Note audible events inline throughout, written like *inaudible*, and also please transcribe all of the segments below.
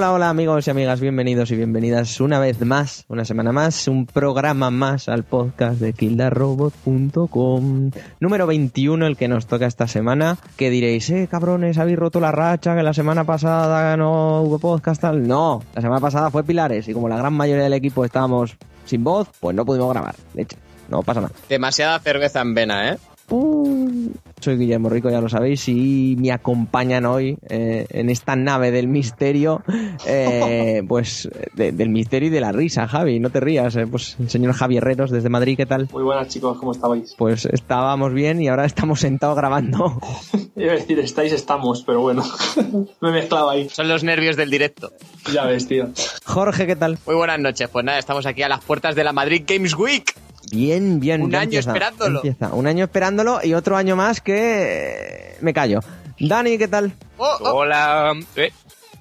Hola, hola, amigos y amigas, bienvenidos y bienvenidas una vez más, una semana más, un programa más al podcast de kildarrobot.com. Número 21, el que nos toca esta semana. Que diréis, eh, cabrones, habéis roto la racha, que la semana pasada no hubo podcast tal. No, la semana pasada fue Pilares y como la gran mayoría del equipo estábamos sin voz, pues no pudimos grabar. Leche, no pasa nada. Demasiada cerveza en vena, ¿eh? Uh, soy Guillermo Rico, ya lo sabéis, y me acompañan hoy eh, en esta nave del misterio, eh, *laughs* pues de- del misterio y de la risa, Javi, no te rías, eh, pues el señor Javi Herreros desde Madrid, ¿qué tal? Muy buenas chicos, ¿cómo estabais? Pues estábamos bien y ahora estamos sentados grabando. *laughs* Iba a decir, estáis, estamos, pero bueno, *laughs* me mezclaba ahí. Son los nervios del directo. Ya ves, tío. Jorge, ¿qué tal? Muy buenas noches. Pues nada, estamos aquí a las puertas de la Madrid Games Week. Bien, bien. Un año empieza, esperándolo. empieza. Un año esperándolo y otro año más que me callo. Dani, ¿qué tal? Oh, oh. Hola. ¿Eh?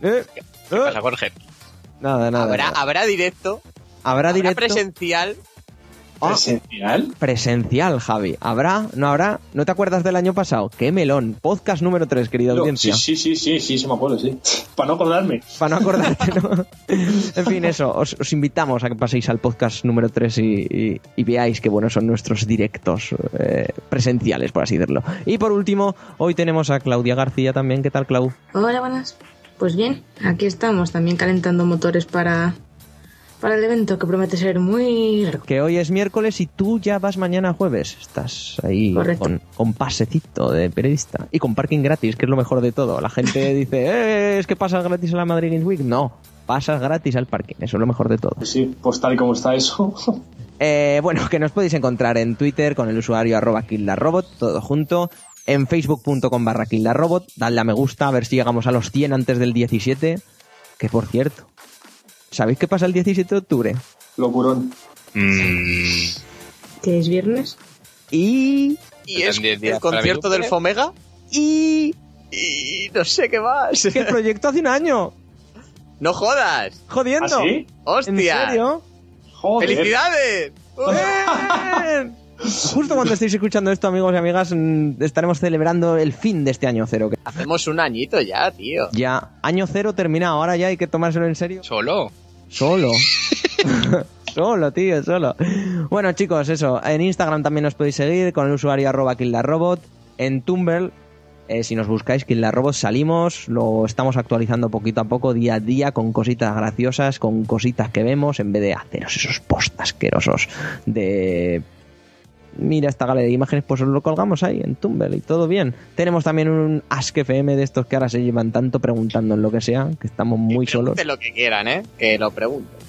Eh, ¿Qué eh, pasa, Jorge? Nada, nada. ¿Habrá, nada. habrá directo, ¿Habrá habrá directo? presencial. Ah, ¿Presencial? presencial, Javi. ¿Habrá? ¿No habrá? ¿No te acuerdas del año pasado? ¡Qué melón! Podcast número 3, querida audiencia. Sí, sí, sí, sí, sí, se me acuerdo, sí. Para no acordarme. Para no acordarte, ¿no? *laughs* en fin, eso. Os, os invitamos a que paséis al podcast número 3 y, y- y veáis qué buenos son nuestros directos eh, presenciales, por así decirlo. Y por último, hoy tenemos a Claudia García también. ¿Qué tal, Clau? Hola, buenas. Pues bien, aquí estamos también calentando motores para, para el evento que promete ser muy largo. Que hoy es miércoles y tú ya vas mañana jueves. Estás ahí con, con pasecito de periodista y con parking gratis, que es lo mejor de todo. La gente *laughs* dice, eh, es que pasas gratis a la Madrid Games Week. No, pasas gratis al parking. Eso es lo mejor de todo. Pues sí, pues tal y como está eso. *laughs* Eh, bueno, que nos podéis encontrar en Twitter con el usuario arroba killarrobot, todo junto. En facebook.com barra killarrobot. Dadle a me gusta a ver si llegamos a los 100 antes del 17. Que por cierto, ¿sabéis qué pasa el 17 de octubre? Locurón. Mm, ¿Que es viernes? Y... Y es Faltan 10 días el concierto del. Fomega. Y... Y no sé qué más. Que el proyecto hace un año. no jodas. Jodiendo. ¿Ah, sí? ¡Hostia! ¿En serio? Joder. ¡Felicidades! *laughs* ¡Bien! Justo cuando estéis escuchando esto, amigos y amigas, mm, estaremos celebrando el fin de este año cero. que Hacemos un añito ya, tío. Ya, año cero terminado, ahora ya hay que tomárselo en serio. ¿Solo? Solo. *laughs* solo, tío, solo. Bueno, chicos, eso. En Instagram también nos podéis seguir con el usuario arroba killarrobot. En Tumblr, eh, si nos buscáis killarrobot, salimos. Lo estamos actualizando poquito a poco, día a día, con cositas graciosas, con cositas que vemos, en vez de haceros esos posts asquerosos de... Mira esta galería de imágenes, pues lo colgamos ahí en Tumblr y todo bien. Tenemos también un Ask FM de estos que ahora se llevan tanto preguntando en lo que sea, que estamos muy que solos. lo que quieran, ¿eh? Que lo pregunten.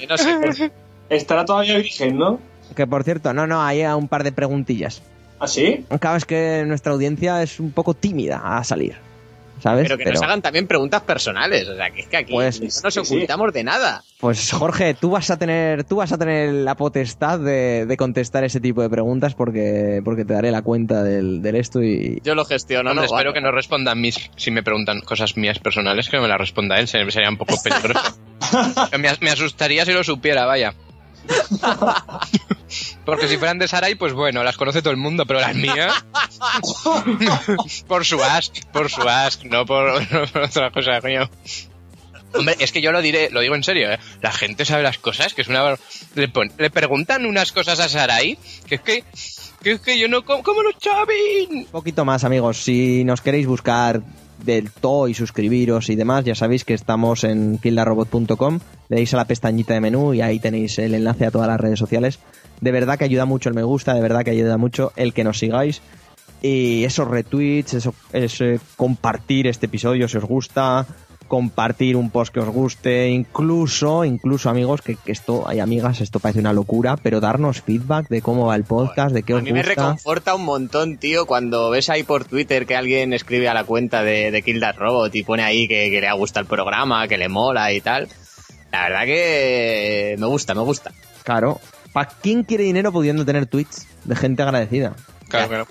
Y no sé. *laughs* Estará todavía virgen, ¿no? Que por cierto, no, no, hay un par de preguntillas. ¿Ah, sí? Cada vez que nuestra audiencia es un poco tímida a salir, ¿sabes? Pero que nos hagan también preguntas personales. O sea, que es que aquí Pues, no nos sí, sí. ocultamos de nada. Pues Jorge, tú vas a tener, tú vas a tener la potestad de, de contestar ese tipo de preguntas porque, porque te daré la cuenta del, del esto y. Yo lo gestiono, Hombre, ¿no? espero Vale. que no respondan mis... Si me preguntan cosas mías personales, que no me las responda él. Sería un poco peligroso. *laughs* me asustaría si lo supiera, vaya. *laughs* Porque si fueran de Sarai, pues bueno, las conoce todo el mundo, pero las mías... *laughs* por su ask, por su ask, no por, *laughs* no por otra cosa, coño. Hombre, es que yo lo diré, lo digo en serio, ¿eh? La gente sabe las cosas, que es una... Le, pon- le preguntan unas cosas a Sarai, que es que... Que es que yo no... como como los Chavin? Un poquito más, amigos. Si nos queréis buscar del todo y suscribiros y demás, ya sabéis que estamos en kildarrobot.com. Le dais a la pestañita de menú y ahí tenéis el enlace a todas las redes sociales. De verdad que ayuda mucho el me gusta, de verdad que ayuda mucho el que nos sigáis. Y esos retweets, eso, ese compartir este episodio si os gusta, compartir un post que os guste, incluso, incluso amigos, que, que esto, hay amigas, esto parece una locura, pero darnos feedback de cómo va el podcast, de qué A os mí me gusta. reconforta un montón, tío, cuando ves ahí por Twitter que alguien escribe a la cuenta de, de Kill That Robot y pone ahí que, que le gusta el programa, que le mola y tal. La verdad que me gusta, me gusta. Claro. ¿Para quién quiere dinero pudiendo tener tweets de gente agradecida? Claro, claro.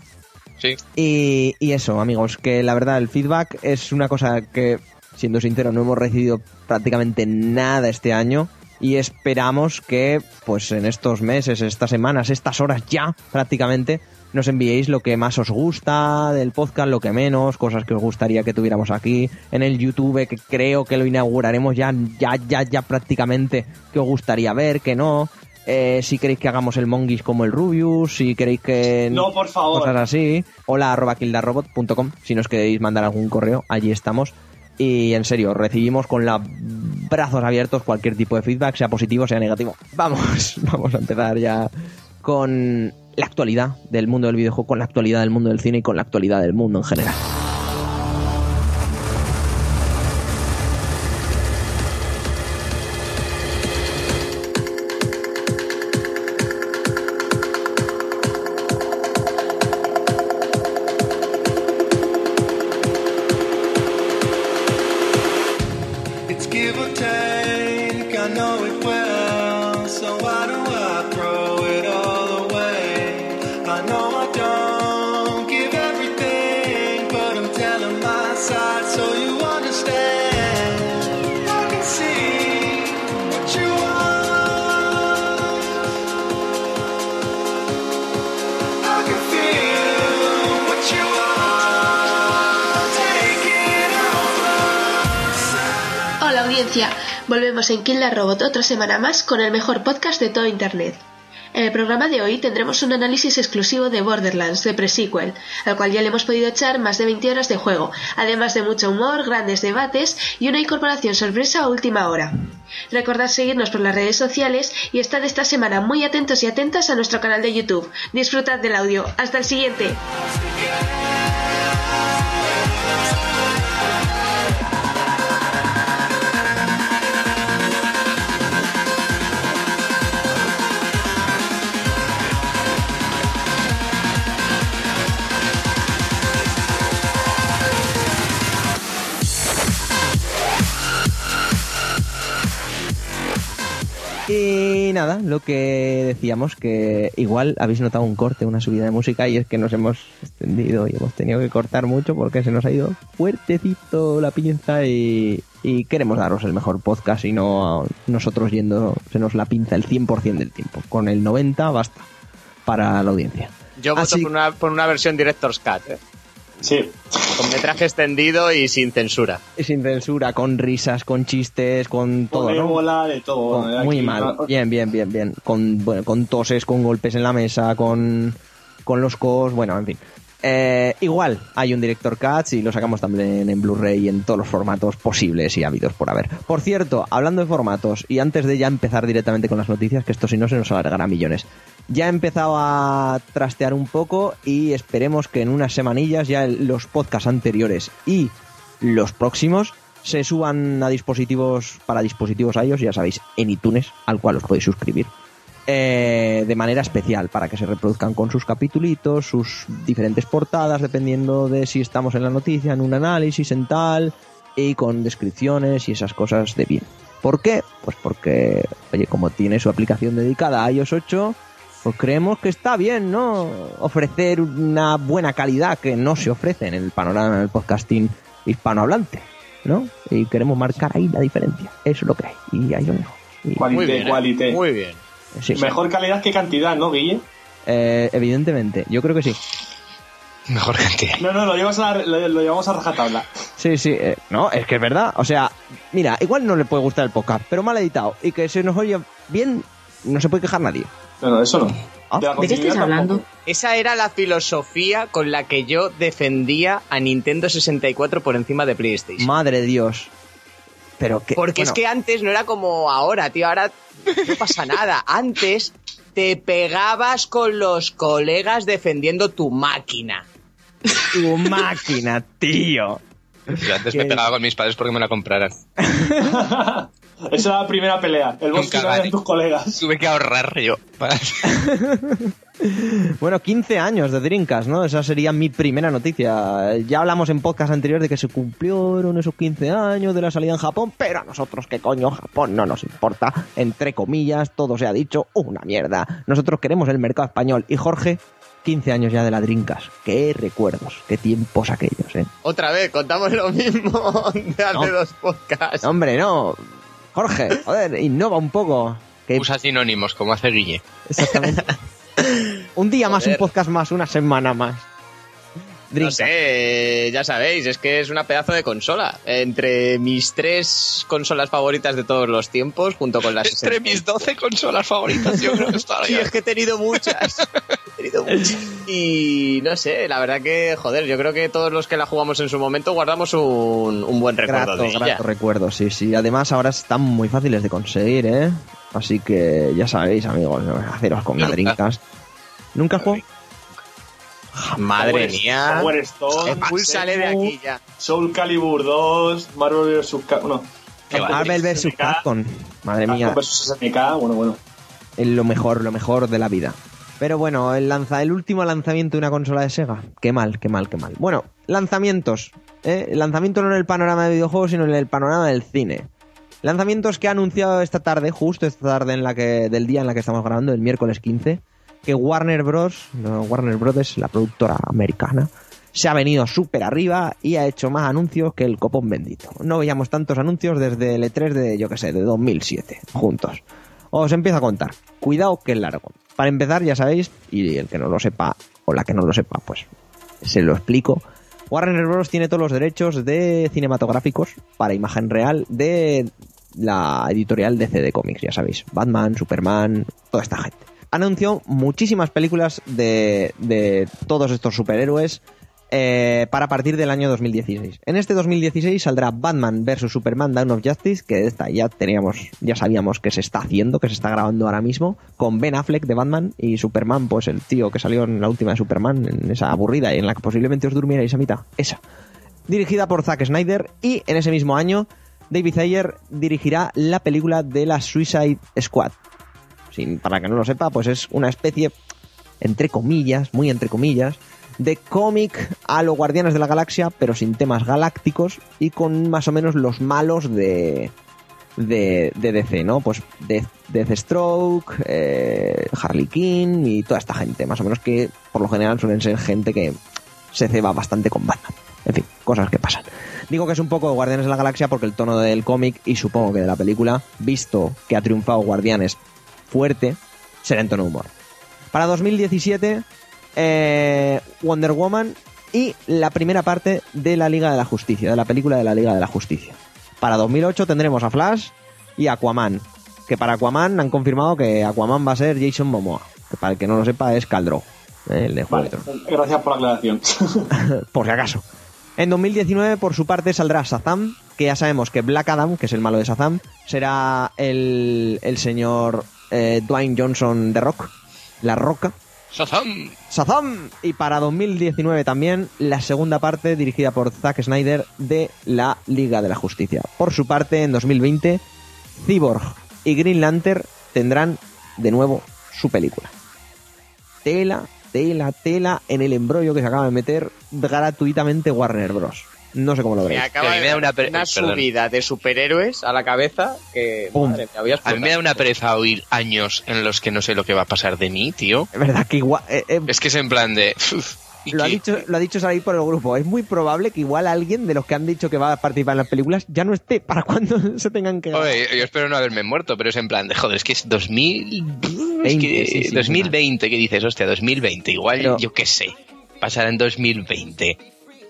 Sí. Y, y eso, amigos, que la verdad el feedback es una cosa que, siendo sincero, no hemos recibido prácticamente nada este año y esperamos que, pues en estos meses, estas semanas, estas horas ya prácticamente, nos enviéis lo que más os gusta del podcast, lo que menos, cosas que os gustaría que tuviéramos aquí en el YouTube, que creo que lo inauguraremos ya, ya, ya, ya prácticamente, que os gustaría ver, que no. Eh, si queréis que hagamos el Monguis como el Rubius, si queréis que... No, por favor. Cosas así. Hola arroba kildarrobot.com, si nos queréis mandar algún correo, allí estamos. Y en serio, recibimos con los brazos abiertos cualquier tipo de feedback, sea positivo, sea negativo. Vamos, *laughs* vamos a empezar ya con la actualidad del mundo del videojuego, con la actualidad del mundo del cine y con la actualidad del mundo en general. En Kill la Robot otra semana más con el mejor podcast de todo Internet. En el programa de hoy tendremos un análisis exclusivo de Borderlands, de Pre-Sequel, al cual ya le hemos podido echar más de 20 horas de juego, además de mucho humor, grandes debates y una incorporación sorpresa a última hora. Recordad seguirnos por las redes sociales y estad esta semana muy atentos y atentas a nuestro canal de YouTube. Disfrutad del audio. Hasta el siguiente. Y nada, lo que decíamos, que igual habéis notado un corte, una subida de música, y es que nos hemos extendido y hemos tenido que cortar mucho porque se nos ha ido fuertecito la pinza y, y queremos daros el mejor podcast y no a nosotros yendo, se nos la pinza el 100% del tiempo. Con el 90 basta para la audiencia. Yo voto Así- por, una, por una versión Director's Cut, ¿eh? Sí. con metraje extendido y sin censura. Y sin censura, con risas, con chistes, con todo, Con ¿no? de todo. Con- muy mal. Bien, bien, bien, bien. Con, bueno, con toses, con golpes en la mesa, con, con los cos, bueno, en fin. Eh, igual hay un director cut y lo sacamos también en Blu-ray y en todos los formatos posibles y habidos por haber. Por cierto, hablando de formatos y antes de ya empezar directamente con las noticias, que esto si no se nos alargará millones. Ya he empezado a trastear un poco y esperemos que en unas semanillas ya los podcasts anteriores y los próximos se suban a dispositivos para dispositivos iOS, ya sabéis, en iTunes, al cual os podéis suscribir. Eh, de manera especial para que se reproduzcan con sus capitulitos, sus diferentes portadas, dependiendo de si estamos en la noticia, en un análisis, en tal, y con descripciones y esas cosas de bien. ¿Por qué? Pues porque, oye, como tiene su aplicación dedicada a iOS 8, pues creemos que está bien, ¿no? Ofrecer una buena calidad que no se ofrece en el panorama del podcasting hispanohablante, ¿no? Y queremos marcar ahí la diferencia. Eso es lo que hay. Y ahí lo dejo. Y- Cualité, Muy bien, ¿eh? cualité. Muy bien. Sí, sí. Mejor calidad que cantidad, ¿no, Guille? Eh, evidentemente, yo creo que sí. Mejor cantidad. No, no, lo llevamos a, lo, lo llevamos a rajatabla. Sí, sí, eh, no, es que es verdad. O sea, mira, igual no le puede gustar el podcast, pero mal editado y que se nos oye bien, no se puede quejar nadie. No, no, eso no. Ah, la ¿De qué continuidad hablando? tampoco. Esa era la filosofía con la que yo defendía a Nintendo 64 por encima de PlayStation. Madre de Dios. Pero que. Porque es que antes no era como ahora, tío. Ahora no pasa nada. Antes te pegabas con los colegas defendiendo tu máquina. Tu máquina, tío. Yo antes ¿Qué? me pegaba con mis padres porque me la compraran. *laughs* Esa era la primera pelea. El boss final de tus colegas. Tuve que ahorrar yo. *laughs* Bueno, 15 años de Dreamcast, ¿no? Esa sería mi primera noticia. Ya hablamos en podcast anterior de que se cumplieron esos 15 años de la salida en Japón, pero a nosotros, ¿qué coño? Japón no nos importa. Entre comillas, todo se ha dicho, una mierda. Nosotros queremos el mercado español. Y Jorge, 15 años ya de la Dreamcast. Qué recuerdos, qué tiempos aquellos, ¿eh? Otra vez, contamos lo mismo de hace No. dos podcasts. No, hombre, no. Jorge, joder, innova un poco. Que Usa sinónimos como hace Guille. Exactamente. *laughs* Un día más, un podcast más, una semana más. No sé, ya sabéis, es que es una pedazo de consola. Entre mis tres consolas favoritas de todos los tiempos, junto con las Entre mis 12 consolas favoritas, yo creo que *laughs* está Sí, es que he tenido muchas. *laughs* He tenido muchas. Y no sé, la verdad que, joder, yo creo que todos los que la jugamos en su momento guardamos un, un buen recuerdo Grato, de ella. grato recuerdo, sí, sí. Además, ahora están muy fáciles de conseguir, ¿eh? Así que ya sabéis, amigos, haceros con la nunca. Dreamcast. ¿Nunca jugó? Madre Power- mía. Power Stone, Expúlsale de aquí ya. Soul Calibur 2, Marvel vs. Capcom. No. Marvel vs. Capcom. Madre mía, Capcom vs. SNK, bueno, bueno. es lo mejor, lo mejor de la vida. Pero bueno, el, lanza, el último lanzamiento de una consola de Sega. Qué mal, qué mal, qué mal. Bueno, lanzamientos. ¿eh? El lanzamiento no en el panorama de videojuegos, sino en el panorama del cine. Lanzamientos que ha anunciado esta tarde, justo esta tarde en la que, del día en la que estamos grabando, el miércoles 15, que Warner Bros., no, Warner Bros., la productora americana, se ha venido súper arriba y ha hecho más anuncios que el copón bendito. No veíamos tantos anuncios desde el E3 de, yo que sé, de 2007, juntos. Os empiezo a contar. Cuidado que es largo. Para empezar, ya sabéis, y el que no lo sepa, o la que no lo sepa, pues se lo explico. Warner Bros. tiene todos los derechos de cinematográficos para imagen real de la editorial de CD Comics, ya sabéis. Batman, Superman, toda esta gente. Anunció muchísimas películas de, todos estos superhéroes eh, para partir del año 2016. En este 2016 saldrá Batman vs Superman Dawn of Justice, que esta ya teníamos, ya sabíamos que se está haciendo, que se está grabando ahora mismo, con Ben Affleck de Batman y Superman, pues el tío que salió en la última de Superman, en esa aburrida y en la que posiblemente os durmierais a mitad. Esa. Dirigida por Zack Snyder y en ese mismo año David Ayer dirigirá la película de la Suicide Squad. Sin, para que no lo sepa, pues es una especie, entre comillas, muy entre comillas, de cómic a los Guardianes de la Galaxia, pero sin temas galácticos y con más o menos los malos de, de, de DC, ¿no? Pues Death, Deathstroke, eh, Harley Quinn y toda esta gente, más o menos que por lo general suelen ser gente que se ceba bastante con Batman. En fin, cosas que pasan. Digo que es un poco Guardianes de la Galaxia porque el tono del cómic y supongo que de la película, visto que ha triunfado Guardianes fuerte, será en tono humor. Para 2017, eh, Wonder Woman y la primera parte de la Liga de la Justicia, de la película de la Liga de la Justicia. Para 2008 tendremos a Flash y Aquaman, que para Aquaman han confirmado que Aquaman va a ser Jason Momoa, que para el que no lo sepa es Caldro, eh, el de Vale, Tronos. gracias por la aclaración. *laughs* *laughs* por si acaso. En 2019, por su parte, saldrá Shazam, que ya sabemos que Black Adam, que es el malo de Shazam, será el, el señor eh, Dwayne Johnson de Rock, La Roca. Shazam. Shazam. Y para 2019 también la segunda parte dirigida por Zack Snyder de la Liga de la Justicia. Por su parte, en 2020, Cyborg y Green Lantern tendrán de nuevo su película. Tela, tela, tela en el embrollo que se acaba de meter gratuitamente Warner Bros. No sé cómo lo Me veréis. acaba Que a mí de me da dar una subida de superhéroes a la cabeza que madre voy a, mí me da una pereza oír años en los que no sé lo que va a pasar de mí, tío. Es verdad que igual... eh, eh, Es que es en plan de... uf, ¿y lo, ha dicho, lo ha dicho Sarai por el grupo. Es muy probable que igual alguien de los que han dicho que va a participar en las películas ya no esté para *laughs* cuando se tengan que... Joder, yo espero no haberme muerto, pero es en plan de, joder, es que es 2000... es 20, que- sí, sí, 2020, ¿qué dices? Hostia, 2020, igual Pero- yo qué sé. Pasará en 2020.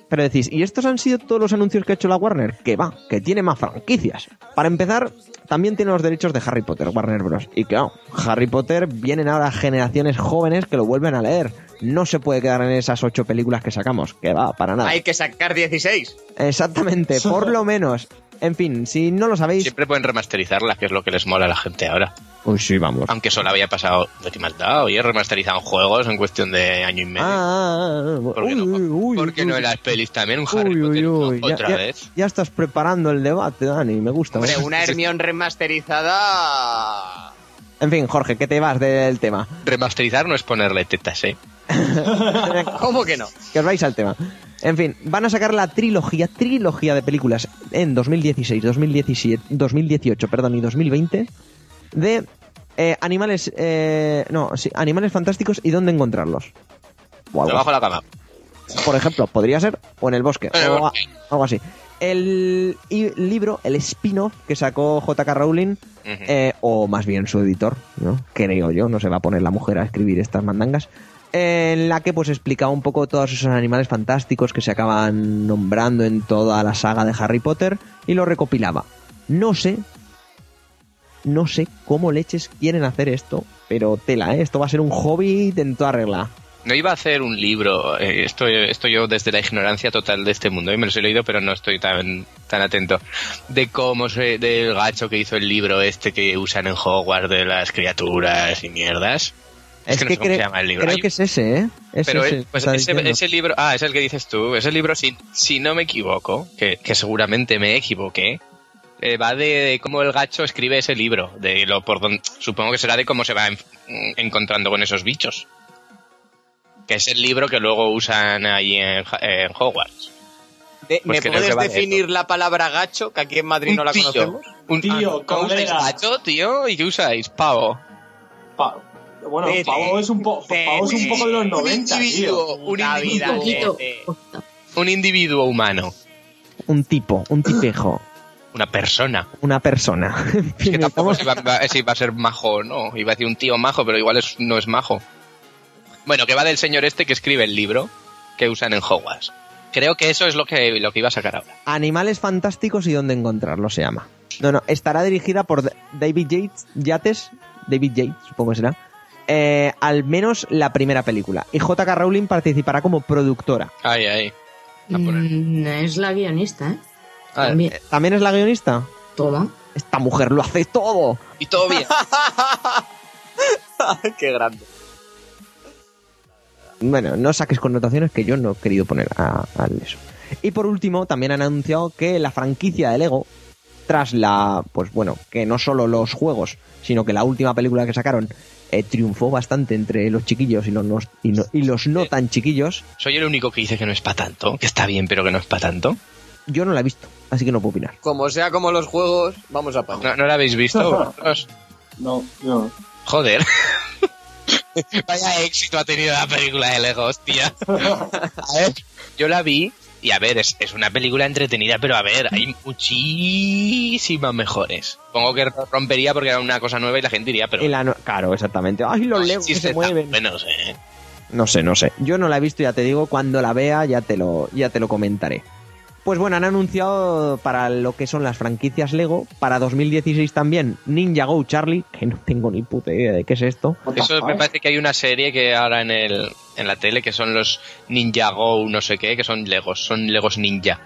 Pero decís, ¿y estos han sido todos los anuncios que ha hecho la Warner? Que va, que tiene más franquicias. Para empezar, también tiene los derechos de Harry Potter, Warner Bros. Y claro, Harry Potter vienen ahora generaciones jóvenes que lo vuelven a leer. No se puede quedar en esas ocho películas que sacamos, que va, para nada. Hay que sacar 16. Exactamente, por lo menos. En fin, si no lo sabéis... Siempre pueden remasterizarla, que es lo que les mola a la gente ahora. Uy, sí, vamos. Aunque solo había pasado de que me has dado y he remasterizado juegos en cuestión de año y medio. Ah, ¿Por qué no, uy, uy, ¿Por qué uy, no uy. en las pelis también? Un Harry Uy, uy, Potter no, uy, ya- otra ya, vez. ya estás preparando el debate, Dani, me gusta. Hombre, una *laughs* Hermione remasterizada. En fin, Jorge, ¿qué te vas del tema? Remasterizar no es ponerle tetas, ¿eh? *laughs* ¿Cómo que no? que os vais al tema. En fin, van a sacar la trilogía, trilogía de películas en 2016, 2017, 2018, perdón, y 2020 de eh, animales, eh, no, sí, animales fantásticos y dónde encontrarlos. O algo Debajo de la cama. por ejemplo, podría ser, o en el bosque, En el o a- bosque. algo así. El libro, el spin-off que sacó J.K. Rowling, eh, o más bien su editor, ¿no? creo yo, no se va a poner la mujer a escribir estas mandangas, en la que pues explicaba un poco todos esos animales fantásticos que se acaban nombrando en toda la saga de Harry Potter y lo recopilaba. No sé, no sé cómo leches quieren hacer esto, pero tela, ¿eh? esto va a ser un hobby en toda regla. No iba a hacer un libro, eh, esto, esto yo desde la ignorancia total de este mundo, y me los he leído, pero no estoy tan, tan atento, de cómo se, del gacho que hizo el libro este que usan en Hogwarts de las criaturas y mierdas. Es, que, no sé cómo se llama el libro. creo Hay- que es ese, ¿eh? Es pero ese, pues ese, libro, ah, es el que dices tú, ese libro, si, si no me equivoco, que, que seguramente me equivoqué, eh, va de, de cómo el gacho escribe ese libro, de lo por don- supongo que será de cómo se va en- encontrando con esos bichos. Que es el libro que luego usan ahí en, Hogwarts. De- Pues ¿Me puedes de definir la palabra gacho, que aquí en Madrid no la tío, conocemos? un Tío, ah, ¿Cómo usáis colega. gacho, tío? ¿Y qué usáis? Pavo. Pa- bueno, Vete. pavo es un, po- pavo es un poco de los 90, tío. individuo, un individuo, vida, Un un individuo humano, Un tipo, un tipejo, una persona. una persona. *laughs* Es que tampoco si va, va- si va a ser majo o no. Iba a decir un tío majo, pero igual es- no es majo. Bueno, que va del señor este que escribe el libro que usan en Hogwarts. Creo que eso es lo que, lo que iba a sacar ahora. Animales fantásticos y dónde encontrarlos se llama. No, no, estará dirigida por David Yates, Yates, David Yates, supongo que será. Eh, al menos la primera película. Y J.K. Rowling participará como productora. Ay, ay. Mm, es la guionista, ¿eh? Ah, También. ¿También es la guionista? Toma. Esta mujer lo hace todo. Y todo bien. *laughs* Qué grande. Bueno, no saques connotaciones que yo no he querido poner a, a eso. Y por último, también han anunciado que la franquicia de Lego, tras la, pues bueno, que no solo los juegos, sino que la última película que sacaron eh, triunfó bastante entre los chiquillos y los, no, y, no, y los no tan chiquillos, Soy el único que dice que no es para tanto, que está bien, pero que no es para tanto. yo no la he visto, así que no puedo opinar. Como sea como los juegos, vamos a pagar. ¿No, no la habéis visto vosotros? *laughs* No, no. Joder. *laughs* Vaya éxito ha tenido la película de Lego, hostia. *laughs* A ver, yo la vi y a ver, es, es una película entretenida, pero a ver, hay muchísimas mejores. Supongo que rompería porque era una cosa nueva y la gente diría, pero... No- claro, exactamente. ¡Ay, los Legos que se mueven! sé. No sé, no sé. Yo no la he visto, ya te digo, cuando la vea ya te lo, ya te lo comentaré. Pues bueno, han anunciado para lo que son las franquicias Lego, para 2016 también Ninja Go Charlie, que no tengo ni puta idea de qué es esto. Eso me parece que hay una serie que ahora en el en la tele que son los Ninja Go no sé qué, que son Legos, son Legos Ninja.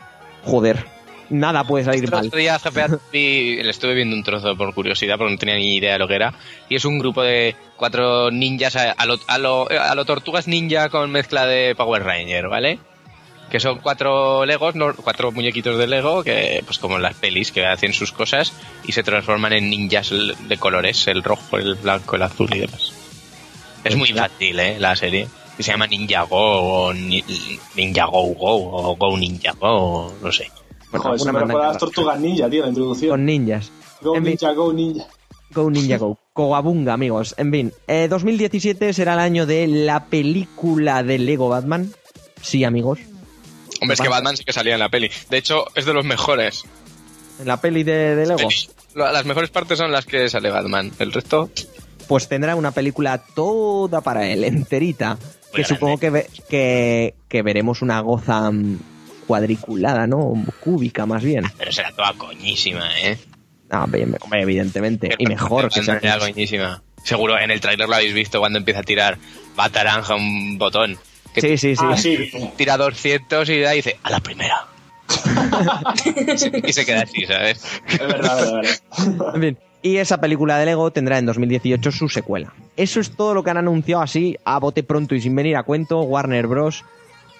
Joder, nada puede salir El mal. otro día GPA *laughs* vi- le estuve viendo un trozo por curiosidad porque no tenía ni idea de lo que era y es un grupo de cuatro ninjas a, a lo, a, lo, a lo tortugas ninja con mezcla de Power Ranger, ¿vale? Que son cuatro Legos, no- cuatro muñequitos de Lego que pues como en las pelis que hacen sus cosas y se transforman en ninjas de colores, el rojo, el blanco, el azul y demás. Es muy infantil, ¿eh? La serie. Se llama Ninja Go o Ni- Ninja Go Go o Go Ninja Go, no sé. Bueno, Joder, alguna me recuerda las tortugas ninja, tío, la introducción. Con ninjas. Go en fin. ninja, go ninja. Go Ninja Go. *laughs* Coabunga, amigos. En fin, eh, 2017 será el año de la película de Lego Batman. Sí, amigos. Hombre, es que Batman sí que salía en la peli. De hecho, es de los mejores. La peli de, de Lego. Las mejores partes son las que sale Batman. El resto, pues tendrá una película toda para él, enterita. que grande. supongo que, ve- que, que veremos una goza mm, cuadriculada, ¿no? Cúbica, más bien. pero será toda coñísima, ¿eh? Ah, evidentemente. Y mejor que sea. Será coñísima. Seguro en el tráiler lo habéis visto cuando empieza a tirar Bataranja un botón. Que Sí, sí, sí. Ah, sí. tira 200 y da y dice, a la primera. *laughs* y se queda así, ¿sabes? Es verdad, es verdad. En fin. Y esa película de Lego tendrá en 2018 su secuela. Eso es todo lo que han anunciado así, a bote pronto y sin venir a cuento, Warner Bros.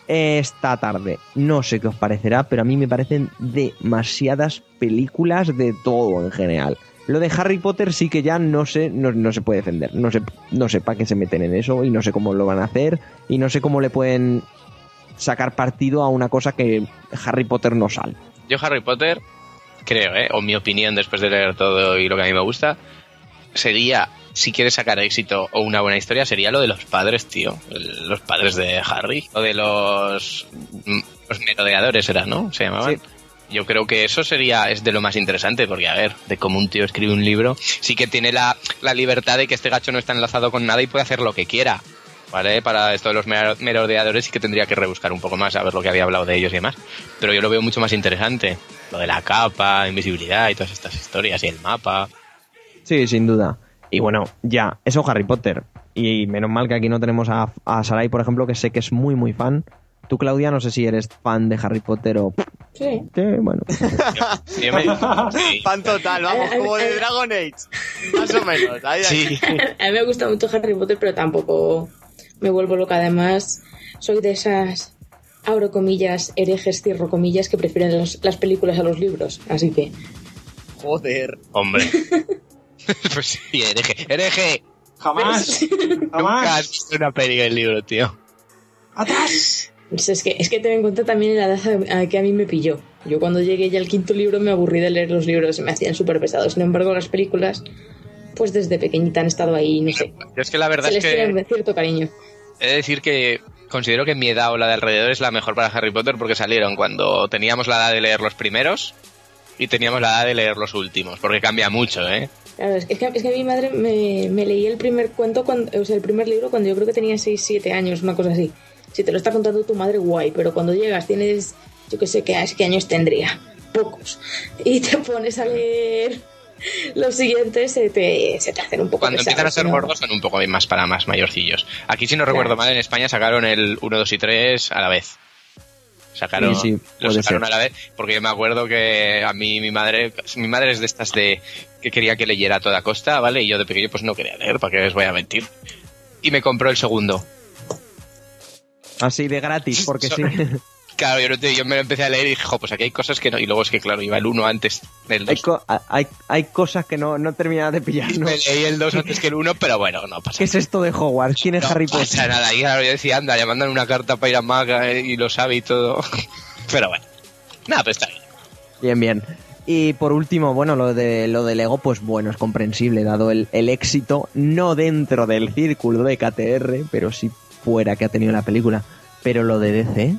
esta tarde. No sé qué os parecerá, pero a mí me parecen demasiadas películas de todo en general. Lo de Harry Potter sí que ya no sé, no, no se puede defender. No sé, no sé para qué se meten en eso y no sé cómo lo van a hacer y no sé cómo le pueden sacar partido a una cosa que Harry Potter no sale. Yo Harry Potter, creo, ¿eh? o mi opinión después de leer todo y lo que a mí me gusta, sería, si quieres sacar éxito o una buena historia, sería lo de los padres, tío. Los padres de Harry. O de los... mm, Los merodeadores era, ¿no? Se llamaban. Sí. Yo creo que eso sería, es de lo más interesante, porque a ver, de cómo un tío escribe un libro, sí que tiene la, la libertad de que este gacho no está enlazado con nada y puede hacer lo que quiera. ¿Vale? Para esto de los mero- merodeadores sí que tendría que rebuscar un poco más a ver lo que había hablado de ellos y demás. Pero yo lo veo mucho más interesante. Lo de la capa, invisibilidad y todas estas historias y el mapa. Sí, sin duda. Y bueno, ya, eso Harry Potter. Y menos mal que aquí no tenemos a, a Sarai, por ejemplo, que sé que es muy, muy fan. Tú, Claudia, no sé si eres fan de Harry Potter o... Sí. Sí, bueno. Yo me- sí. *laughs* Fan total, vamos, como de Dragon Age. Más o menos. ahí, ahí. Sí. *laughs* A mí me gusta mucho Harry Potter, pero tampoco me vuelvo loca. Además, soy de esas, abro comillas, herejes, cierro comillas, que prefieren los- las películas a los libros. Así que, Joder. Hombre. *laughs* pues sí, hereje. Hereje. Jamás. Nunca Jamás. has visto una peli del libro, tío. ¡Atrás! Pues es que es que ten en cuenta también la edad a que a mí me pilló. Yo cuando llegué ya al quinto libro me aburrí de leer los libros, me hacían súper pesados. Sin embargo, las películas, pues desde pequeñita han estado ahí, no sé. Yo es que la verdad Se es les que tiene cierto cariño. he de decir que considero que mi edad o la de alrededor es la mejor para Harry Potter porque salieron cuando teníamos la edad de leer los primeros y teníamos la edad de leer los últimos, porque cambia mucho, ¿eh? Claro, es que, es que mi madre me, me leía el primer cuento, cuando, o sea, el primer libro cuando yo creo que tenía 6, 7 años, una cosa así. Si te lo está contando tu madre, guay, pero cuando llegas tienes, yo que sé, ¿qué, qué años tendría? Pocos. Y te pones a leer los siguientes, se te, se te hacen un poco Cuando pesados, empiezan a ser ¿no? gordos son un poco más para más mayorcillos. Aquí, si no Claro. recuerdo mal, en España sacaron el 1, 2 y 3 a la vez. Sacaron, Sí, sí, los puede sacaron ser. a la vez, porque yo me acuerdo que a mí mi madre, mi madre es de estas de que quería que leyera a toda costa, ¿vale? Y yo de pequeño pues no quería leer, ¿para qué os voy a mentir? Y me compró el segundo. Así de gratis, porque sí. *laughs* Claro, yo, no te- yo me lo empecé a leer y dije, jo, pues aquí hay cosas que no. Y luego es que, claro, iba el 1 antes del hay, 2. co- hay, hay cosas que no, no terminas de pillar, ¿no? Me leí el 2 antes que el 1, pero bueno, no pasa ¿Qué es esto de Hogwarts? ¿Quién es no Harry pasa Potter? nada. Y claro, yo decía, anda, le mandan una carta para ir a Maga eh, y lo sabe y todo. *laughs* Pero bueno. Nada, pues está bien. Bien, bien. Y por último, bueno, lo de lo del Lego, pues bueno, es comprensible, dado el, el éxito, no dentro del círculo de KTR, pero sí fuera que ha tenido la película. Pero lo de DC,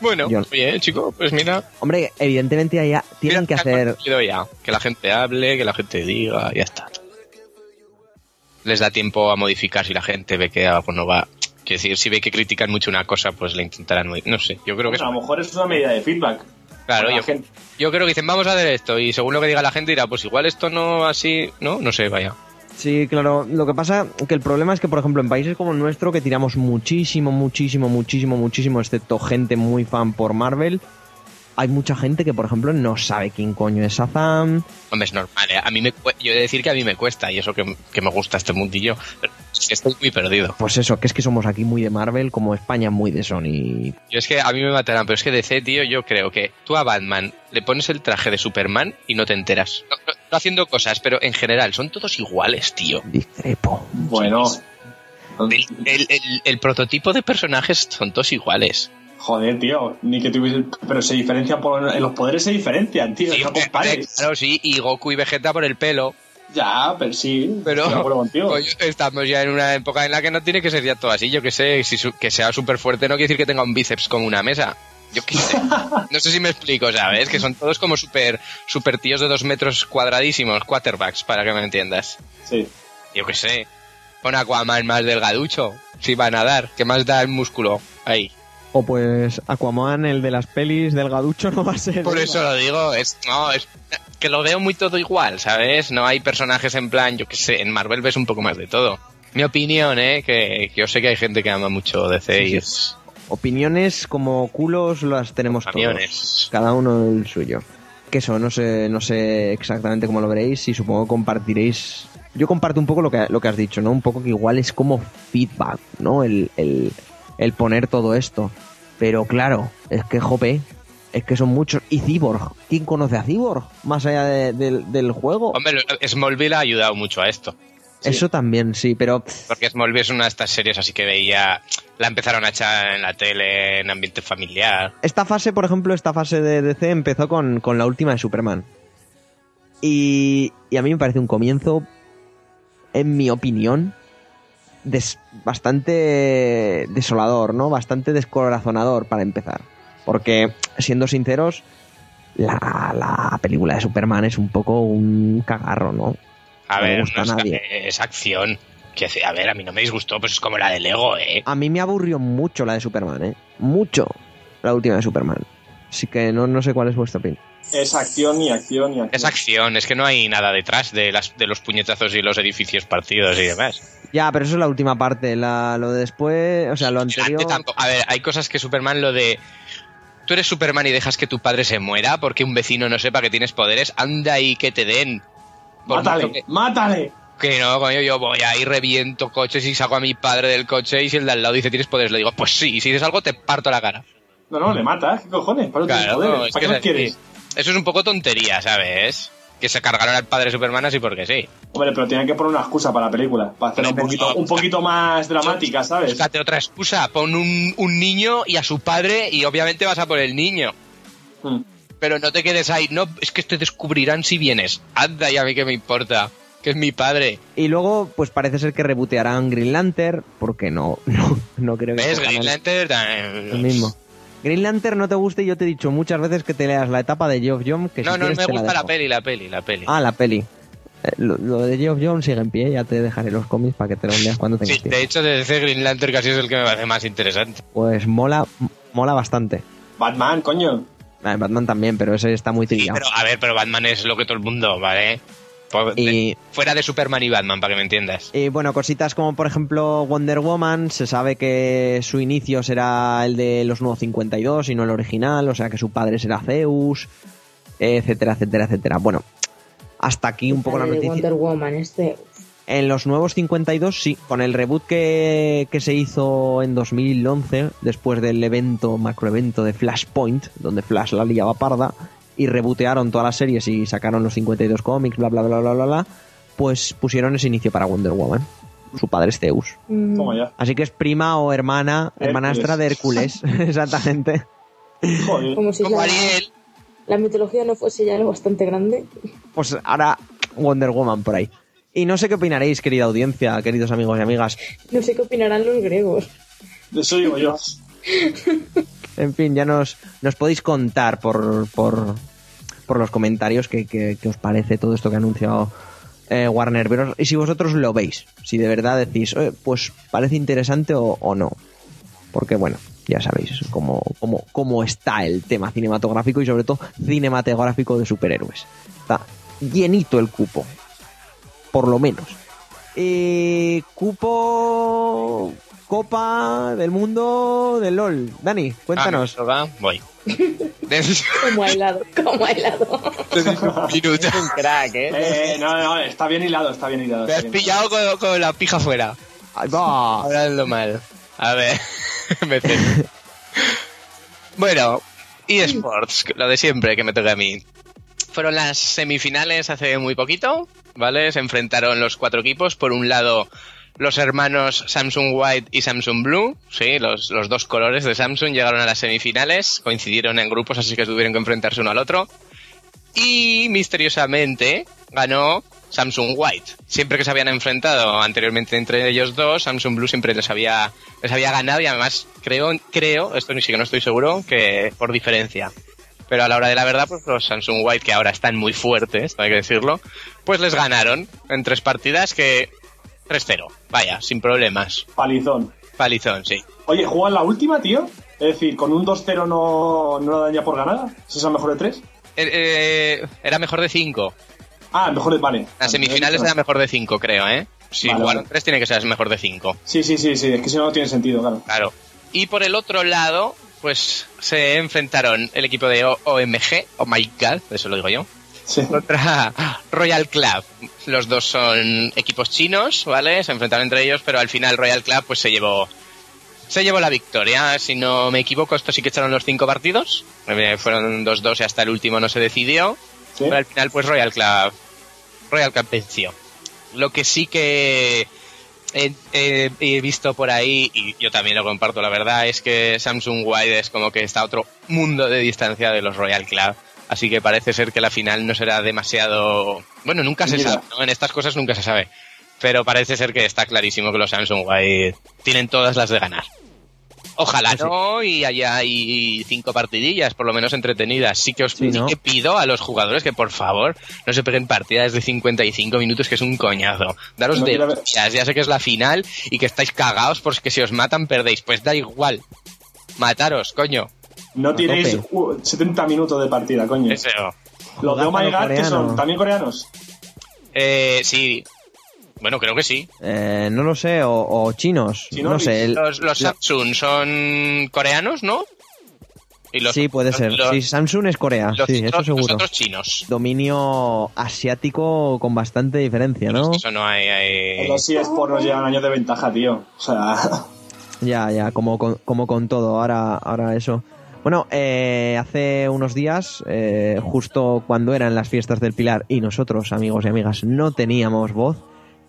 Bueno, Yo- oye, chico, pues mira. hombre, evidentemente allá tienen mira, que ha hacer. ya. Que la gente hable, que la gente diga, ya está. Les da tiempo a modificar si la gente ve que algo no va. Quiero decir, si ve que critican mucho una cosa, pues le intentarán. No sé, yo creo que Pues a lo mejor es una medida de feedback. Claro, La yo, yo creo que dicen, vamos a hacer esto. Y según lo que diga la gente, dirá, pues igual esto no así. No, no sé, vaya. Sí, claro. Lo que pasa que el problema es que, por ejemplo, en países como el nuestro, que tiramos muchísimo, muchísimo, muchísimo, muchísimo, excepto gente muy fan por Marvel, hay mucha gente que, por ejemplo, no sabe quién coño es Shazam. Hombre, es normal. ¿eh? A mí me, yo he de decir que a mí me cuesta y eso que, que me gusta este mundillo. Pero es que estoy muy perdido. Pues eso, que es que somos aquí muy de Marvel, como España muy de Sony. Yo es que a mí me matarán, pero es que DC, tío, yo creo que tú a Batman le pones el traje de Superman y no te enteras. No, no- haciendo cosas, pero en general son todos iguales, tío. Discrepo. Bueno. El, el- el- el prototipo de personajes son todos iguales. Joder, tío. Ni que tuviese. Pero se diferencian por. En los poderes se diferencian, tío. Sí, no compares. claro, sí, y Goku y Vegeta por el pelo. Ya, pero sí. Pero estamos ya en una época en la que no tiene que ser ya todo así. Yo que sé, si su- que sea súper fuerte no quiere decir que tenga un bíceps como una mesa. Yo qué sé. No sé si me explico, ¿sabes? Que son todos como súper super tíos de dos metros cuadradísimos, quarterbacks, para que me entiendas. Sí. Yo qué sé. Pon Aquaman más delgaducho, si va a nadar. ¿Qué más da el músculo? Ahí. O pues Aquaman, el de las pelis del gaducho, no va a ser. Por eso lo digo, es, no, es que lo veo muy todo igual, ¿sabes? No hay personajes en plan, yo qué sé, en Marvel ves un poco más de todo. Mi opinión, ¿eh? Que, que yo sé que hay gente que ama mucho DC y Sí, es Opiniones como culos las tenemos todos. camiones. Cada uno el suyo. Que eso, no sé, no sé exactamente cómo lo veréis y supongo que compartiréis. Yo comparto un poco lo que, lo que has dicho, ¿no? Un poco que igual es como feedback, ¿no? El, el, el poner todo esto. Pero claro, es que jope, es que son muchos. ¿Y Cyborg? ¿Quién conoce a Cyborg? Más allá de- del- del juego. Hombre, Smallville ha ayudado mucho a esto. Eso también, sí, pero Porque Smallville es una de estas series así que veía, la empezaron a echar en la tele, en ambiente familiar. esta fase, por ejemplo, esta fase de DC empezó con, con la última de Superman. Y, y a mí me parece un comienzo, en mi opinión, des- bastante desolador, ¿no? Bastante descorazonador para empezar. Porque, siendo sinceros, la, la película de Superman es un poco un cagarro, ¿no? A No ver, gusta no a es, nadie. es acción. Que, hace- a ver, a mí no me disgustó, pues es como la de Lego, ¿eh? A mí me aburrió mucho la de Superman, ¿eh? Mucho la última de Superman. Así que no, no sé cuál es vuestra opinión. Es acción y acción y acción. Es acción, es que no hay nada detrás de, las, de los puñetazos y los edificios partidos y demás. Ya, pero eso es la última parte. La, lo de después, o sea, lo anterior. A ver, hay cosas que Superman lo de... Tú eres Superman y dejas que tu padre se muera porque un vecino no sepa que tienes poderes. Anda y que te den. ¡Mátale! que- ¡Mátale! Que no, coño, yo voy ahí, reviento coches y saco a mi padre del coche y si el de al lado dice tienes poderes, le digo, pues sí, y si dices algo te parto la cara. No, no, le matas. ¿Qué cojones? ¿Para Claro, poderes? no, es ¿Para que qué los quieres? Eso es un poco tontería, ¿sabes? Que se cargaron al padre de Superman así porque sí. Hombre, pero tienen que poner una excusa para la película. Para hacerla un poquito, no, un poquito más dramática, ¿sabes? Búscate otra excusa, pon un, un niño y a su padre y obviamente vas a por el niño. Mm. Pero no te quedes ahí, no, es que te descubrirán si vienes. Anda, y a mí que me importa, que es mi padre. Y luego, pues parece ser que rebotearán Green Lantern, porque no, *laughs* no, no creo que ¿Ves? Green el- Lantern también. el mismo. Green Lantern no te gusta y yo te he dicho muchas veces que te leas la etapa de Geoff John, que No, si no, quieres me la gusta la peli, la peli, la peli. Ah, la peli. Eh, Lo, lo de Geoff John sigue en pie, ya te dejaré los cómics para que te los leas cuando tengas Sí, tiempo. de hecho, de ese Green Lantern casi es el que me parece más interesante. Pues mola, mola bastante. Batman, coño. Ah, Batman también, pero ese está muy Sí, trillado. pero a ver, pero Batman es lo que todo el mundo, ¿vale? De- Y- fuera de Superman y Batman, para que me entiendas. Y bueno, cositas como por ejemplo Wonder Woman, se sabe que su inicio será el de los nuevos 52 y no el original, o sea que su padre será Zeus, etcétera, etcétera, etcétera. Bueno, hasta aquí un poco la de noticia. Wonder Woman, este. En los nuevos 52 sí, con el reboot que, que se hizo en 2011, después del evento, macroevento de Flashpoint, donde Flash la liaba parda, y rebootearon todas las series y sacaron los 52 cómics, bla, bla, bla, bla, bla, bla, pues pusieron ese inicio para Wonder Woman. Su padre es Zeus. mm, Toma ya. Así que es prima o hermana, Hércules. hermanastra de Hércules, *laughs* exactamente. Joder. Como si Como la, Ariel, la mitología no fuese ya lo bastante grande. Pues ahora Wonder Woman por ahí. Y no sé qué opinaréis, querida audiencia, queridos amigos y amigas. No sé qué opinarán los griegos. De eso digo yo. En fin, ya nos, nos podéis contar por, por, por los comentarios qué qué- qué os parece todo esto que ha anunciado eh, Warner Bros. Y si vosotros lo veis, si de verdad decís, "Eh, pues parece interesante o, o no. Porque bueno, ya sabéis cómo, cómo, cómo está el tema cinematográfico y sobre todo cinematográfico de superhéroes. Está llenito el cupo, por lo menos. Eh, cupo Copa del Mundo del LOL. Dani, cuéntanos. Ah, va, voy. *laughs* Como helado, como minuto. Un crack, ¿eh? Eh, no, no, está bien hilado, está bien hilado. Me está has pillado con, con la pija fuera. Va. Hablando mal. A ver, *laughs* me. Bueno, eSports, lo de siempre que me toca a mí. Fueron las semifinales hace muy poquito, ¿vale? Se enfrentaron los cuatro equipos. Por un lado, los hermanos Samsung White y Samsung Blue, sí, los, los dos colores de Samsung llegaron a las semifinales, coincidieron en grupos, así que tuvieron que enfrentarse uno al otro. Y misteriosamente ganó Samsung White. Siempre que se habían enfrentado anteriormente entre ellos dos, Samsung Blue siempre les había, les había ganado y además creo, creo, esto ni siquiera no estoy seguro, que por diferencia. Pero a la hora de la verdad, pues los Samsung White, que ahora están muy fuertes, hay que decirlo, pues les ganaron en tres partidas que 3-0. Vaya, sin problemas. Palizón. Palizón, sí. Oye, ¿juegan la última, tío? Es decir, con un 2-0 no, no la dan ya por ganada. ¿Es esa mejor de 3? Eh, eh, era mejor de 5. Ah, mejor de. Vale. Las semifinales era mejor de 5, creo, ¿eh? Si Vale, jugaron vale. 3, tiene que ser mejor de 5. Sí, sí, sí, sí. Es que si no, no tiene sentido, claro. Claro. Y por el otro lado, pues se enfrentaron el equipo de O- OMG, oh my god, eso lo digo yo, Sí. contra Royal Club. Los dos son equipos chinos, ¿vale? Se enfrentaron entre ellos, pero al final Royal Club pues se llevó se llevó la victoria. Si no me equivoco, esto sí que echaron los cinco partidos. Eh, Fueron 2-2 y hasta el último no se decidió. Sí. Pero al final, pues Royal Club, Royal Club venció. Lo que sí que he, he- he visto por ahí, y yo también lo comparto, la verdad, es que Samsung Wide es como que está a otro mundo de distancia de los Royal Club. Así que parece ser que la final no será demasiado... Bueno, nunca se Mira. sabe, ¿no? En estas cosas nunca se sabe. Pero parece ser que está clarísimo que los Samsung Wide tienen todas las de ganar. Ojalá sí. no y haya ahí cinco partidillas, por lo menos entretenidas. Sí que os Sí, sí ¿no? que pido a los jugadores que por favor no se peguen partidas de 55 minutos, que es un coñazo. Daros No de hostias, ya sé que es la final y que estáis cagados porque si os matan perdéis. Pues da igual. Mataros, coño. No tiréis tope. uh, 70 minutos de partida, coño. Deseo. Los de Oh my God, que son también coreanos. Eh, sí. Bueno, creo que sí. Eh, no lo sé, o, o chinos. No sé. el- Los, los la- Samsung son coreanos, ¿no? Y los- sí, puede los- ser. los- sí, Samsung es Corea, los sí, eso seguro. Los otros chinos. Dominio asiático con bastante diferencia, ¿no? Eso no hay... hay- Los eSports nos llevan años de ventaja, tío. O sea, *laughs* Ya, ya, como con, como con todo, ahora, ahora eso. Bueno, eh, hace unos días, eh, justo cuando eran las fiestas del Pilar y nosotros, amigos y amigas, no teníamos voz,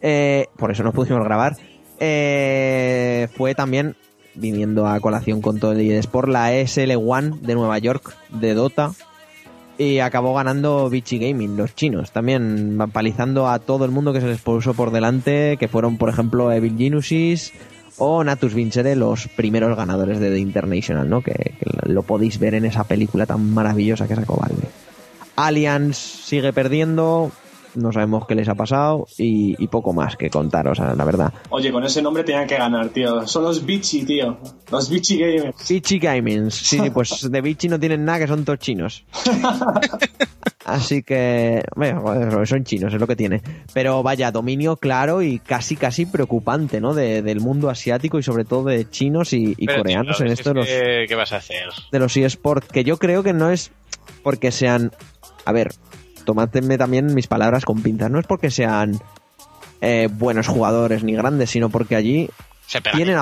eh, por eso no pudimos grabar, eh, fue también, viniendo a colación con todo el eSport, la SL1 de Nueva York, de Dota, y acabó ganando Vichy Gaming, los chinos, también palizando a todo el mundo que se les puso por delante, que fueron, por ejemplo, Evil Genusis o Natus Vincere, los primeros ganadores de The International, ¿no? Que, que lo podéis ver en esa película tan maravillosa que sacó Valve. Allianz sigue perdiendo, no sabemos qué les ha pasado y, y poco más que contaros, la verdad. oye, con ese nombre tenían que ganar, tío. Son los Bichi, tío. Los Bichi Gamers. Vichy Gaming, sí, *laughs* pues de Vichy no tienen nada que son todos chinos. *laughs* Así que, bueno, son chinos, es lo que tiene. Pero vaya, dominio claro y casi, casi preocupante, ¿no? De- del mundo asiático y sobre todo de chinos y, y Pero, coreanos tío, en es esto de los, que- ¿Qué vas a hacer? de los eSports, que yo creo que no es porque sean, a ver, tomadme también mis palabras con pinzas, no es porque sean eh, buenos jugadores ni grandes, sino porque allí Se Tienen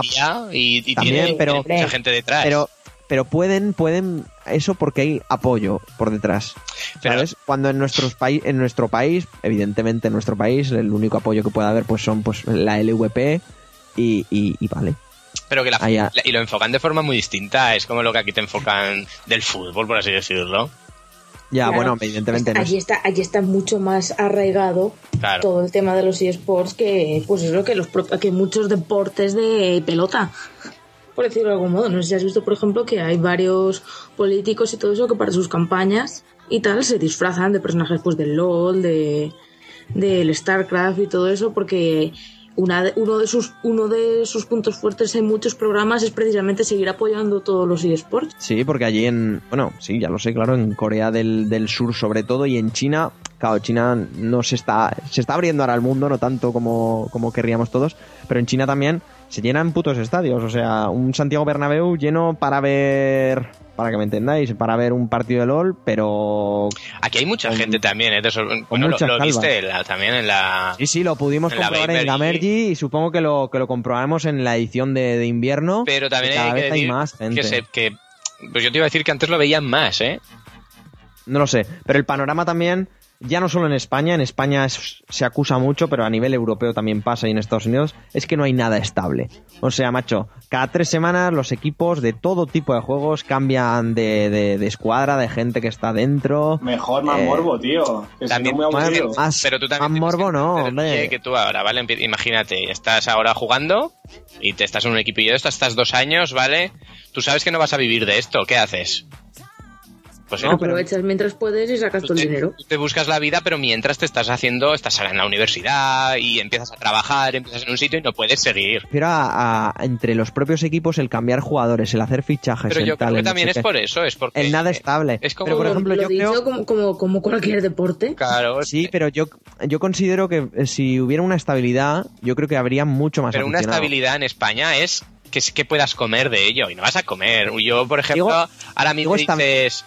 y, y También, tienen pero- mucha gente detrás. pero pero pueden pueden eso porque hay apoyo por detrás Pero- ¿sabes? cuando en nuestros país en nuestro país evidentemente en nuestro país el único apoyo que puede haber pues son pues la LVP y, y, y vale Pero que la, la- y lo enfocan de forma muy distinta. Es como lo que aquí te enfocan del fútbol, por así decirlo. Ya Claro. bueno evidentemente no es- allí está, allí está mucho más arraigado Claro. todo el tema de los eSports que, pues eso, que, los, pro- que muchos deportes de pelota. Por decirlo de algún modo. No sé si has visto, por ejemplo, que hay varios políticos y todo eso que para sus campañas y tal se disfrazan de personajes pues del LOL, de del StarCraft y todo eso, porque una de- uno, de sus, uno de sus puntos fuertes en muchos programas es precisamente seguir apoyando todos los eSports. Sí, porque allí en. Bueno, sí, ya lo sé, claro, en Corea del, del Sur sobre todo y en China. Claro, China no se está. Se está abriendo ahora al mundo, no tanto como, como querríamos todos. Pero en China también se llenan putos estadios. O sea, un Santiago Bernabéu lleno para ver. Para que me entendáis, para ver un partido de LOL, pero. Aquí hay mucha Con- gente también, ¿eh? Bueno, lo, viste en la- también en la... Sí, sí, lo pudimos En comprobar en Gamergy. Gamergy y supongo que lo, que lo comprobaremos en la edición de, de invierno. Pero también que cada que vez hay más gente. que, se- que- Pues yo te iba a decir que antes lo veían más, ¿eh? No lo sé, pero el panorama también, ya no solo en España, en España es- se acusa mucho, pero a nivel europeo también pasa y en Estados Unidos, es que no hay nada estable. O sea, macho, cada tres semanas los equipos de todo tipo de juegos cambian de, de- de escuadra, de gente que está dentro. Mejor, más Eh, morbo, tío. Que también- muy. Más- más- Pero tú también más morbo que no, hombre. que tú ahora, ¿vale? Imagínate, estás ahora jugando y te estás en un equipillo de esto, estás dos años, ¿vale? Tú sabes que no vas a vivir de esto, ¿qué haces? Pues No, pero- Aprovechas mientras puedes y sacas todo el dinero. te buscas la vida, pero mientras te estás haciendo, estás en la universidad y empiezas a trabajar, empiezas en un sitio y no puedes seguir. Pero a, a- entre los propios equipos el cambiar jugadores, el hacer fichajes, Pero el yo tal, creo que el también es por eso, es porque... el nada estable. Es como, Pero, por Lo- ejemplo, lo yo dicho creo... como, como, como cualquier deporte. Claro, Sí, pero yo, yo considero que eh, si hubiera una estabilidad, yo creo que habría mucho más pero una estabilidad en España es que, que puedas comer de ello y no vas a comer. Yo, por ejemplo, Digo- ahora mismo dices...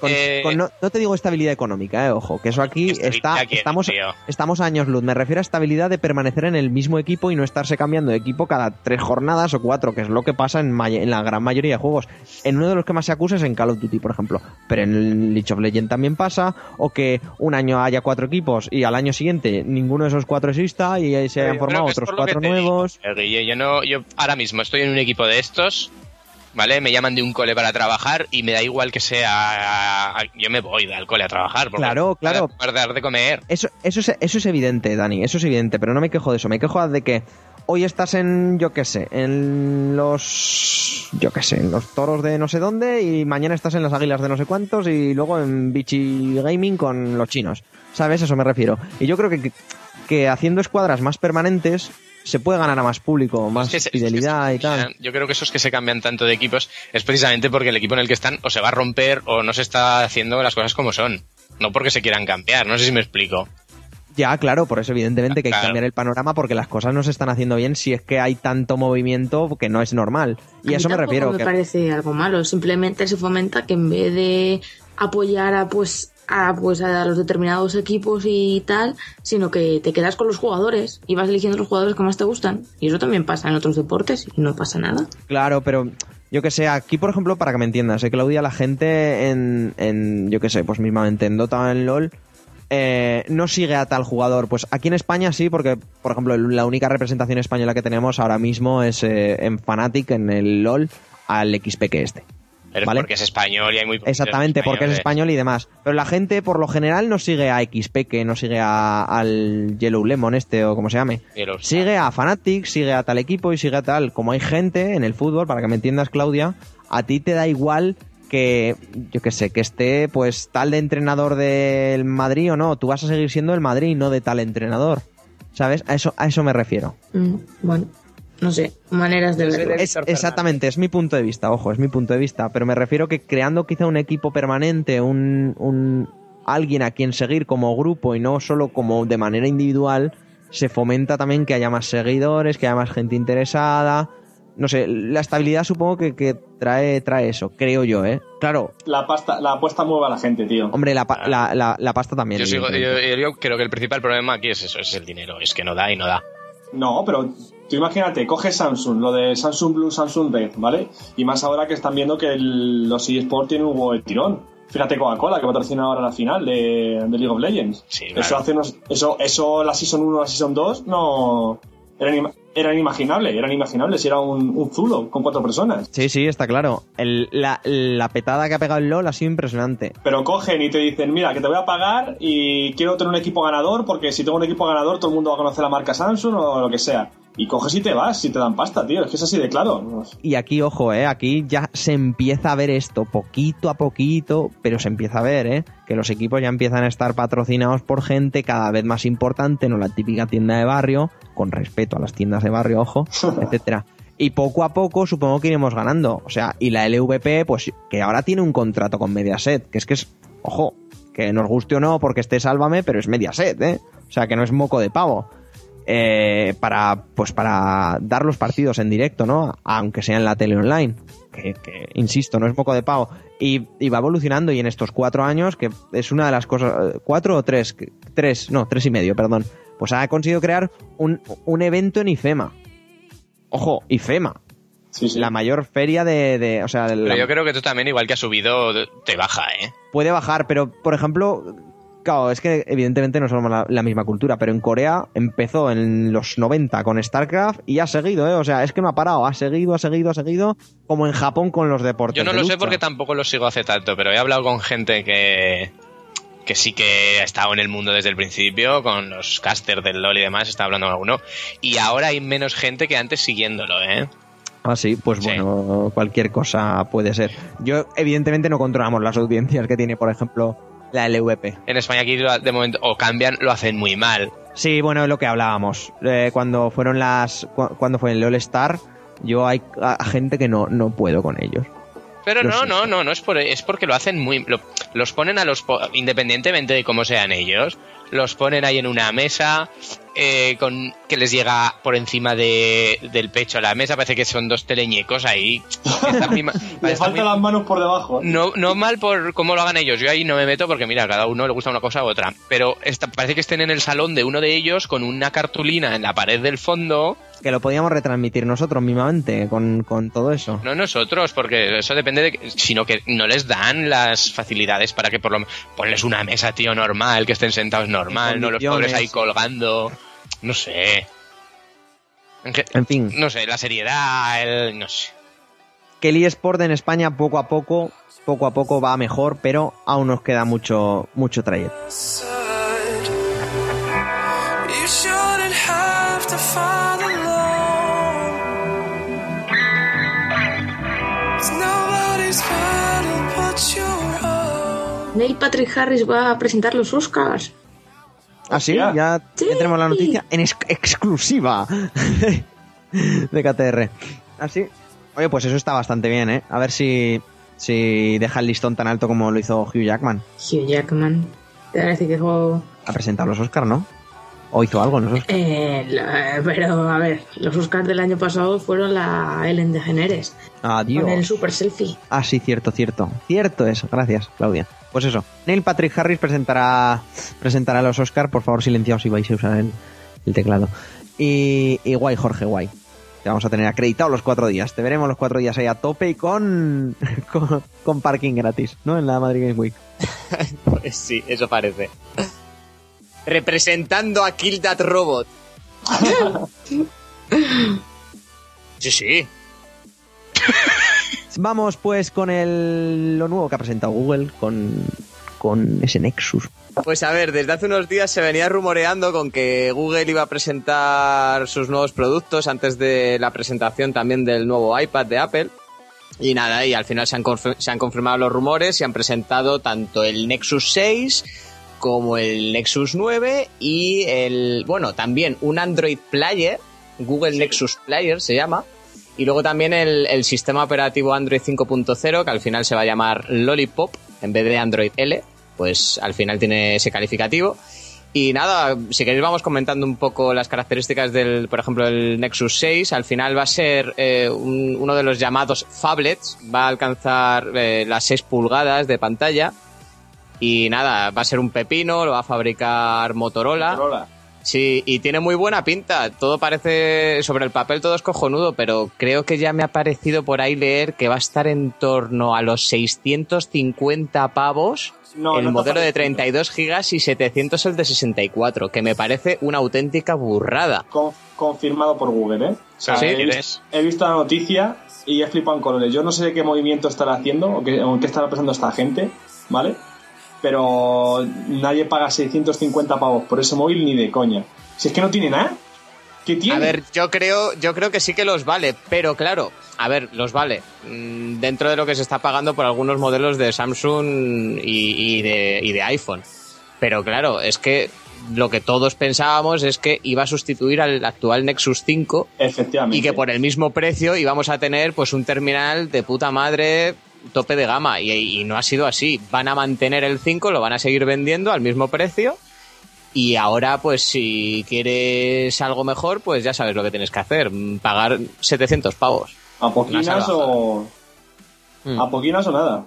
Con- eh, con- no, no te digo estabilidad económica, eh, ojo, que eso aquí ¿Qué estabilidad está, estamos, tío? estamos a años luz. Me refiero a estabilidad de permanecer en el mismo equipo y no estarse cambiando de equipo cada tres jornadas o cuatro, que es lo que pasa en, la gran mayoría de juegos. En uno de los que más se acusa es en Call of Duty, por ejemplo. Pero en League of Legends también pasa, o que un año haya cuatro equipos y al año siguiente ninguno de esos cuatro exista y se hayan formado otros cuatro digo, nuevos. yo no, yo ahora mismo estoy en un equipo de estos, ¿vale? Me llaman de un cole para trabajar y me da igual que sea, yo me voy al cole a trabajar. porque Claro, claro. Para dar de comer. Eso, eso, es, eso es evidente, Dani, eso es evidente, pero no me quejo de eso, me quejo de que hoy estás en, yo qué sé, en los, yo qué sé, en los toros de no sé dónde y mañana estás en las águilas de no sé cuántos y luego en Bichi Gaming con los chinos. ¿Sabes? Eso me refiero. Y yo creo que, que haciendo escuadras más permanentes se puede ganar a más público, más Es que se- es que fidelidad y tal. Yo creo que esos que se cambian tanto de equipos es precisamente porque el equipo en el que están o se va a romper o no se está haciendo las cosas como son. No porque se quieran cambiar, no sé si me explico. Ya, claro, por eso evidentemente que hay que Claro. cambiar el panorama porque las cosas no se están haciendo bien si es que hay tanto movimiento que no es normal. Y A a mí eso me refiero. me que- parece algo malo. Simplemente se fomenta que en vez de apoyar a pues a pues a los determinados equipos y tal, sino que te quedas con los jugadores y vas eligiendo los jugadores que más te gustan. Y eso también pasa en otros deportes y no pasa nada. Claro, pero yo que sé, aquí por ejemplo, para que me entiendas, eh, Claudia, la gente en, en yo que sé, pues mismamente en Dota en LOL, eh, no sigue a tal jugador. Pues aquí en España sí, porque por ejemplo la única representación española que tenemos ahora mismo es eh, en Fnatic, en el LOL, al XP que este. Pero porque es español y hay muy poquitos Exactamente, porque es español y demás. Pero la gente por lo general no sigue a XP, que no sigue a- al Yellow Lemon este o como se llame. Yellow Star. Sigue a Fnatic, sigue a tal equipo y sigue a tal. Como hay gente en el fútbol, para que me entiendas, Claudia, a ti te da igual que, yo que sé, que esté pues tal de entrenador del Madrid o no. Tú vas a seguir siendo el Madrid, no de tal entrenador. ¿Sabes? A eso, a eso me refiero. Mm, bueno, no sé, maneras de verlo. Es- exactamente, es mi punto de vista, ojo, es mi punto de vista, pero me refiero que creando quizá un equipo permanente, un, un alguien a quien seguir como grupo y no solo como de manera individual, se fomenta también que haya más seguidores, que haya más gente interesada. No sé, la estabilidad supongo que, que trae, trae eso, creo yo, ¿eh? Claro, La pasta, la apuesta mueve a la gente, tío. hombre, la, pa- la, la- la pasta también. Yo, sigo- yo- yo creo que el principal problema aquí es eso, es el dinero, es que no da y no da. No, pero tú imagínate, coge Samsung, lo de Samsung Blue, Samsung Red, ¿vale? Y más ahora que están viendo que el- los eSports tienen un huevo de tirón. Fíjate Coca-Cola, que patrocina ahora la final de, de League of Legends. Sí, eso hace unos, eso, eso la Season 1, la Season 2, no... Era, inima- era inimaginable, era inimaginable si era un, un zulo con cuatro personas. Sí, sí, está claro. El- la, la petada que ha pegado el LOL ha sido impresionante. Pero cogen y te dicen, mira, que te voy a pagar y quiero tener un equipo ganador porque si tengo un equipo ganador todo el mundo va a conocer la marca Samsung o lo que sea. Y coges y te vas, si te dan pasta, tío. Es que es así de claro. Y aquí, ojo, ¿eh? aquí ya se empieza a ver esto, poquito a poquito, pero se empieza a ver, ¿eh? que los equipos ya empiezan a estar patrocinados por gente cada vez más importante, no la típica tienda de barrio, con respeto a las tiendas de barrio, ojo, *laughs* etcétera. Y poco a poco supongo que iremos ganando. O sea, y la LVP, pues que ahora tiene un contrato con Mediaset, que es que es, ojo, que nos guste o no porque esté Sálvame, pero es Mediaset, ¿eh? O sea, que no es moco de pavo eh, para pues para dar los partidos en directo, ¿no? Aunque sea en la tele online. Que, que, insisto, no es poco de pago. Y, y va evolucionando y en estos cuatro años, que es una de las cosas, eh, cuatro o tres, tres, no, tres y medio, perdón, pues ha conseguido crear un, un evento en IFEMA. Ojo, IFEMA, Sí, sí. la mayor feria de, de- o sea, Pero la- yo creo que tú también, igual que has subido, te baja, ¿eh? puede bajar, pero por ejemplo, claro, es que evidentemente no somos la, la misma cultura, pero en Corea empezó en los 90 con StarCraft y ha seguido, ¿eh? O sea, es que no ha parado, ha seguido, ha seguido, ha seguido, como en Japón con los deportes. Yo no de lo sé porque tampoco lo sigo hace tanto, pero he hablado con gente que, que sí que ha estado en el mundo desde el principio, con los casters del LOL y demás, está hablando con alguno, y ahora hay menos gente que antes siguiéndolo, ¿eh? Ah, sí, pues Sí. bueno, cualquier cosa puede ser. Yo, evidentemente, no controlamos las audiencias que tiene, por ejemplo, la LVP. En España aquí de momento o cambian, lo hacen muy mal. Sí, bueno, es lo que hablábamos. Eh, cuando fueron las. cu- cuando fue el All Star, yo hay a gente que no, no puedo con ellos. Pero no, no, no, no es por es porque lo hacen muy lo- los ponen a los independientemente de cómo sean ellos, los ponen ahí en una mesa eh, con que les llega por encima de, del pecho a la mesa, parece que son dos teleñecos ahí. *laughs* Le faltan las manos por debajo. no, no mal por cómo lo hagan ellos. Yo ahí no me meto porque, mira, a cada uno le gusta una cosa u otra. Pero parece que estén en el salón de uno de ellos con una cartulina en la pared del fondo. Que lo podíamos retransmitir nosotros mismamente con, con todo eso. No nosotros, porque eso depende de... que- Sino que no les dan las facilidades para que por lo menos... Ponles una mesa, tío, normal, que estén sentados normal, no los pobres ahí colgando. No sé. En que- En fin, No sé, la seriedad, el... No sé. que el eSport en España poco a poco, poco a poco va mejor, pero aún nos queda mucho, mucho trayecto. side. You shouldn't have to Neil Patrick Harris va a presentar los Oscars. Ah, sí, ya, Sí. ya tenemos la noticia en ex- exclusiva *laughs* de KTR. Así. Oye, pues eso está bastante bien, ¿eh? A ver si, si deja el listón tan alto como lo hizo Hugh Jackman. Hugh Jackman. Te decir que juego... A presentar los Oscars, ¿no? O hizo algo en los Oscars. Eh, la- pero a ver, los Oscars del año pasado fueron la Ellen DeGeneres. Adiós. Con el super selfie. Ah, sí, cierto, cierto. Cierto eso. Gracias, Claudia. Pues eso. Neil Patrick Harris presentará, presentará los Oscars. Por favor, silenciaos si vais a usar el, el teclado. Y, y guay, Jorge, guay. Te vamos a tener acreditado los cuatro días. Te veremos los cuatro días ahí a tope y con, *laughs* con, con parking gratis, ¿no? En la Madrid Games Week. *laughs* Pues sí, eso parece. Representando a Kill That Robot. *laughs* sí, sí. Vamos pues con el, lo nuevo que ha presentado Google con, con ese Nexus. Pues a ver, desde hace unos días se venía rumoreando con que Google iba a presentar sus nuevos productos antes de la presentación también del nuevo iPad de Apple. Y nada, y al final se han, se han confirmado los rumores y han presentado tanto el Nexus 6 como el Nexus 9 y el, bueno, también un Android Player, Google Nexus Player se llama, y luego también el, sistema operativo Android 5.0 que al final se va a llamar Lollipop en vez de Android L, pues al final tiene ese calificativo. Y nada, si queréis vamos comentando un poco las características del, por ejemplo, el Nexus 6. Al final va a ser eh, un- uno de los llamados phablets, va a alcanzar eh, las 6 pulgadas de pantalla. Y nada, va a ser un pepino, lo va a fabricar Motorola. Motorola. Sí, y tiene muy buena pinta. Todo parece, sobre el papel todo es cojonudo, pero creo que ya me ha parecido por ahí leer que va a estar en torno a los 650 pavos No, el no modelo de parecido. 32 gigas y 700 el de 64, que me parece una auténtica burrada. Con- confirmado por Google, ¿eh? O sea, Sí, he, ¿quieres? vis- he visto la noticia y he flipado en colores. Yo no sé qué movimiento estará haciendo o qué, o qué estará pensando esta gente, ¿vale? Pero nadie paga 650 pavos por ese móvil ni de coña. Si es que no tiene nada. ¿Qué tiene? A ver, yo creo, yo creo que sí que los vale, pero claro, a ver, los vale. Mm, Dentro de lo que se está pagando por algunos modelos de Samsung y, y de, y de iPhone. Pero claro, es que lo que todos pensábamos es que iba a sustituir al actual Nexus 5 Efectivamente. y que por el mismo precio íbamos a tener pues un terminal de puta madre tope de gama y, y no ha sido así. Van a mantener el 5, lo van a seguir vendiendo al mismo precio y ahora pues si quieres algo mejor pues ya sabes lo que tienes que hacer, mm, pagar 700 pavos. ¿A poquinas o...? Mm. ¿A poquinas o nada?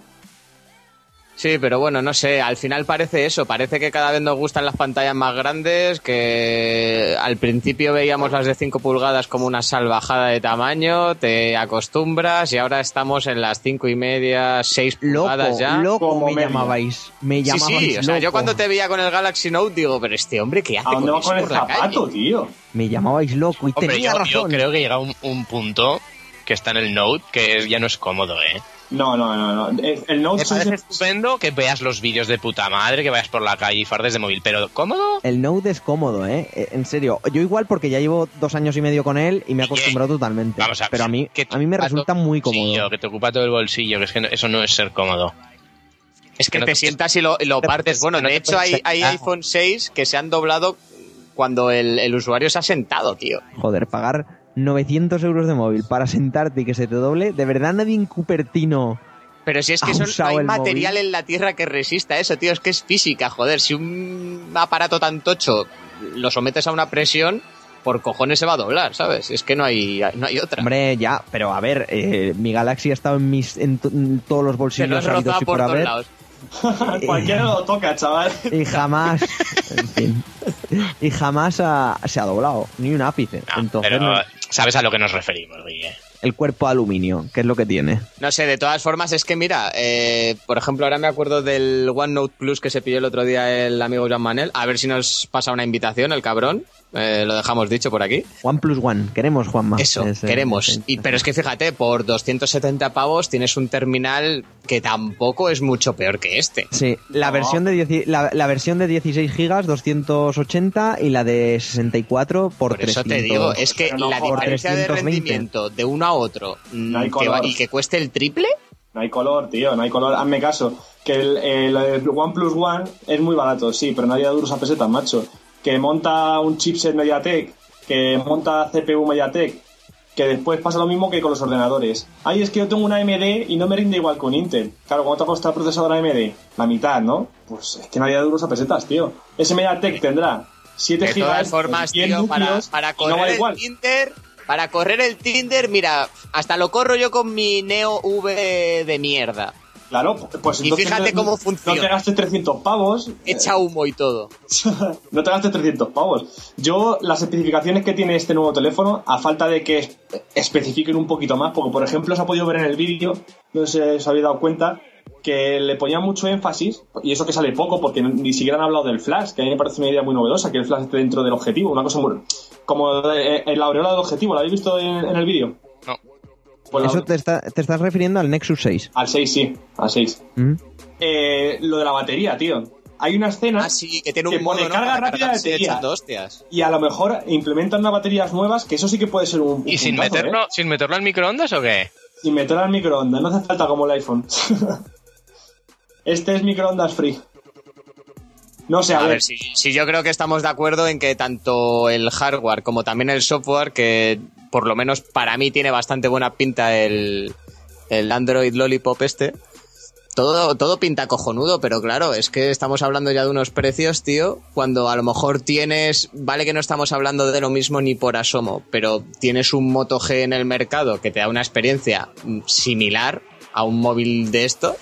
Sí, pero bueno, no sé, al final parece eso, parece que cada vez nos gustan las pantallas más grandes, que al principio veíamos las de 5 pulgadas como una salvajada de tamaño, te acostumbras y ahora estamos en las 5 y media, 6 Loco, pulgadas ya. loco Como me llamabais. Me Sí, llamabais sí, o sea, yo cuando te veía con el Galaxy Note digo, pero este hombre, ¿qué hace ¿A dónde con va eso con el por la zapato, calle? tío? Me llamabais loco y Hombre, tenía yo, razón. yo creo que llega un, un punto que está en el Note que ya no es cómodo, ¿eh? No, no, no. no. El, Note Me 6 parece estupendo que veas los vídeos de puta madre, que vayas por la calle y fardes de móvil, pero ¿cómodo? El Note es cómodo, ¿eh? Eh, En serio. Yo igual porque ya llevo dos años y medio con él y me he acostumbrado totalmente. Vamos a ver, Pero a mí, que a mí me resulta muy cómodo. que te ocupa todo el bolsillo, que es que no- eso no es ser cómodo. Es que no te te- sientas y lo, y lo te partes. Bueno, no de hecho hay, iPhone 6 que se han doblado cuando el, el usuario se ha sentado, tío. Joder, pagar 900 euros de móvil para sentarte y que se te doble. ¿De verdad nadie en Cupertino Pero si es que eso, no hay material móvil. en la Tierra que resista eso, tío. Es que es física, joder. Si un aparato tan tocho lo sometes a una presión, por cojones se va a doblar, ¿sabes? Es que no hay, no hay otra. Hombre, ya, pero a ver, eh, mi Galaxy ha estado en, mis, en, to- en todos los bolsillos y por por todos lados. *laughs* Cualquiera lo toca, chaval. y jamás, en fin, y jamás ha- se ha doblado, ni un ápice. No, Entonces, pero no- sabes a lo que nos referimos, Guille. el cuerpo aluminio, que es lo que tiene. No sé, de todas formas, es que mira, eh, por ejemplo, ahora me acuerdo del OneNote Plus que se pilló el otro día el amigo Joan Manel. A ver si nos pasa una invitación, el cabrón. Eh, lo dejamos dicho por aquí. One plus one, queremos Juanma. Eso, Ese- queremos. Y, pero es que fíjate, por 270 pavos tienes un terminal que tampoco es mucho peor que este. Sí, la, No. versión de 10 la, la versión de 16 gigas 280 y la de 64 por, Por eso 300. te digo, es que no la diferencia de 320. rendimiento de uno a otro mm, No hay que va- color. y que cueste el triple, No hay color, tío, no hay color. Hazme caso. Que el, el, el OnePlus One es muy barato, sí, pero nadie da duros a pesetas, macho. Que monta un chipset MediaTek, que monta CPU MediaTek, que después pasa lo mismo que con los ordenadores. Ay, es que yo tengo una AMD y no me rinde igual con Intel. Claro, ¿cuánto cuesta el procesador AMD? La mitad, ¿no? Pues es que nadie da duros a pesetas, tío. Ese MediaTek tendrá 7 De GB, todas formas, 100 tío, para, para no correr vale el igual. Tinder, para correr el Tinder, mira, hasta lo corro yo con mi Neo V de mierda. Claro, pues Y entonces fíjate no- cómo No funciona. te gastes 300 pavos. Echa humo y todo. *laughs* no te gastes 300 pavos. Yo, las especificaciones que tiene este nuevo teléfono, a falta de que es- especifiquen un poquito más, porque por ejemplo se ha podido ver en el vídeo, no sé si os habéis dado cuenta, que le ponía mucho énfasis, y eso que sale poco, porque ni siquiera han hablado del flash, que a mí me parece una idea muy novedosa, que el flash esté dentro del objetivo, una cosa muy... como eh, en la aureola del objetivo, ¿la habéis visto en, en el vídeo? Eso te, está- te estás refiriendo al Nexus 6. Al 6, sí, al 6. ¿Mm? Eh, lo de la batería, tío. Hay una escena Ah, sí, que tiene que un pone modo, ¿no? carga Para rápida de batería. hostias. y a lo mejor implementan unas baterías nuevas, que eso sí que puede ser un. un ¿Y sin puntazo, meterlo, ¿eh? sin meterlo al microondas o qué? Sin meterlo al microondas, no hace falta como el iPhone. *laughs* este es microondas free. No sé, a, A ver. ver, si, si yo creo que estamos de acuerdo en que tanto el hardware como también el software, que por lo menos para mí tiene bastante buena pinta el, el Android Lollipop este, todo, todo pinta cojonudo, pero claro, es que estamos hablando ya de unos precios, tío, cuando a lo mejor tienes, vale que no estamos hablando de lo mismo ni por asomo, pero tienes un Moto G en el mercado que te da una experiencia similar a un móvil de estos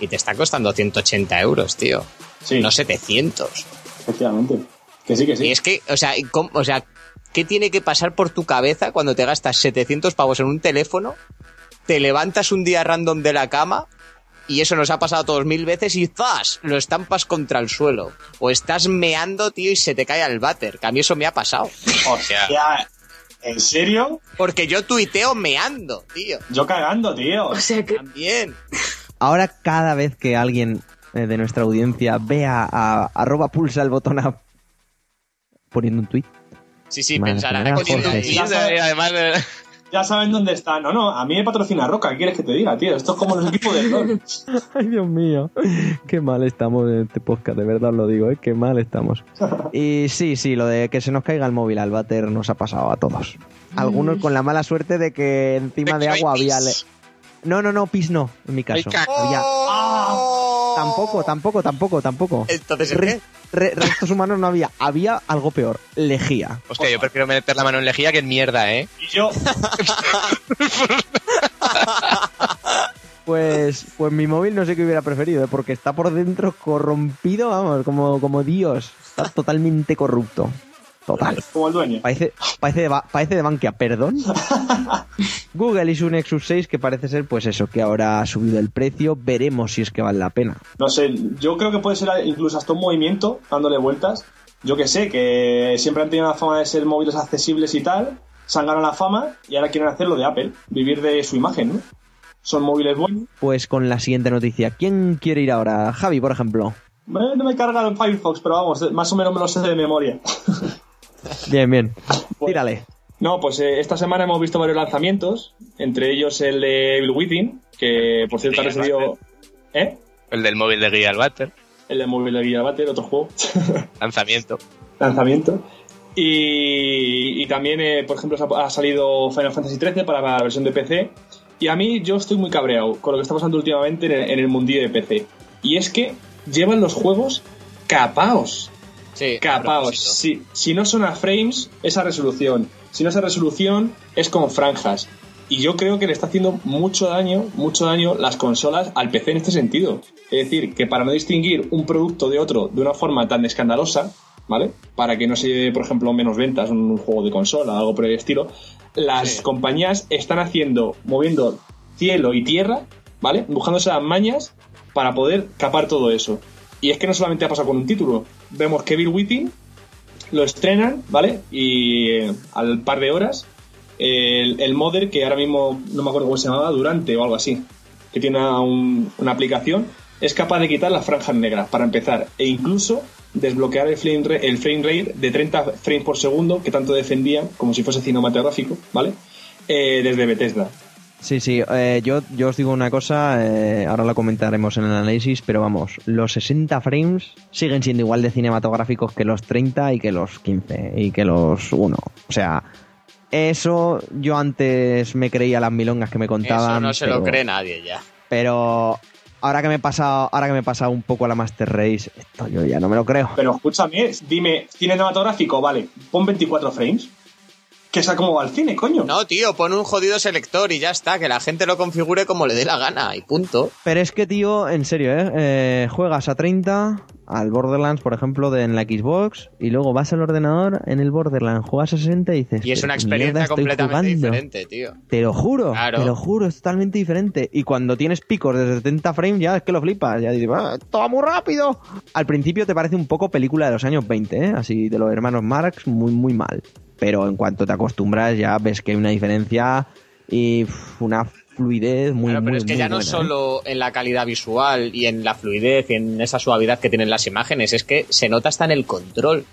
y te está costando 180 euros, tío. Sí, No 700. efectivamente. Que sí, que sí. Y es que, o sea, cómo- o sea, ¿qué tiene que pasar por tu cabeza cuando te gastas 700 pavos en un teléfono, te levantas un día random de la cama y eso nos ha pasado todos mil veces y ¡zas! lo estampas contra el suelo? O estás meando, tío, y se te cae al váter, que a mí eso me ha pasado. *laughs* Hostia, ¿en serio? Porque yo tuiteo meando, tío. Yo cagando, tío. O sea que También. Ahora cada vez que alguien eh, de nuestra audiencia vea a arroba pulsa el botón a poniendo un tweet. Sí, sí, Madre un Y además, Ya saben dónde está. No, no, a mí me patrocina Roca. ¿Qué quieres que te diga, tío? Esto es como los equipos de LOL. *laughs* Ay, Dios mío. Qué mal estamos en este podcast, de verdad os lo digo, ¿eh? Qué mal estamos. Y sí, sí, lo de que se nos caiga el móvil al váter nos ha pasado a todos. Algunos con la mala suerte de que encima De agua había... le- No, no, no, pis no, en mi caso. Había... ¡Oh! Tampoco, tampoco, tampoco, tampoco. Entonces, ¿el Re- qué? re- restos humanos no había. Había algo peor, lejía. hostia, yo prefiero meter la mano en lejía que en mierda, ¿eh? Y yo, *laughs* Pues, pues mi móvil no sé qué hubiera preferido, ¿eh? porque está por dentro corrompido, vamos, como, como Dios. Está totalmente corrupto. Total. como el dueño. Parece, parece, de, parece de Bankia, perdón. *laughs* Google y su Nexus 6, que parece ser, pues eso, que ahora ha subido el precio. Veremos si es que vale la pena. No sé, yo creo que puede ser incluso hasta un movimiento dándole vueltas. Yo que sé, que siempre han tenido la fama de ser móviles accesibles y tal. Se han ganado la fama y ahora quieren hacer lo de Apple, vivir de su imagen, ¿no? Son móviles buenos. Pues con la siguiente noticia. ¿Quién quiere ir ahora? Javi, por ejemplo. No me carga el Firefox, pero vamos, más o menos me lo sé de memoria. *laughs* Bien, bien. Tírale. No, pues eh, esta semana hemos visto varios lanzamientos, entre ellos el de Evil Within, que por cierto ha recibido... ¿Eh? El del móvil de guía al. El de móvil de Guía Batter, otro juego. *laughs* Lanzamiento. lanzamiento. Y, y también, eh, por ejemplo, ha ha salido Final Fantasy XIII para la versión de PC. Y a mí yo estoy muy cabreado con lo que está pasando últimamente en el, en el mundillo de PC. Y es que llevan los juegos capaos. Sí, Capaos. Si, si no son a frames, es a resolución. Si no es a resolución, es con franjas. Y yo creo que le está haciendo mucho daño, mucho daño las consolas al PC en este sentido. Es decir, que para no distinguir un producto de otro de una forma tan escandalosa, ¿vale? Para que no se lleve, por ejemplo, menos ventas en un juego de consola, algo por el estilo, las Sí. compañías están haciendo, moviendo cielo y tierra, ¿vale? Buscándose las mañas para poder capar todo eso. Y es que no solamente ha pasado con un título. Vemos que Bill Within lo estrenan, ¿vale? Y eh, al par de horas, el, el modder, que ahora mismo no me acuerdo cómo se llamaba, Durante o algo así, que tiene una, un- una aplicación, es capaz de quitar las franjas negras para empezar e incluso desbloquear el frame, ra- el frame rate de 30 frames por segundo que tanto defendían como si fuese cinematográfico, ¿vale? Eh, desde Bethesda. Sí, sí, eh, yo, yo os digo una cosa, eh, ahora la comentaremos en el análisis, pero vamos, los 60 frames siguen siendo igual de cinematográficos que los 30 y que los 15 y que los 1. O sea, eso yo antes me creía las milongas que me contaban. Eso no se pero, lo cree nadie ya. Pero ahora que me he pasado, ahora que me he pasado un poco a la Master Race, esto yo ya no me lo creo. Pero escúchame, dime, cinematográfico, vale, pon 24 frames. Que sea como va el cine, coño. No, tío, pon un jodido selector y ya está, que la gente lo configure como le dé la gana y punto. Pero es que, tío, en serio, ¿eh? Eh, Juegas a 30 al Borderlands, por ejemplo, de, en la Xbox, y luego vas al ordenador en el Borderlands, juegas a 60 y dices... Y es "¿Pero una experiencia completamente jugando?". diferente, tío. Te lo juro, Claro. te lo juro, es totalmente diferente. Y cuando tienes picos de 70 frames, ya es que lo flipas. Ya dices, "Ah, va muy rápido. Al principio te parece un poco película de los años 20, ¿eh? Así de los hermanos Marx, muy, muy mal. Pero en cuanto te acostumbras, ya ves que hay una diferencia y una fluidez muy, Claro, pero muy, es que ya no buena, ¿eh? solo en la calidad visual y en la fluidez y en esa suavidad que tienen las imágenes, es que se nota hasta en el control,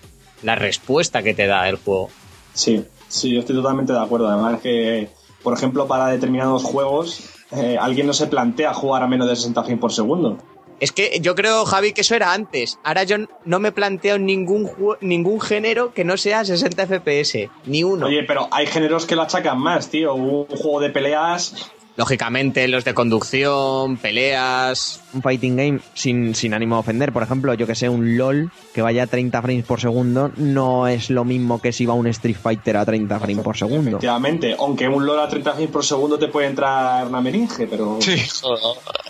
la respuesta que te da el juego. Sí, sí, yo estoy totalmente de acuerdo. Además es que, por ejemplo, para determinados juegos, eh, alguien no se plantea jugar a menos de 60 frames por segundo. Es que yo creo, Javi, que eso era antes. Ahora yo no me planteo ningún, ningún género que no sea 60 FPS. Ni uno. Oye, pero hay géneros que lo achacan más, tío. Un juego de peleas. Lógicamente, los de conducción, peleas. Un fighting game sin, sin ánimo de ofender. Por ejemplo, yo que sé, un LOL que vaya a 30 frames por segundo no es lo mismo que si va un Street Fighter a 30 frames por segundo. Efectivamente, aunque un LOL a 30 frames por segundo te puede entrar una meninge, pero. Sí,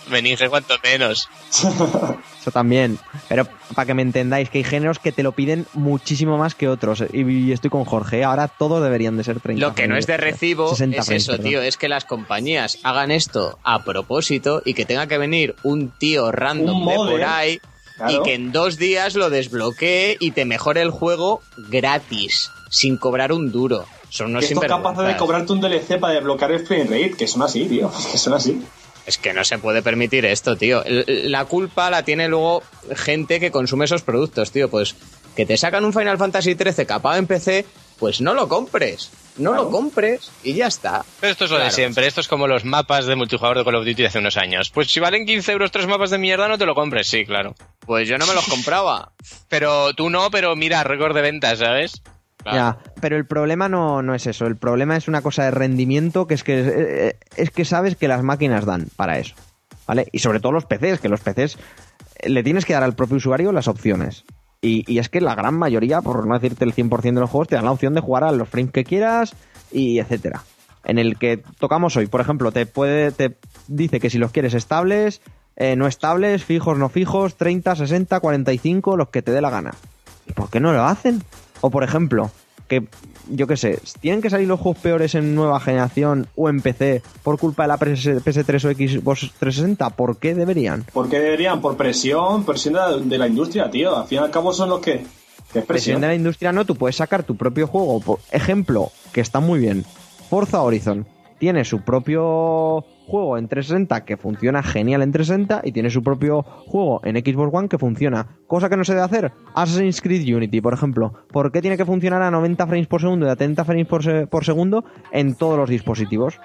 Meninge cuanto menos. *laughs* Eso también. Pero para que me entendáis, que hay géneros que te lo piden muchísimo más que otros. Y, y estoy con Jorge. Ahora todos deberían de ser 30 Lo que no es de recibo 60 es frames, eso, perdón. tío. Es que las compañías hagan esto a propósito y que tenga que venir un tío random de por ahí claro. y que en dos días lo desbloquee y te mejore el juego gratis, sin cobrar un duro. Son unos que esto es capaz de cobrarte un DLC para desbloquear el frame rate, que son así, tío. *laughs* Que son así. Es que no se puede permitir esto, tío. La culpa la tiene luego gente que consume esos productos, tío. Pues que te sacan un Final Fantasy XIII capado en PC, pues no lo compres. No lo compres y ya está. Pero esto es lo de siempre. Esto es como los mapas de multijugador de Call of Duty de hace unos años. Pues si valen 15 euros tres mapas de mierda, no te lo compres, sí, claro. Pues yo no me los compraba. *laughs* Pero tú no, pero mira, récord de ventas, ¿sabes? Claro. Ya, pero el problema no, no es eso. El problema es una cosa de rendimiento que es que eh, es que sabes que las máquinas dan para eso. ¿Vale? Y sobre todo los PCs, que los PCs eh, le tienes que dar al propio usuario las opciones. Y, es que la gran mayoría, por no decirte el 100% de los juegos, te dan la opción de jugar a los frames que quieras y etcétera. En el que tocamos hoy, por ejemplo, te puede te dice que si los quieres estables, eh, no estables, fijos, no fijos, 30, 60, 45, los que te dé la gana. ¿Y por qué no lo hacen? O por ejemplo, que yo qué sé, tienen que salir los juegos peores en nueva generación o en PC por culpa de la PS, 3 o Xbox 360, ¿por qué deberían? ¿Por qué deberían? Por presión, presión de la, de la industria, tío. Al fin y al cabo son los que. que es Presión presión. de la industria no, tú puedes sacar tu propio juego. Por ejemplo, que está muy bien. Forza Horizon tiene su propio juego en 360 que funciona genial en 360 y tiene su propio juego en Xbox One que funciona. Cosa que no se debe hacer. Assassin's Creed Unity, por ejemplo. ¿Por qué tiene que funcionar a 90 frames por segundo y a 30 frames por, se- por segundo en todos los dispositivos?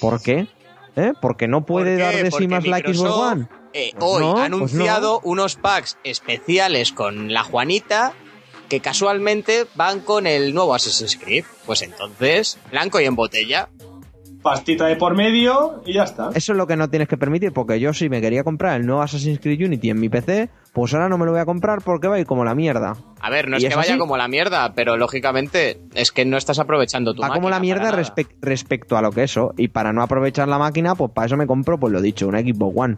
¿Por qué? ¿Eh? Porque no puede dar de sí más la Xbox One. eh, Pues hoy no, ha pues anunciado unos packs especiales con la Juanita que casualmente van con el nuevo Assassin's Creed. Pues entonces, blanco y en botella. Pastita de por medio y ya está. Eso es lo que no tienes que permitir, porque yo si me quería comprar el nuevo Assassin's Creed Unity en mi PC, pues ahora no me lo voy a comprar porque va a ir como la mierda. A ver, no ¿Y es es que vaya así? como la mierda, pero lógicamente es que no estás aprovechando tu Va como la mierda respe- respecto a lo que eso. Y para no aprovechar la máquina, pues para eso me compro, pues lo dicho, una Xbox One.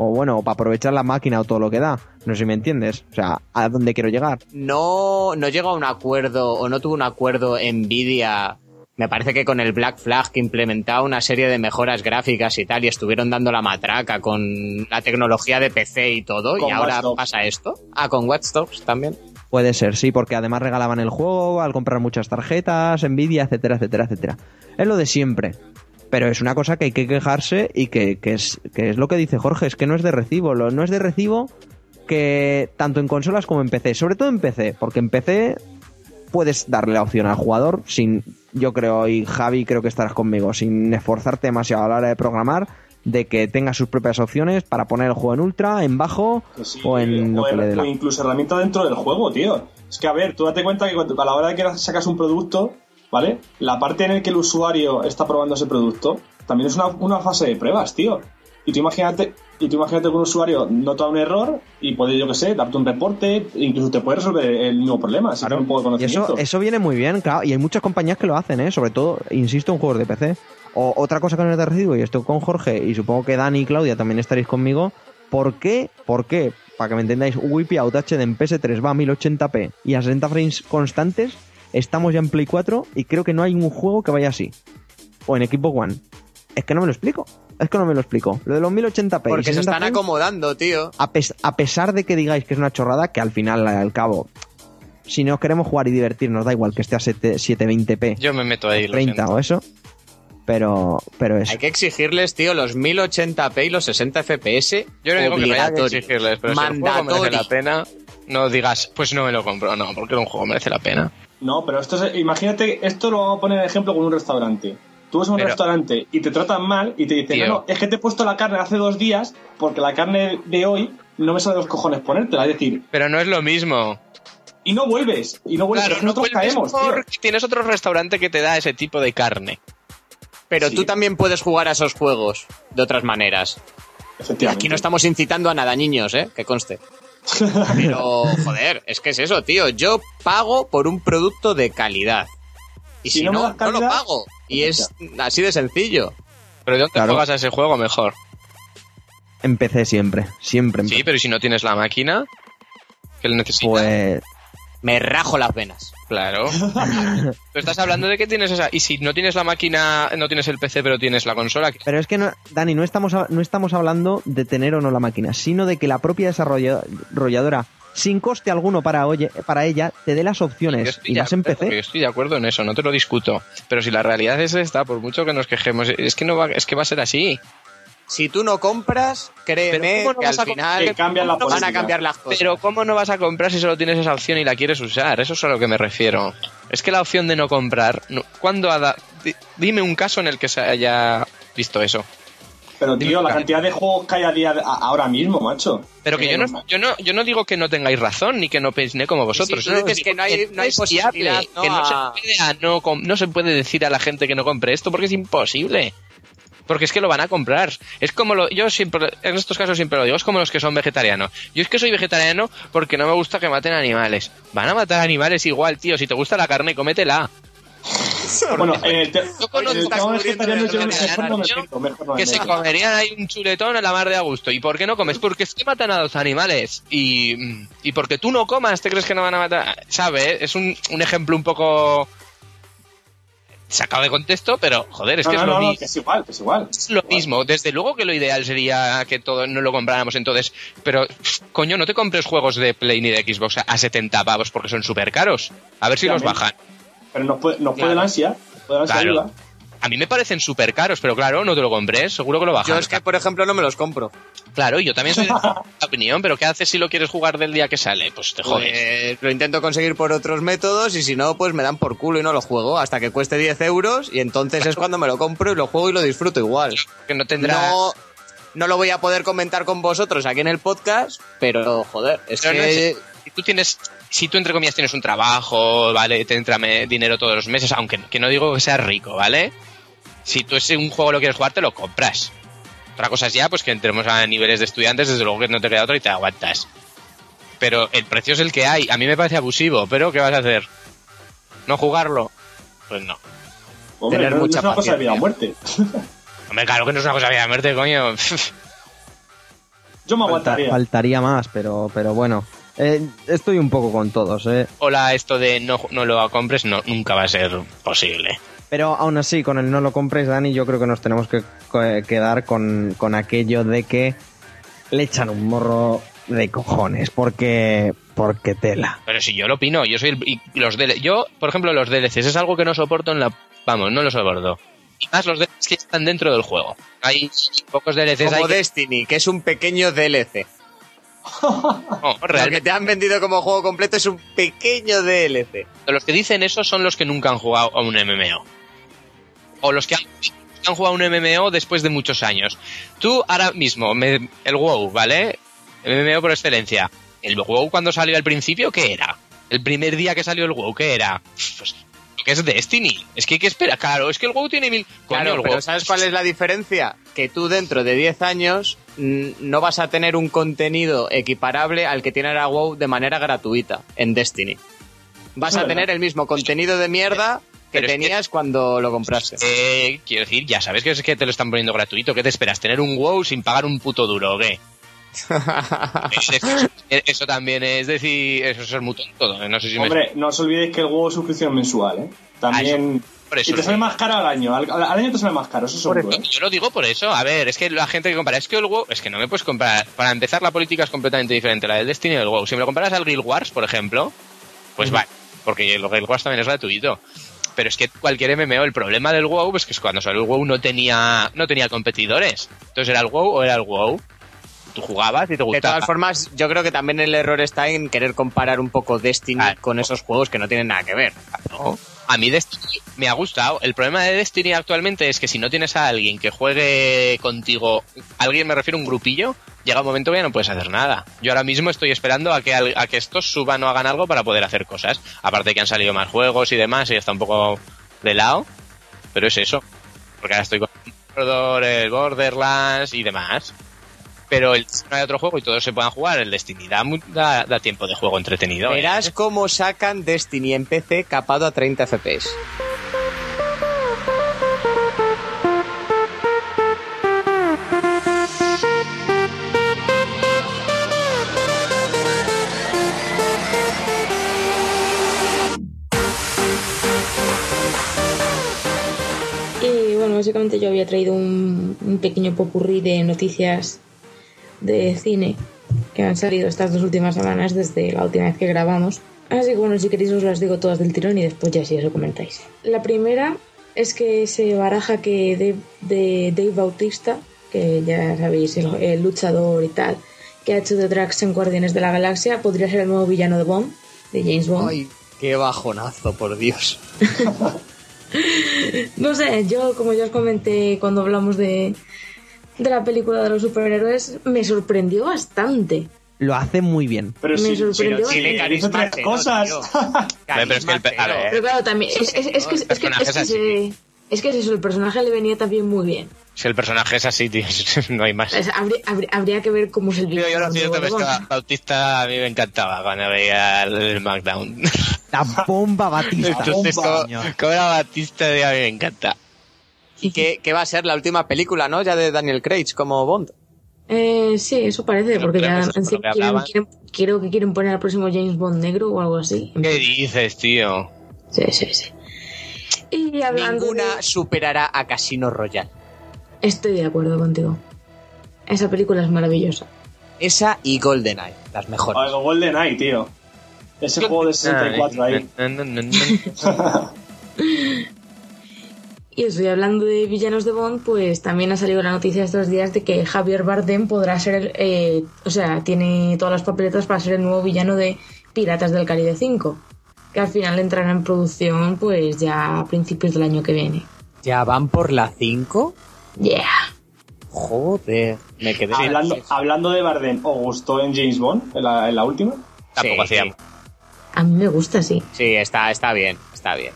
O bueno, para aprovechar la máquina o todo lo que da. No sé si me entiendes. O sea, ¿a dónde quiero llegar? no, no llegó a un acuerdo o no tuvo un acuerdo Nvidia. Me parece que con el Black Flag que implementaba una serie de mejoras gráficas y tal, y estuvieron dando la matraca con la tecnología de PC y todo, y ahora Watch pasa esto. Ah, con Watch Dogs también. Puede ser, sí, porque además regalaban el juego al comprar muchas tarjetas, Nvidia, etcétera, etcétera, etcétera. Es lo de siempre. Pero es una cosa que hay que quejarse y que, que es, que es lo que dice Jorge, es que no es de recibo. Lo, no es de recibo que tanto en consolas como en PC, sobre todo en PC, porque en PC puedes darle la opción al jugador sin, yo creo, y Javi creo que estarás conmigo, sin esforzarte demasiado a la hora de programar, de que tenga sus propias opciones para poner el juego en ultra, en bajo Que sí, o en lo o que le dé la incluso herramienta dentro del juego, tío. Es que, a ver, tú date cuenta que cuando, a la hora de que sacas un producto, ¿vale? La parte en la que el usuario está probando ese producto también es una, una fase de pruebas, tío. Y tú imagínate, y tú imagínate que un usuario nota un error y puede, yo que sé, darte un reporte, incluso te puede resolver el mismo problema si tiene un poco de Y eso, conocimiento. eso viene muy bien, claro, y hay muchas compañías que lo hacen, ¿eh? sobre todo, insisto, en juegos de PC. O otra cosa que no te recibo, y esto con Jorge, y supongo que Dani y Claudia también estaréis conmigo, ¿por qué? ¿Por qué? Para que me entendáis, Wipi Out HD en PS3 va a 1080p y a 60 frames constantes, estamos ya en Play 4 y creo que no hay un juego que vaya así. O en Equipo One. Es que no me lo explico. Es que no me lo explico. Lo de los 1080p. y Porque se 60 están acomodando, tío. a, pes- a pesar de que digáis que es una chorrada, que al final, al cabo, si no queremos jugar y divertirnos, da igual que esté a 7- 720p, Yo me meto ahí, lo 30 siento. o eso, pero, pero eso. Hay que exigirles, tío, los 1080p y los 60 FPS. Yo no digo que no haya que exigirles, pero si el juego merece Mandatory. la pena, no digas, pues no me lo compro. No, porque un juego merece la pena. No, pero esto es, imagínate, esto lo vamos a poner de ejemplo con un restaurante. Tú vas a un Pero- restaurante y te tratan mal y te dicen, Tío. no, no, es que te he puesto la carne hace dos días porque la carne de hoy no me sale de los cojones ponértela. Es decir, Pero no es lo mismo. y no vuelves, y no vuelves, Claro, no nosotros vuelves caemos, tío. tienes otro restaurante que te da ese tipo de carne. Pero Sí. tú también puedes jugar a esos juegos de otras maneras. Aquí no estamos incitando a nada, niños, ¿eh? Que conste. *laughs* Pero, joder, es que es eso, tío. Yo pago por un producto de calidad. Y si, Si no no, lo pago. Y es así de sencillo. Pero ¿de dónde Claro. juegas a ese juego mejor? Empecé siempre, siempre Sí, empecé. pero ¿y si no tienes la máquina, que le necesitas. Pues, Me rajo las venas. Claro. *laughs* Tú estás hablando de que tienes esa. Y si no tienes la máquina, no tienes el PC, pero tienes la consola. ¿qué? pero es que, no, Dani, no estamos, no estamos hablando de tener o no la máquina, sino de que la propia desarrolla- desarrolladora, sin coste alguno para, oye, para ella, te dé las opciones. Y más en PC. Yo estoy de acuerdo en eso, no te lo discuto. Pero si la realidad es esta, por mucho que nos quejemos, es que no va, es que va a ser así. Si tú no compras, créeme Pero ¿cómo no que al final Que cambian la van a cambiar las cosas. Pero ¿cómo no vas a comprar si solo tienes esa opción y la quieres usar? Eso es a lo que me refiero. Es que la opción de no comprar, no- ¿cuándo ha da- di- Dime un caso en el que se haya visto eso. Pero, Dime, tío, la cantidad de juegos que hay a día a- ahora mismo, macho. Pero que Eh, yo no, yo no, yo no digo que no tengáis razón ni que no penséis como vosotros. tú dices digo que no hay- no hay es posibilidad, viable, ¿no? que no se, a- puede, a no, com- no se puede decir a la gente que no compre esto porque es imposible. Porque es que lo van a comprar. Es como lo, yo siempre, en estos casos siempre lo digo, es como los que son vegetarianos. Yo es que soy vegetariano porque no me gusta que maten animales. Van a matar animales igual, tío. Si te gusta la carne, cómetela. *laughs* Bueno, en el, te- Yo conozco en el a tema muriendo vegetariano de yo mejor no me vegetariano meto, mejor no me que se comerían ahí un chuletón a la mar de a gusto. ¿Y por qué no comes? Porque es que matan a los animales. Y, y porque tú no comas, ¿te crees que no van a matar? ¿Sabes? Es un, un ejemplo un poco sacado de contexto, pero joder, es No, que no, es lo no, mismo. que es igual, que es igual. Es lo mismo. Desde luego que lo ideal sería que todo no lo compráramos entonces. Pero, coño, no te compres juegos de Play ni de Xbox a- a 70 pavos porque son súper caros. A ver si los bajan. Pero nos puede, nos puede Claro. ansia, puede la ansia Claro. ayuda. A mí me parecen súper caros, pero claro, no te lo compres. Seguro que lo bajan. Yo es que, por ejemplo, no me los compro. Claro, yo también soy de *laughs* opinión, pero ¿qué haces si lo quieres jugar del día que sale? Pues te jodes. Pues lo intento conseguir por otros métodos y si no, pues me dan por culo y no lo juego hasta que cueste 10 euros y entonces es cuando me lo compro y lo juego y lo disfruto igual. que no tendrá... No, no lo voy a poder comentar con vosotros aquí en el podcast, pero joder, es Pero no que... es- si tú tienes, si tú entre comillas tienes un trabajo, vale, te entra dinero todos los meses, aunque que no digo que seas rico, ¿vale? Si tú ese un juego lo quieres jugar, te lo compras. Otra cosa es ya, pues que entremos a niveles de estudiantes, desde luego que no te queda otra y te aguantas. Pero el precio es el que hay. A mí me parece abusivo, pero ¿qué vas a hacer? ¿No jugarlo? Pues no. Hombre, Tener no, no mucha es una cosa de vida o muerte. *laughs* Hombre, claro que no es una cosa de muerte, coño. Yo me Falta- aguantaría. faltaría más, pero, pero bueno. Eh, estoy un poco con todos, ¿eh? Hola, esto de no, no lo compres, no, nunca va a ser posible. Pero aún así, con el no lo compres, Dani, yo creo que nos tenemos que quedar con, con aquello de que le echan un morro de cojones, porque, porque tela. Pero si yo lo opino, yo soy el, y los DL yo, por ejemplo, los DLCs es algo que no soporto en la, vamos, no lo soporto. Y más los DLCs que están dentro del juego. Hay pocos DLCs Como hay que- Destiny, que es un pequeño DLC. No, Lo que realmente. te han vendido como juego completo es un pequeño DLC. Los que dicen eso son los que nunca han jugado a un MMO. O los que han, han jugado a un MMO después de muchos años. Tú ahora mismo, me- el WoW, ¿vale? MMO por excelencia. ¿El WoW cuando salió al principio qué era? El primer día que salió el WoW, ¿qué era? Pues que es Destiny. Es que hay que esperar. Claro, es que el WoW tiene mil... Claro, pero WoW- ¿sabes cuál es la diferencia? Que tú dentro de 10 años mm, no vas a tener un contenido equiparable al que tiene ahora WoW de manera gratuita en Destiny. Vas a tener el mismo contenido de mierda que Pero es que- tenías cuando lo compraste. Eh, quiero decir, ya sabes que es que te lo están poniendo gratuito. ¿Qué te esperas? ¿Tener un WoW sin pagar un puto duro o qué? Es- es- eso también es decir, eso es ser muy tonto. No sé si me... Hombre, no os olvidéis que el juego es suscripción mensual, ¿eh? También... Por eso y te sale más caro al año. Al, al año te sale más caro, eso Por seguro, eso, ¿eh? Yo lo digo por eso. A ver, es que la gente que compara, es que el WoW, es que no me puedes comprar. Para empezar, la política es completamente diferente, la del Destiny y el WoW. Si me lo comparas al Guild Wars, por ejemplo, pues vale, porque el Guild Wars también es gratuito. Pero es que cualquier MMO, el problema del WoW es que es cuando salió el WoW no tenía, no tenía competidores. Entonces era el WoW o era el WoW. Tú jugabas y te De gustaba. todas formas, yo creo que también el error está en querer comparar un poco Destiny con esos juegos que no tienen nada que ver. No. A mí Destiny me ha gustado. El problema de Destiny actualmente es que si no tienes a alguien que juegue contigo, alguien me refiero a un grupillo, llega un momento que ya no puedes hacer nada. Yo ahora mismo estoy esperando a que, a que estos suban o hagan algo para poder hacer cosas. Aparte que han salido más juegos y demás y está un poco de lado. Pero es eso. Porque ahora estoy con el Borderlands y demás. Pero el, no hay otro juego y todos se puedan jugar. El Destiny da, da tiempo de juego entretenido. ¿eh? Verás cómo sacan Destiny en PC capado a 30 FPS. Y bueno, básicamente yo había traído un, un pequeño popurrí de noticias de cine que han salido estas dos últimas semanas desde la última vez que grabamos. Así que bueno, si queréis os las digo todas del tirón y después ya si eso comentáis. La primera es que se baraja que Dave, de Dave Bautista, que ya sabéis, el, el luchador y tal, que ha hecho de Drax en Guardianes de la Galaxia, podría ser el nuevo villano de Bond, de James Bond. Ay, qué bajonazo, por Dios. *laughs* No sé, yo como ya os comenté cuando hablamos de, de la película de los superhéroes, me sorprendió bastante. Lo hace muy bien. Pero Me sí, sorprendió. hizo tres cosas. Pero es que el a ver. Pero claro, también, es, es- es que, es, que, es, que, es se- es que es eso, el personaje le venía también muy bien. Si el personaje es así, tío, *laughs* no hay más. Habría, habría, habría que ver cómo es el yo lo pero es que. Bautista a mí me encantaba cuando veía el SmackDown. La bomba Batista. Entonces, bomba, como, como era Batista, a mí me encanta. Y que, *laughs* que va a ser la última película, ¿no? Ya de Daniel Craig como Bond. Eh, sí, eso parece, Pero porque ya por quieren, creo que quieren poner al próximo James Bond negro o algo así. ¿Qué dices, tío? Sí, sí, sí. Y hablando Ninguna de- superará a Casino Royale. Estoy de acuerdo contigo. Esa película es maravillosa. Esa y GoldenEye, las mejores. GoldenEye, tío. Ese juego de 64 ahí. *laughs* *laughs* Y eso, y hablando de villanos de Bond, pues también ha salido la noticia estos días de que Javier Bardem podrá ser, el, eh, o sea, tiene todas las papeletas para ser el nuevo villano de Piratas del Caribe 5, que al final entrará en producción pues ya a principios del año que viene. ¿Ya van por la 5? Yeah. Joder, me quedé Hablando, hablando de Bardem, ¿os gustó en James Bond, en la, en la última? Tampoco Sí, hacía. A mí me gusta, sí. Sí, está, está bien, está bien.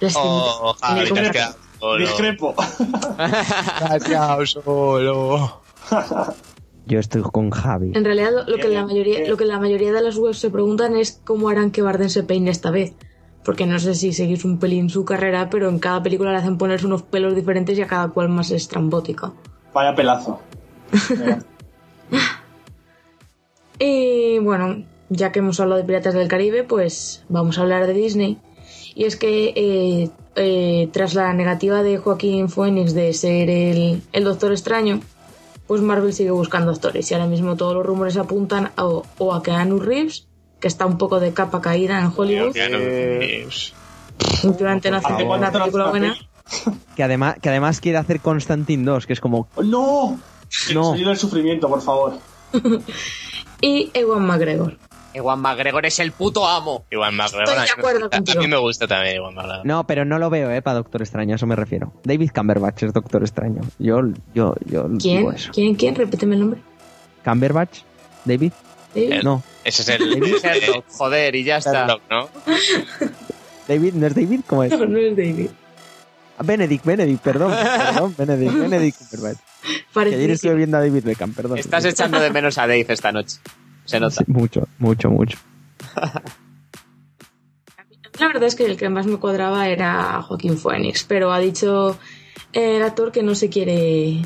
Las Oh, quedado solo. Discrepo. *laughs* Solo. *laughs* Yo estoy con Javi. En realidad lo, lo que la mayoría, lo que la mayoría de las webs se preguntan es cómo harán que Bardem se peine esta vez. Porque no sé si seguís un pelín su carrera, pero en cada película le hacen ponerse unos pelos diferentes y a cada cual más estrambótica. Vaya pelazo. *laughs* Y bueno, ya que hemos hablado de Piratas del Caribe, pues vamos a hablar de Disney. Y es que eh, eh, tras la negativa de Joaquín Phoenix de ser el, el Doctor Extraño, pues Marvel sigue buscando actores. Y ahora mismo todos los rumores apuntan a, o a Keanu Reeves, que está un poco de capa caída en Hollywood. Eh, Últimamente no hace no hace película una buena. *laughs* Que además, que además quiere hacer Constantine 2, que es como... ¡No! No. El sufrimiento, por favor. *laughs* y Ewan McGregor. Ewan McGregor es el puto amo. Igual más Estoy de acuerdo a, contigo. a mí me gusta también más No, pero no lo veo, ¿eh? Para Doctor Extraño, a eso me refiero. David Cumberbatch es Doctor Extraño. Yo, yo, yo ¿Quién? digo eso. ¿Quién? ¿Quién? Repíteme el nombre. ¿Cumberbatch? ¿David? David. No. Ese es el Sherlock, joder, y ya está. ¿no? ¿David? ¿No es David? ¿Cómo es? No, no es David. Ah, Benedict, Benedict, perdón. Perdón, Benedict, Benedict Cumberbatch. *laughs* Que ayer Parece estuve viendo a David Beckham, perdón. Estás echando de menos a Dave esta noche. Se nota. Sí, mucho, mucho, mucho. La verdad es que el que más me cuadraba era Joaquín Phoenix, pero ha dicho el actor que no se quiere.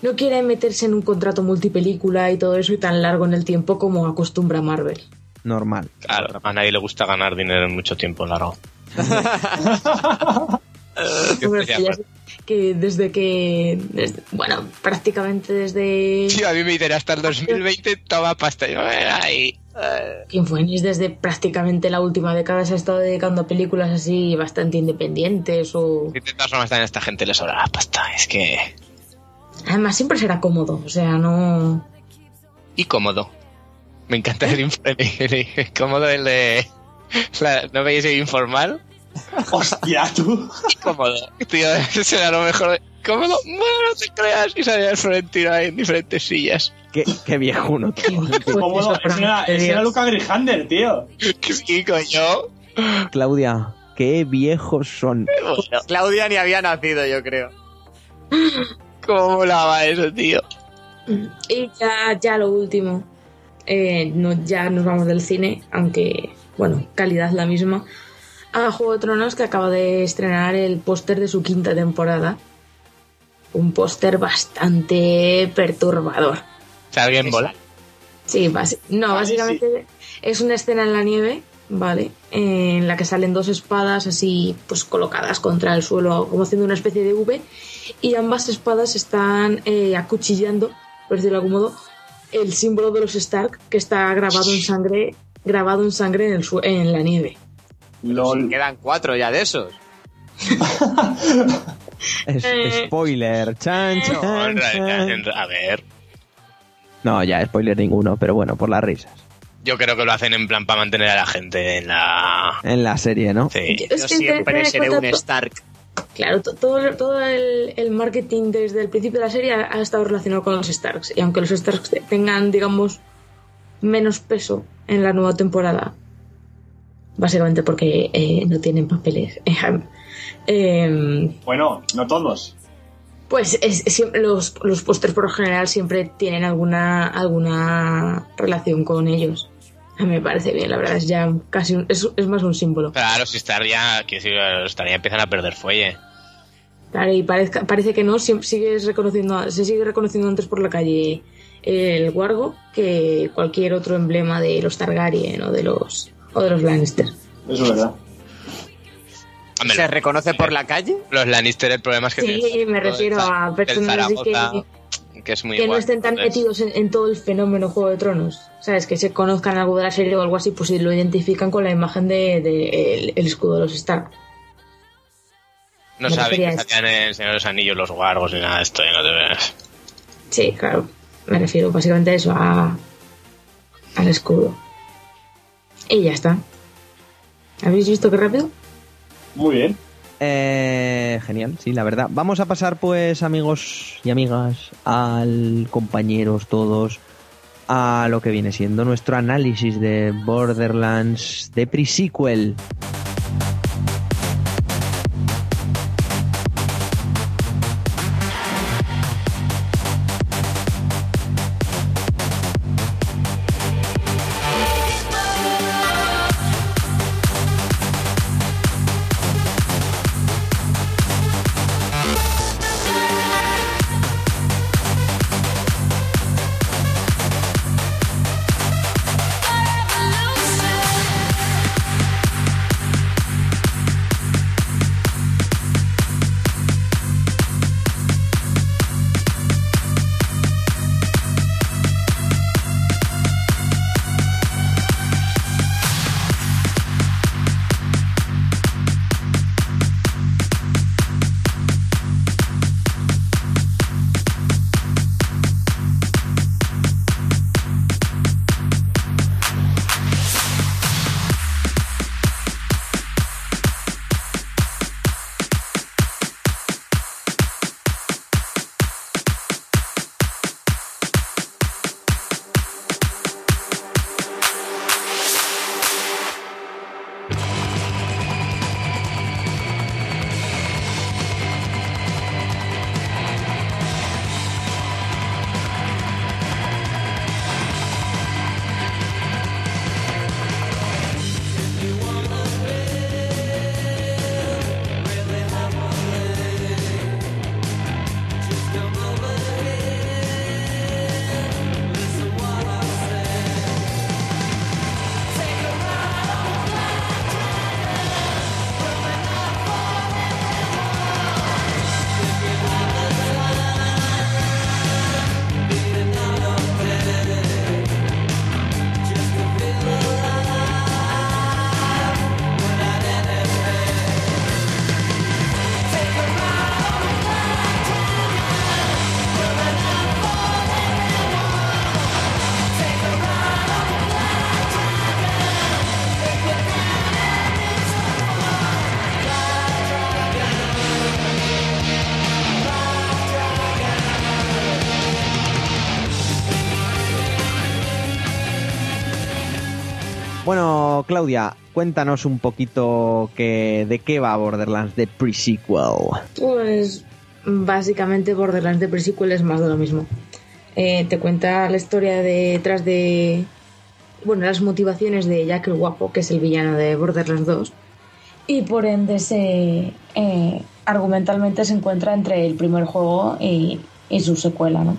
No quiere meterse en un contrato multipelícula y todo eso y tan largo en el tiempo como acostumbra Marvel. Normal. Claro, a nadie le gusta ganar dinero en mucho tiempo largo. *laughs* De que, desde que. desde- bueno, prácticamente desde. Tío, a mí me dicen hasta el 2020 toma pasta. Yo, eh, ahí. Joaquín Phoenix desde prácticamente la última década se ha estado dedicando a películas así bastante independientes o. De todas formas, también a esta gente le sobra la pasta. Es que. Además, siempre será cómodo, o sea, no. Y cómodo. Me encanta el, inf- *laughs* el- el- cómodo el de. *laughs* la- ¿No veis el informal? Hostia, tú. Cómodo. Tío, *laughs* será lo mejor. de- ¿Cómodo? Bueno, no te creas. Y salía el Florentino ahí en diferentes sillas. Qué, qué viejuno, tío. Cómodo. Ese era, ese era. Luca Grijander, tío. Que sí, coño. Claudia, qué viejos son. Bueno, Claudia ni había nacido, yo creo. ¿Cómo molaba eso, tío? Y ya, ya lo último. Eh, no, ya nos vamos del cine, aunque, bueno, calidad la misma. A Juego de Tronos que acaba de estrenar el póster de su quinta temporada. Un póster bastante perturbador. Si alguien bola. Sí, no, Vale, básicamente es una escena en la nieve, ¿vale? En la que salen dos espadas así, pues colocadas contra el suelo, como haciendo una especie de V, y ambas espadas están eh, acuchillando, por decirlo de algún modo, el símbolo de los Stark que está grabado en sangre, grabado en sangre en, el su- en la nieve. LOL. Quedan cuatro ya de esos. *laughs* Es, Eh. spoiler. Chan, No, chan, en realidad, chan. en- a ver. No, ya, spoiler ninguno, pero bueno, por las risas. Yo creo que lo hacen en plan para mantener a la gente en la. En la serie, ¿no? Sí. Es Yo siempre seré un Stark. Claro, to- todo, todo el, el marketing desde el principio de la serie ha, ha estado relacionado con los Starks. Y aunque los Starks te- tengan, digamos, menos peso en la nueva temporada, básicamente porque eh, no tienen papeles, *laughs* eh, Bueno, no todos. pues es- es siempre- los, los pósters por lo general siempre tienen alguna, alguna relación con ellos. A mí me parece bien, la verdad, es ya casi un- es, es más un símbolo. Claro, si Star ya, que si los Star ya empiezan a perder fuelle. Claro, y parezca- parece que no, siempre sigues reconociendo, se sigue reconociendo antes por la calle el Wargo que cualquier otro emblema de los Targaryen o de los o de los Lannister. Eso es verdad. Hombre, ¿Se reconoce por la calle? los Lannister, el problema es que. Sí, me refiero a personas que, que es muy que no estén tan entonces- metidos en, en todo el fenómeno Juego de Tronos. ¿Sabes? Que se conozcan algo de la serie o algo así, pues si lo identifican con la imagen de, de el, el escudo de los Stark. No me saben que salían en el Señor de los Anillos los guargos ni nada de esto. y no te ves. Sí, claro. Me refiero básicamente a eso, a, al escudo. Y ya está. ¿Habéis visto qué rápido? Muy bien. Eh, genial, sí, la verdad. Vamos a pasar, pues, amigos y amigas, al compañeros todos, a lo que viene siendo nuestro análisis de Borderlands de pre-sequel. Claudia, cuéntanos un poquito que, de qué va Borderlands de pre-sequel. Pues básicamente Borderlands de pre-sequel es más de lo mismo. Eh, te cuenta la historia detrás de... Bueno, las motivaciones de Jack el Guapo, que es el villano de Borderlands 2. Y por ende se... eh, argumentalmente se encuentra entre el primer juego y su secuela, ¿no?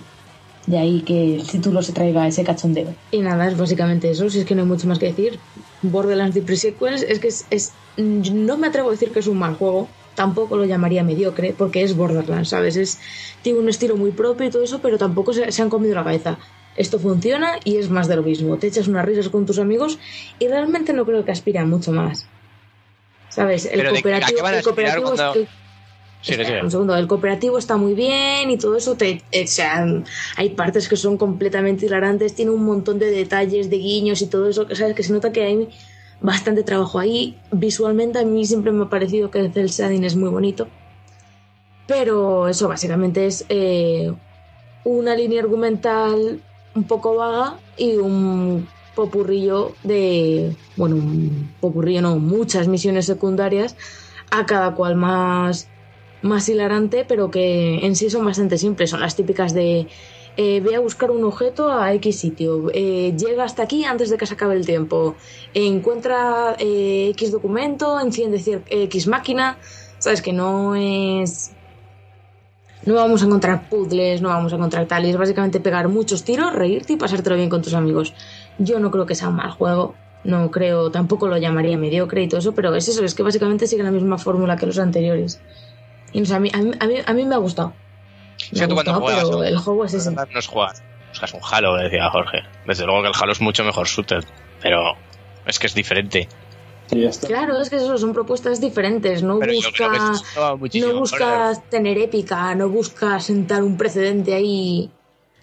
De ahí que el título se traiga ese cachondeo. Y nada, es básicamente eso, si es que no hay mucho más que decir. Borderlands de pre-sequels es que es, es- No me atrevo a decir que es un mal juego, tampoco lo llamaría mediocre, porque es Borderlands, ¿sabes? Es, tiene un estilo muy propio y todo eso, pero tampoco se, se han comido la cabeza. Esto funciona y es más de lo mismo. Te echas unas risas con tus amigos y realmente no creo que aspire a mucho más. ¿Sabes? El Pero de- ¿a cooperativo, qué van a el cooperativo aspirar es- el- Espera, sigue. un segundo, el cooperativo está muy bien y todo eso, te, eh, o sea, hay partes que son completamente hilarantes, tiene un montón de detalles, de guiños y todo eso, que sabes que se nota que hay bastante trabajo ahí. Visualmente a mí siempre me ha parecido que el cel shading es muy bonito, pero eso básicamente es eh, una línea argumental un poco vaga y un popurrillo de, bueno, un popurrillo no, muchas misiones secundarias, a cada cual más más hilarante, pero que en sí son bastante simples. Son las típicas de eh, ve a buscar un objeto a X sitio, eh, llega hasta aquí antes de que se acabe el tiempo, encuentra eh, X documento, enciende X máquina. Sabes que no es. No vamos a encontrar puzzles, no vamos a encontrar tal. y Es básicamente pegar muchos tiros, reírte y pasártelo bien con tus amigos. Yo no creo que sea un mal juego. No creo, tampoco lo llamaría mediocre y eso, pero es eso, es que básicamente sigue la misma fórmula que los anteriores. Y no sé, a, mí, a, mí, a, mí, a mí me ha gustado. Me Sí, ha tú cuando gustado, juegas, el juego es ese. No es jugar. Buscas un Halo, decía Jorge. Desde luego que el Halo es mucho mejor shooter. Pero es que es diferente. Y ya está. Claro, es que eso son propuestas diferentes. No Pero muchísimo no buscas tener épica, no buscas sentar un precedente ahí.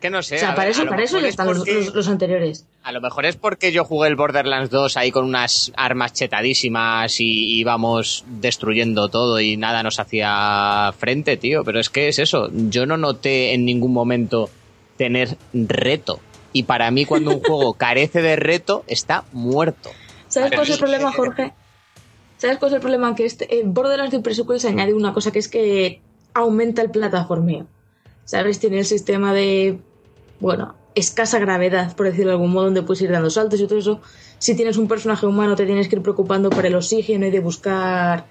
Que no sé. o sea, para eso, para eso ya es están los, porque- los- los anteriores. A lo mejor es porque yo jugué el Borderlands 2 ahí con unas armas chetadísimas y íbamos destruyendo todo y nada nos hacía frente, tío. Pero es que es eso. Yo no noté en ningún momento tener reto. Y para mí cuando un juego *laughs* carece de reto, está muerto. ¿Sabes cuál es el problema, Jorge? ¿Sabes cuál es el problema? Que este, en Borderlands de Pre-Sequel se añade una cosa que es que aumenta el plataformeo. ¿Sabes? Tiene el sistema de, bueno, escasa gravedad, por decirlo de algún modo, donde puedes ir dando saltos y todo eso. Si tienes un personaje humano te tienes que ir preocupando por el oxígeno y de buscar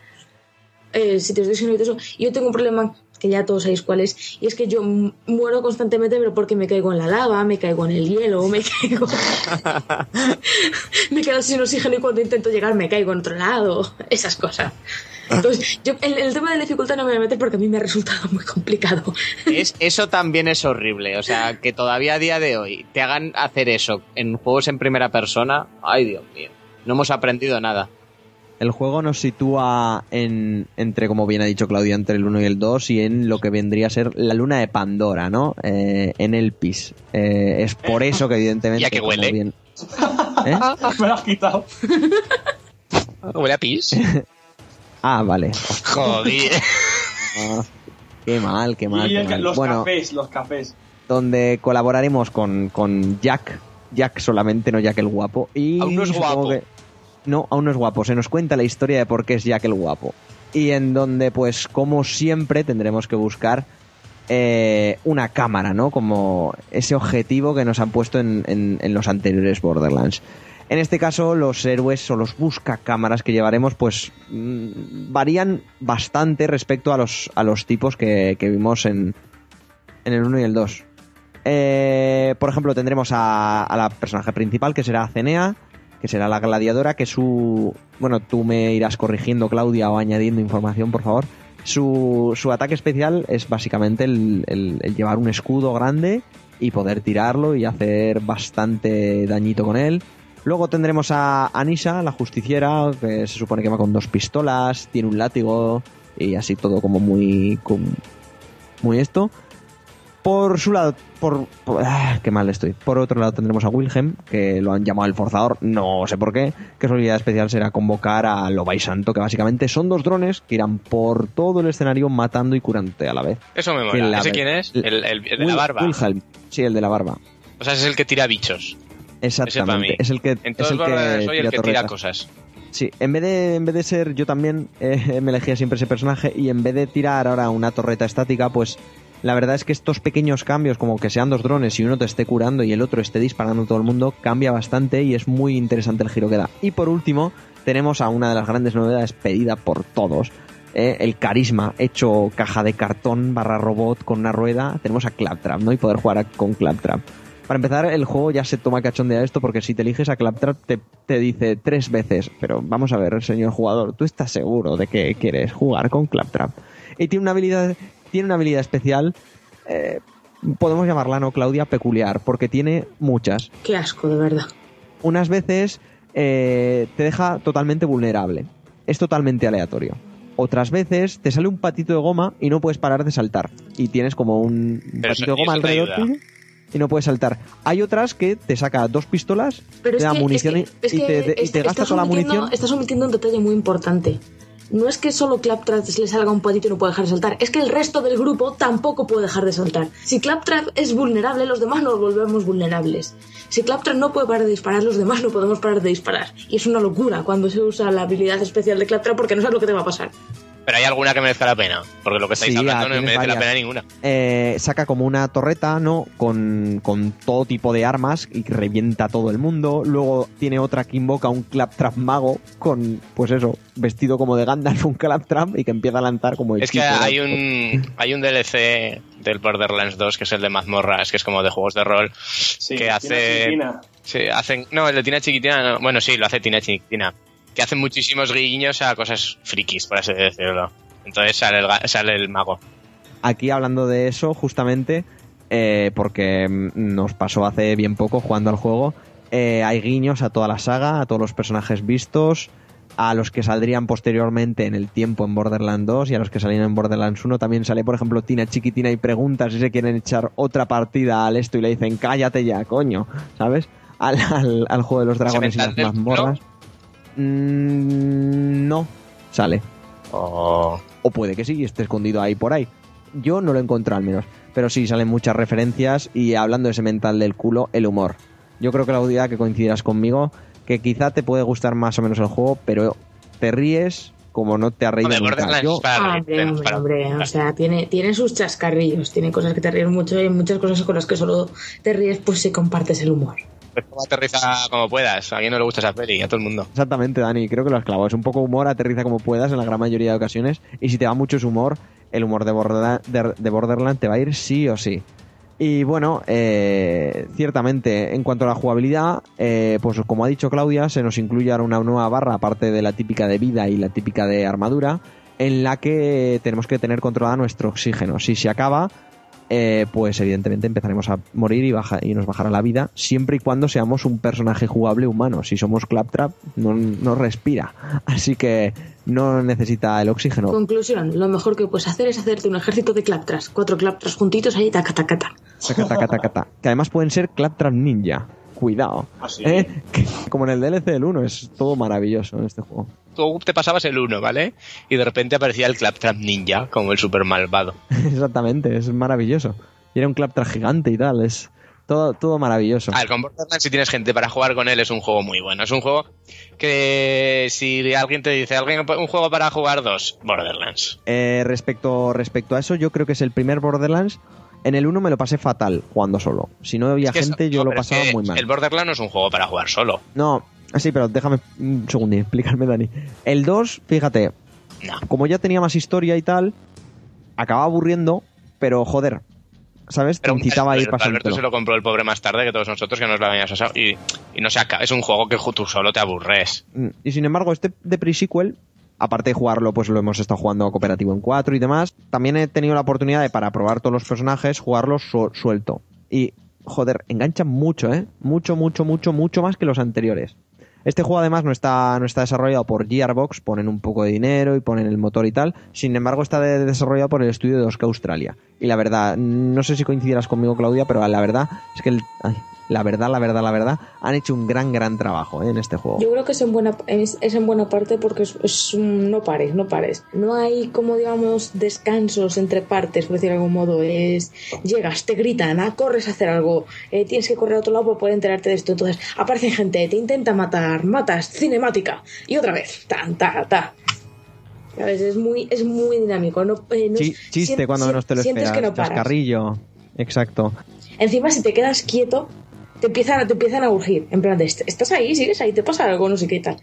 eh, sitios de oxígeno y todo eso. Yo tengo un problema que ya todos sabéis cuál es, y es que yo muero constantemente, pero porque me caigo en la lava, me caigo en el hielo, me *laughs* caigo... *laughs* me quedo sin oxígeno y cuando intento llegar me caigo en otro lado, esas cosas. Entonces, yo el tema de la dificultad no me voy a meter porque a mí me ha resultado muy complicado. Es, eso también es horrible. O sea, que todavía a día de hoy te hagan hacer eso en juegos en primera persona. Ay, Dios mío. No hemos aprendido nada. El juego nos sitúa en, entre, como bien ha dicho Claudia, entre el 1 y el 2 y en lo que vendría a ser la luna de Pandora, ¿no? Eh, en el PIS. Eh, es por eso que evidentemente... *laughs* ¿Y a qué como huele? bien- ¿Eh? *laughs* Me lo has quitado. *laughs* Huele a pis. Ah, vale. Joder. Ah, qué mal, qué mal. Y qué el- mal. los Bueno, cafés, los cafés. donde colaboraremos con, con Jack. Jack solamente, no Jack el guapo. Y Aún no es guapo. que- No, aún no es guapo. Se nos cuenta la historia de por qué es Jack el guapo. Y en donde, pues, como siempre, tendremos que buscar eh, una cámara, ¿no? Como ese objetivo que nos han puesto en, en- en los anteriores Borderlands. En este caso, los héroes o los buscacámaras que llevaremos, pues, mm, varían bastante respecto a los, a los tipos que, vimos en, en el 1 y el 2. Eh, por ejemplo, tendremos a, la personaje principal, que será Cenea, que será la gladiadora, que su... Bueno, tú me irás corrigiendo, Claudia, o añadiendo información, por favor. Su, su ataque especial es básicamente el llevar un escudo grande y poder tirarlo y hacer bastante dañito con él. Luego tendremos a Anisa, la justiciera, que se supone que va con dos pistolas, tiene un látigo y así todo como muy... muy esto. Por su lado, por, por- ah, qué mal estoy. Por otro lado tendremos a Wilhelm, que lo han llamado el forzador, no sé por qué, que su habilidad especial será convocar a Loba y Santo, que básicamente son dos drones que irán por todo el escenario matando y curante a la vez. Eso me mola. la ¿Ese quién es? El, el- el de la barba. Wilhelm, sí, el de la barba. O sea, ese es el que tira bichos. Exactamente. Es el que, es el Borderlands soy el que tira cosas. Sí, en vez de, en vez de ser yo también, eh, *laughs* me elegía siempre ese personaje y en vez de tirar ahora una torreta estática, pues la verdad es que estos pequeños cambios, como que sean dos drones y uno te esté curando y el otro esté disparando a todo el mundo, cambia bastante y es muy interesante el giro que da. Y por último, tenemos a una de las grandes novedades pedida por todos. eh, el carisma hecho caja de cartón barra robot con una rueda tenemos a Claptrap no y poder jugar a- con Claptrap para empezar, el juego ya se toma cachondea esto porque si te eliges a Claptrap te, te dice tres veces, pero vamos a ver, señor jugador, ¿tú estás seguro de que quieres jugar con Claptrap? Y tiene una habilidad, tiene una habilidad especial, eh, podemos llamarla, ¿no, Claudia? Peculiar, porque tiene muchas. Qué asco, de verdad. Unas veces eh, te deja totalmente vulnerable, es totalmente aleatorio. Otras veces te sale un patito de goma y no puedes parar de saltar. Y tienes como un Pero patito eso- de goma alrededor tuyo y no puedes saltar. Hay otras que te saca dos pistolas, Pero te da que, munición es que- y- es y que te, y te gasta toda la munición. Estás omitiendo un detalle muy importante. No es que solo Claptrap le salga un patito y no puede dejar de saltar, es que el resto del grupo tampoco puede dejar de saltar. Si Claptrap es vulnerable, los demás nos volvemos vulnerables. Si Claptrap no puede parar de disparar, los demás no podemos parar de disparar. Y es una locura cuando se usa la habilidad especial de Claptrap porque no sabes lo que te va a pasar. Pero hay alguna que merezca la pena. Porque lo que estáis Sí, hablando ah, no tienes merece la pena ninguna. Eh, saca como una torreta, ¿no? Con, con todo tipo de armas y revienta a todo el mundo. Luego tiene otra que invoca un Claptrap mago con, pues eso, vestido como de Gandalf, un Claptrap y que empieza a lanzar como Es que de- hay un, hay un DLC del Borderlands 2 que es el de mazmorras, que es como de juegos de rol, Sí, que hace... Chiquitina. Sí, hacen, no, el de Tina Chiquitina, no, bueno, sí, lo hace Tina Chiquitina, que hacen muchísimos guiños a cosas frikis, por así decirlo. Entonces sale el, sale el mago. Aquí hablando de eso, justamente, eh, porque mm, nos pasó hace bien poco jugando al juego, eh, hay guiños a toda la saga, a todos los personajes vistos, a los que saldrían posteriormente en el tiempo en Borderlands 2 y a los que salían en Borderlands 1. También sale, por ejemplo, Tina Chiquitina y pregunta si se quieren echar otra partida al esto y le dicen, cállate ya, coño, ¿sabes? Al, al- al juego de los dragones y las mazmorras. Mm, no, sale. O O puede que sí y esté escondido ahí por ahí. Yo no lo encuentro al menos. Pero sí salen muchas referencias y hablando de ese mental del culo, el humor. Yo creo que la audiencia que coincidirás conmigo, que quizá te puede gustar más o menos el juego, pero te ríes como no te has reído de nunca. Yo- reírte, hombre, hombre, hombre. O sea, tiene, tiene sus chascarrillos, tiene cosas que te ríen mucho y hay muchas cosas con las que solo te ríes pues si compartes el humor. Aterriza como puedas. A quien no le gusta esa peli, a todo el mundo. Exactamente, Dani, creo que lo has clavado. Es un poco humor, aterriza como puedas en la gran mayoría de ocasiones. Y si te va mucho ese humor, el humor de, Borderla- de, de Borderlands te va a ir sí o sí. Y bueno, eh, ciertamente, en cuanto a la jugabilidad, eh, pues como ha dicho Claudia, se nos incluye ahora una nueva barra, aparte de la típica de vida y la típica de armadura, en la que tenemos que tener controlada nuestro oxígeno. Si se acaba, eh, pues evidentemente empezaremos a morir y, baja, y nos bajará la vida, siempre y cuando seamos un personaje jugable humano. Si somos Claptrap, no, no respira. Así que no necesita el oxígeno. Conclusión, lo mejor que puedes hacer es hacerte un ejército de claptras, cuatro claptras juntitos ahí, taca, taca, taca. Taca, taca, taca, taca. Que además pueden ser Claptrap Ninja. Cuidado. ¿Ah, sí? ¿Eh? *laughs* Que- como en el DLC del 1, es todo maravilloso en este juego. Tú te pasabas el 1, ¿vale? Y de repente aparecía el Claptrap Ninja, como el super malvado. *laughs* Exactamente, es maravilloso. Y era un Claptrap gigante y tal, es todo, todo maravilloso. A ver, con Borderlands, si tienes gente para jugar con él, es un juego muy bueno. Es un juego que si alguien te dice, ¿alguien un juego para jugar dos? Borderlands. Eh, respecto, respecto a eso, yo creo que es el primer Borderlands. En el 1 me lo pasé fatal jugando solo. Si no había Es que gente, eso- yo no, lo es pasaba que muy mal. El Borderlands no es un juego para jugar solo. No, sí, pero déjame un segundín, *laughs* explicarme, Dani. El 2, fíjate, No. como ya tenía más historia y tal, acababa aburriendo, pero joder, ¿sabes? Te incitaba a ir Alberto se pasando. lo compró el pobre más tarde que todos nosotros que nos lo habíamos pasado y, y no se acaba. Es un juego que tú solo te aburres. Mm, Y sin embargo, este de pre-sequel, aparte de jugarlo, pues lo hemos estado jugando cooperativo en 4 y demás, también he tenido la oportunidad de, para probar todos los personajes, jugarlos su- suelto. Y, joder, enganchan mucho, ¿eh? Mucho, mucho, mucho, mucho más que los anteriores. Este juego además no está, no está desarrollado por Gearbox, ponen un poco de dinero y ponen el motor y tal. Sin embargo, está de- desarrollado por el estudio de Oscar Australia. Y la verdad, no sé si coincidirás conmigo, Claudia, pero la verdad es que el- la verdad, la verdad, la verdad, han hecho un gran, gran trabajo ¿eh? en este juego. Yo creo que es en buena, es, es en buena parte porque es, es un no pares, no pares. No hay como digamos descansos entre partes, por decir de algún modo. Es llegas, te gritan, ah, corres a hacer algo, eh, tienes que correr a otro lado para poder enterarte de esto. Entonces aparece gente, te intenta matar, matas, cinemática y otra vez, ta, ta, ta. ¿Sabes? Es muy, es muy dinámico. No, eh, no- chiste cuando menos te lo sientes esperas. que no paras. Exacto. Encima, si te quedas quieto, te empiezan, te empiezan a urgir. En plan, de, "Est- ¿estás ahí? ¿Sigues ahí? ¿Te pasa algo? No sé qué tal.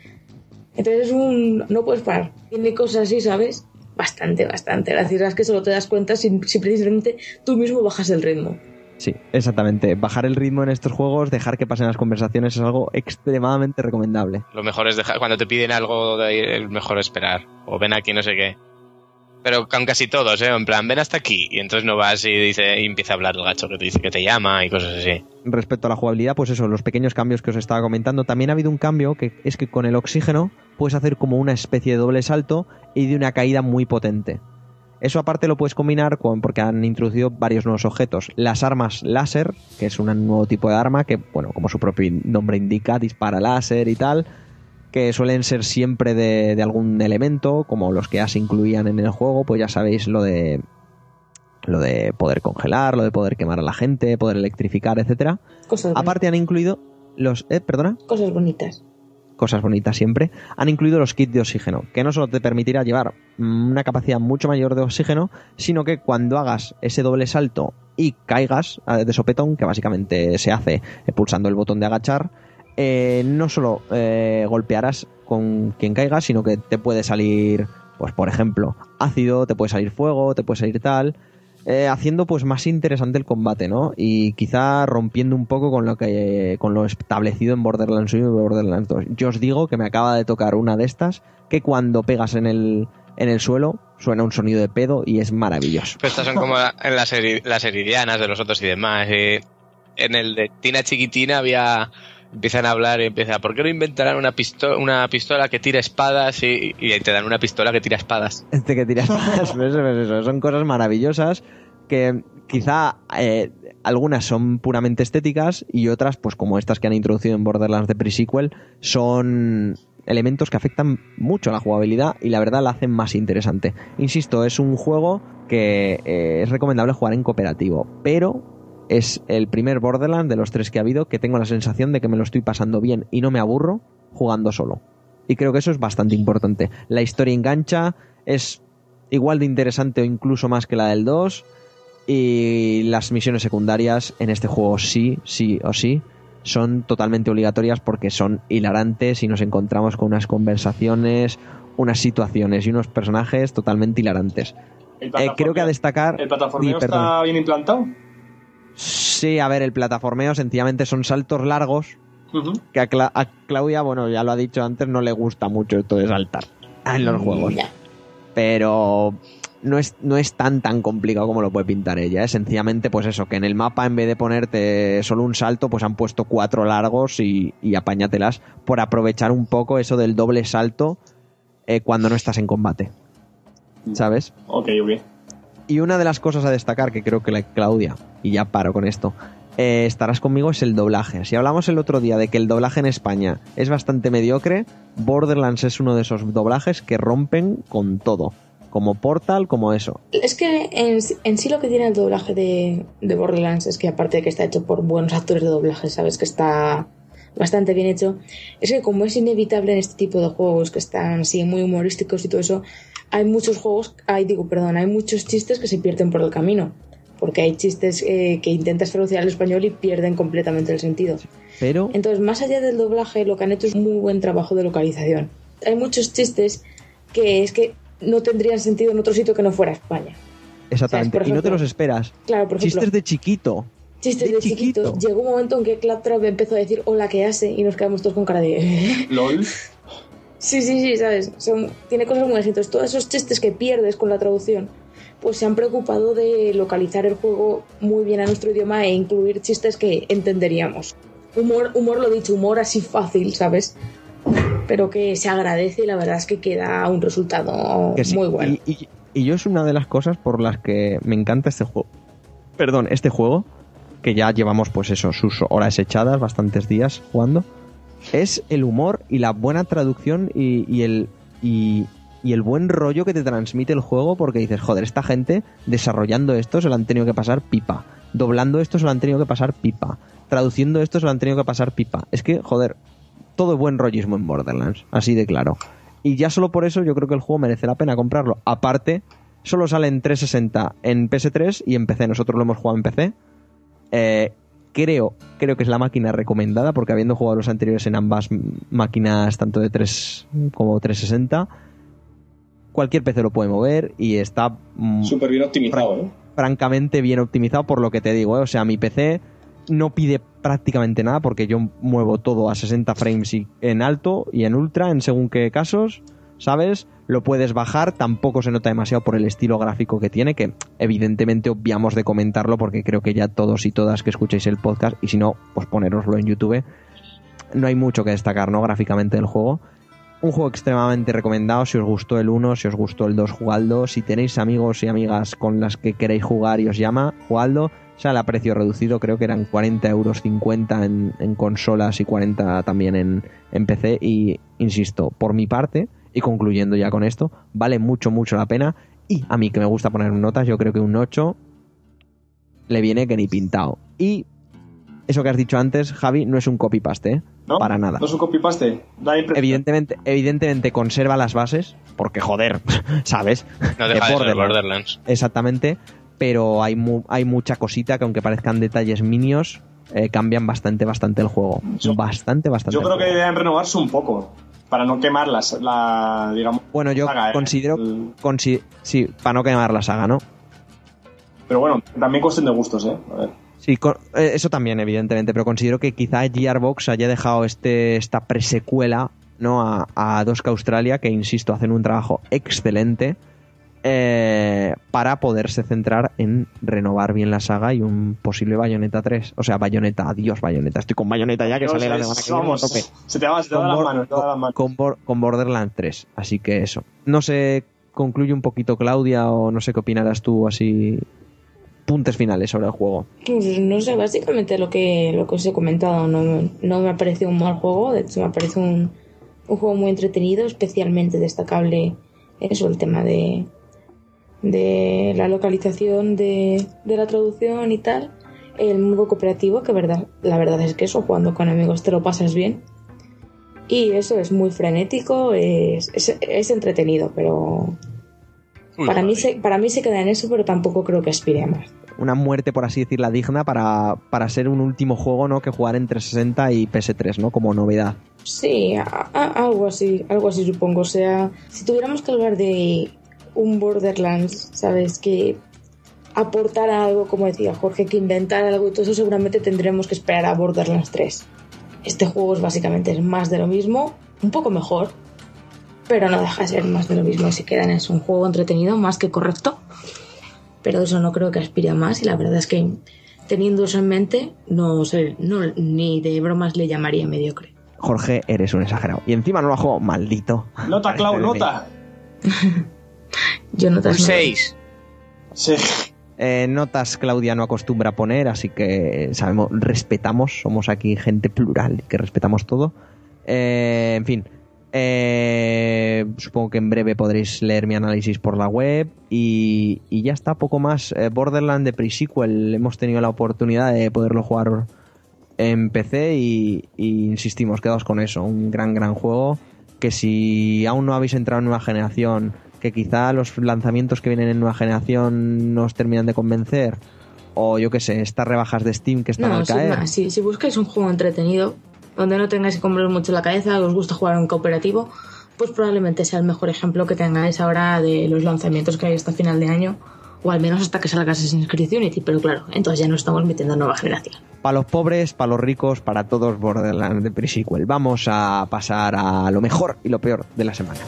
Entonces es un... No puedes parar. Tiene cosas así, ¿sabes? Bastante, bastante. La verdad es que solo te das cuenta si, si precisamente tú mismo bajas el ritmo. Sí, exactamente. Bajar el ritmo en estos juegos, dejar que pasen las conversaciones es algo extremadamente recomendable. Lo mejor es dejar, cuando te piden algo, de mejor esperar. O ven aquí, no sé qué. Pero con casi todos, ¿eh? En plan, ven hasta aquí. Y entonces no vas y, dice, y empieza a hablar el gacho que te dice que te llama y cosas así. Respecto a la jugabilidad, pues eso, los pequeños cambios que os estaba comentando. También ha habido un cambio que es que con el oxígeno puedes hacer como una especie de doble salto y de una caída muy potente. Eso aparte lo puedes combinar con, porque han introducido varios nuevos objetos. Las armas láser, que es un nuevo tipo de arma que, bueno, como su propio nombre indica, dispara láser y tal, que suelen ser siempre de, de algún elemento, como los que ya se incluían en el juego, pues ya sabéis lo de lo de poder congelar, lo de poder quemar a la gente, poder electrificar, etcétera. Cosas, Aparte han incluido los, eh, perdona, cosas bonitas. cosas bonitas siempre, han incluido los kits de oxígeno, que no solo te permitirá llevar mm, una capacidad mucho mayor de oxígeno, sino que cuando hagas ese doble salto y caigas eh, de sopetón, que básicamente se hace eh, pulsando el botón de agachar, eh, no solo eh, golpearás con quien caiga, sino que te puede salir, pues por ejemplo, ácido, te puede salir fuego, te puede salir tal, eh, haciendo pues más interesante el combate, ¿no? Y quizá rompiendo un poco con lo que con lo establecido en Borderlands 1 y Borderlands 2. Yo os digo que me acaba de tocar una de estas que cuando pegas en el en el suelo suena un sonido de pedo y es maravilloso. Estas son como en las, heri- las heridianas de los otros y demás. y en el de Tina Chiquitina había empiezan a hablar y empieza ¿por qué no inventarán una pistola una pistola que tira espadas y, y te dan una pistola que tira espadas Este que tiras más, pues pues eso. Son cosas maravillosas que quizá eh, algunas son puramente estéticas y otras, pues como estas que han introducido en Borderlands de pre-sequel, son elementos que afectan mucho a la jugabilidad y la verdad la hacen más interesante. Insisto, es un juego que eh, es recomendable jugar en cooperativo, pero es el primer Borderlands de los tres que ha habido que tengo la sensación de que me lo estoy pasando bien y no me aburro jugando solo. Y creo que eso es bastante importante. La historia engancha, es igual de interesante o incluso más que la del 2. Y las misiones secundarias en este juego sí, sí o sí, son totalmente obligatorias porque son hilarantes y nos encontramos con unas conversaciones, unas situaciones y unos personajes totalmente hilarantes. Eh, creo que a destacar... ¿El plataformeo está bien implantado? Sí, a ver, el plataformeo sencillamente son saltos largos que a, Cla- a Claudia, bueno, ya lo ha dicho antes, no le gusta mucho esto de saltar en los juegos. Ya. Pero no es, no es tan tan complicado como lo puede pintar ella. Es sencillamente, pues eso, que en el mapa en vez de ponerte solo un salto, pues han puesto cuatro largos y, y apáñatelas por aprovechar un poco eso del doble salto eh, cuando no estás en combate. ¿Sabes? Ok, ok. Y una de las cosas a destacar que creo que la Claudia, y ya paro con esto, eh, estarás conmigo es el doblaje. Si hablamos el otro día de que el doblaje en España es bastante mediocre, Borderlands es uno de esos doblajes que rompen con todo. Como Portal, como eso. Es que en, sí lo que tiene el doblaje de, de Borderlands es que aparte de que está hecho por buenos actores de doblaje, sabes que está bastante bien hecho, es que como es inevitable en este tipo de juegos que están así muy humorísticos y todo eso, hay muchos juegos, hay, digo, perdón, hay muchos chistes que se pierden por el camino. Porque hay chistes eh, que intentas traducir al español y pierden completamente el sentido. Pero Entonces, más allá del doblaje, lo que han hecho es un muy buen trabajo de localización. Hay muchos chistes que es que no tendrían sentido en otro sitio que no fuera España. Exactamente. Por y no te ejemplo- los esperas. Claro, por ejemplo, Chistes de chiquito. chistes de de, chiquito. chiquito. Llegó un momento en que Claptrap empezó a decir hola, ¿qué hace? Y nos quedamos todos con cara de... LOL. *laughs* sí, sí, sí, ¿sabes? Son, tiene cosas muy. Entonces, todos esos chistes que pierdes con la traducción, pues se han preocupado de localizar el juego muy bien a nuestro idioma e incluir chistes que entenderíamos. Humor, humor lo dicho, humor así fácil, ¿sabes? pero que se agradece y la verdad es que queda un resultado Que sí. muy bueno. Y, y- y yo es una de las cosas por las que me encanta este juego. Perdón, este juego, que ya llevamos pues eso, sus horas echadas, bastantes días jugando, es el humor y la buena traducción y, el... Y el buen rollo que te transmite el juego porque dices, joder, esta gente desarrollando esto se lo han tenido que pasar pipa. Doblando esto se lo han tenido que pasar pipa. Traduciendo esto se lo han tenido que pasar pipa. Es que, joder, todo es buen rollismo en Borderlands, así de claro. Y ya solo por eso yo creo que el juego merece la pena comprarlo. Aparte, solo sale en 360 en PS3 y en PC. Nosotros lo hemos jugado en PC. Eh, creo, creo que es la máquina recomendada porque habiendo jugado los anteriores en ambas máquinas, tanto de 3 como 360, cualquier PC lo puede mover y está mm, Súper bien optimizado, ¿eh? francamente bien optimizado por lo que te digo. ¿eh? O sea, mi PC no pide prácticamente nada porque yo muevo todo a 60 frames y en alto y en ultra en según qué casos, ¿sabes? Lo puedes bajar, tampoco se nota demasiado por el estilo gráfico que tiene, que evidentemente obviamos de comentarlo porque creo que ya todos y todas que escuchéis el podcast y si no, pues poneroslo en YouTube. No hay mucho que destacar, ¿no? Gráficamente del juego. Un juego extremadamente recomendado si os gustó el 1, si os gustó el 2, jugadlo. Si tenéis amigos y amigas con las que queréis jugar y os llama, jugadlo. Sale a precio reducido, creo que eran 40 euros 50 en, en consolas y 40 también en, en PC. Y insisto, por mi parte, y concluyendo ya con esto, vale mucho, mucho la pena. Y a mí que me gusta poner notas, yo creo que un 8 le viene que ni pintado. Y eso que has dicho antes, Javi, no es un copy-paste, ¿eh? ¿No? Para nada. No es un copy-paste. Da la impresión. Evidentemente, evidentemente conserva las bases, porque joder, *laughs* ¿sabes? No De deja de ser Borderlands. Borderlands. Exactamente, pero hay, mu- hay mucha cosita que aunque parezcan detalles minios, eh, cambian bastante, bastante el juego. Yo- bastante, bastante. Yo creo que deberían renovarse un poco. Para no quemar las, la, digamos, Bueno, yo saga, ¿eh? considero, El- consi- sí, para no quemar la saga, ¿no? Pero bueno, también cuestión de gustos, ¿eh? A ver. Sí, con- eh, eso también, evidentemente, pero considero que quizá Gearbox haya dejado este, esta presecuela ¿no? a, a 2K Australia, que insisto, hacen un trabajo excelente eh, para poderse centrar en renovar bien la saga y un posible Bayonetta 3. O sea, Bayonetta, adiós Bayonetta. Estoy con Bayonetta ya que sale la semana que viene. Tope. se te va, se te va Con las manos, con, Bor- con Borderlands 3. Así que eso. No sé, concluye un poquito Claudia o no sé qué opinarás tú así. Puntes finales sobre el juego. No sé, básicamente lo que, lo que os he comentado. No, no me ha parecido un mal juego, de hecho me parece un, un juego muy entretenido, especialmente destacable eso, el tema de, de la localización de, de la traducción y tal. El modo cooperativo, que verdad, la verdad es que eso, jugando con amigos te lo pasas bien. Y eso es muy frenético, es, es, es entretenido, pero Uy, para mí, se, para mí se queda en eso, pero tampoco creo que aspire a más. una muerte, por así decirla, digna para, para ser un último juego, ¿no? Que jugar en 360 y PS3, ¿no? Como novedad. Sí, a- a- algo así, algo así supongo. O sea, si tuviéramos que hablar de un Borderlands, ¿sabes? Que aportara algo, como decía Jorge, que inventara algo y todo eso, seguramente tendremos que esperar a Borderlands 3. Este juego es básicamente es más de lo mismo, un poco mejor, pero no deja de ser más de lo mismo. Si quedan es un juego entretenido, más que correcto, pero eso no creo que aspire a más y la verdad es que teniendo eso en mente, no sé, no, ni de bromas le llamaría mediocre. Jorge, eres un exagerado. Y encima no lo ha jugado, maldito. Nota, Clau, nota. *laughs* Yo no te Un 6. Sí. Eh, notas Claudia no acostumbra a poner, así que sabemos, respetamos, somos aquí gente plural que respetamos todo. Eh, en fin, eh, supongo que en breve podréis leer mi análisis por la web y, y ya está, poco más. Eh, Borderland de pre-sequel, hemos tenido la oportunidad de poderlo jugar en PC y, y insistimos, quedaos con eso, un gran, gran juego que si aún no habéis entrado en nueva generación, que quizá los lanzamientos que vienen en nueva generación no os terminan de convencer, o yo qué sé, estas rebajas de Steam que están No, al caer. más, si, si buscáis un juego entretenido, donde no tengáis que comer mucho la cabeza, os gusta jugar en cooperativo, pues probablemente sea el mejor ejemplo que tengáis ahora de los lanzamientos que hay hasta final de año, o al menos hasta que salga Assassin's Creed Unity, pero claro, entonces ya no estamos metiendo en nueva generación. Para los pobres, para los ricos, para todos Borderlands de pre-sequel. Vamos a pasar a lo mejor y lo peor de la semana.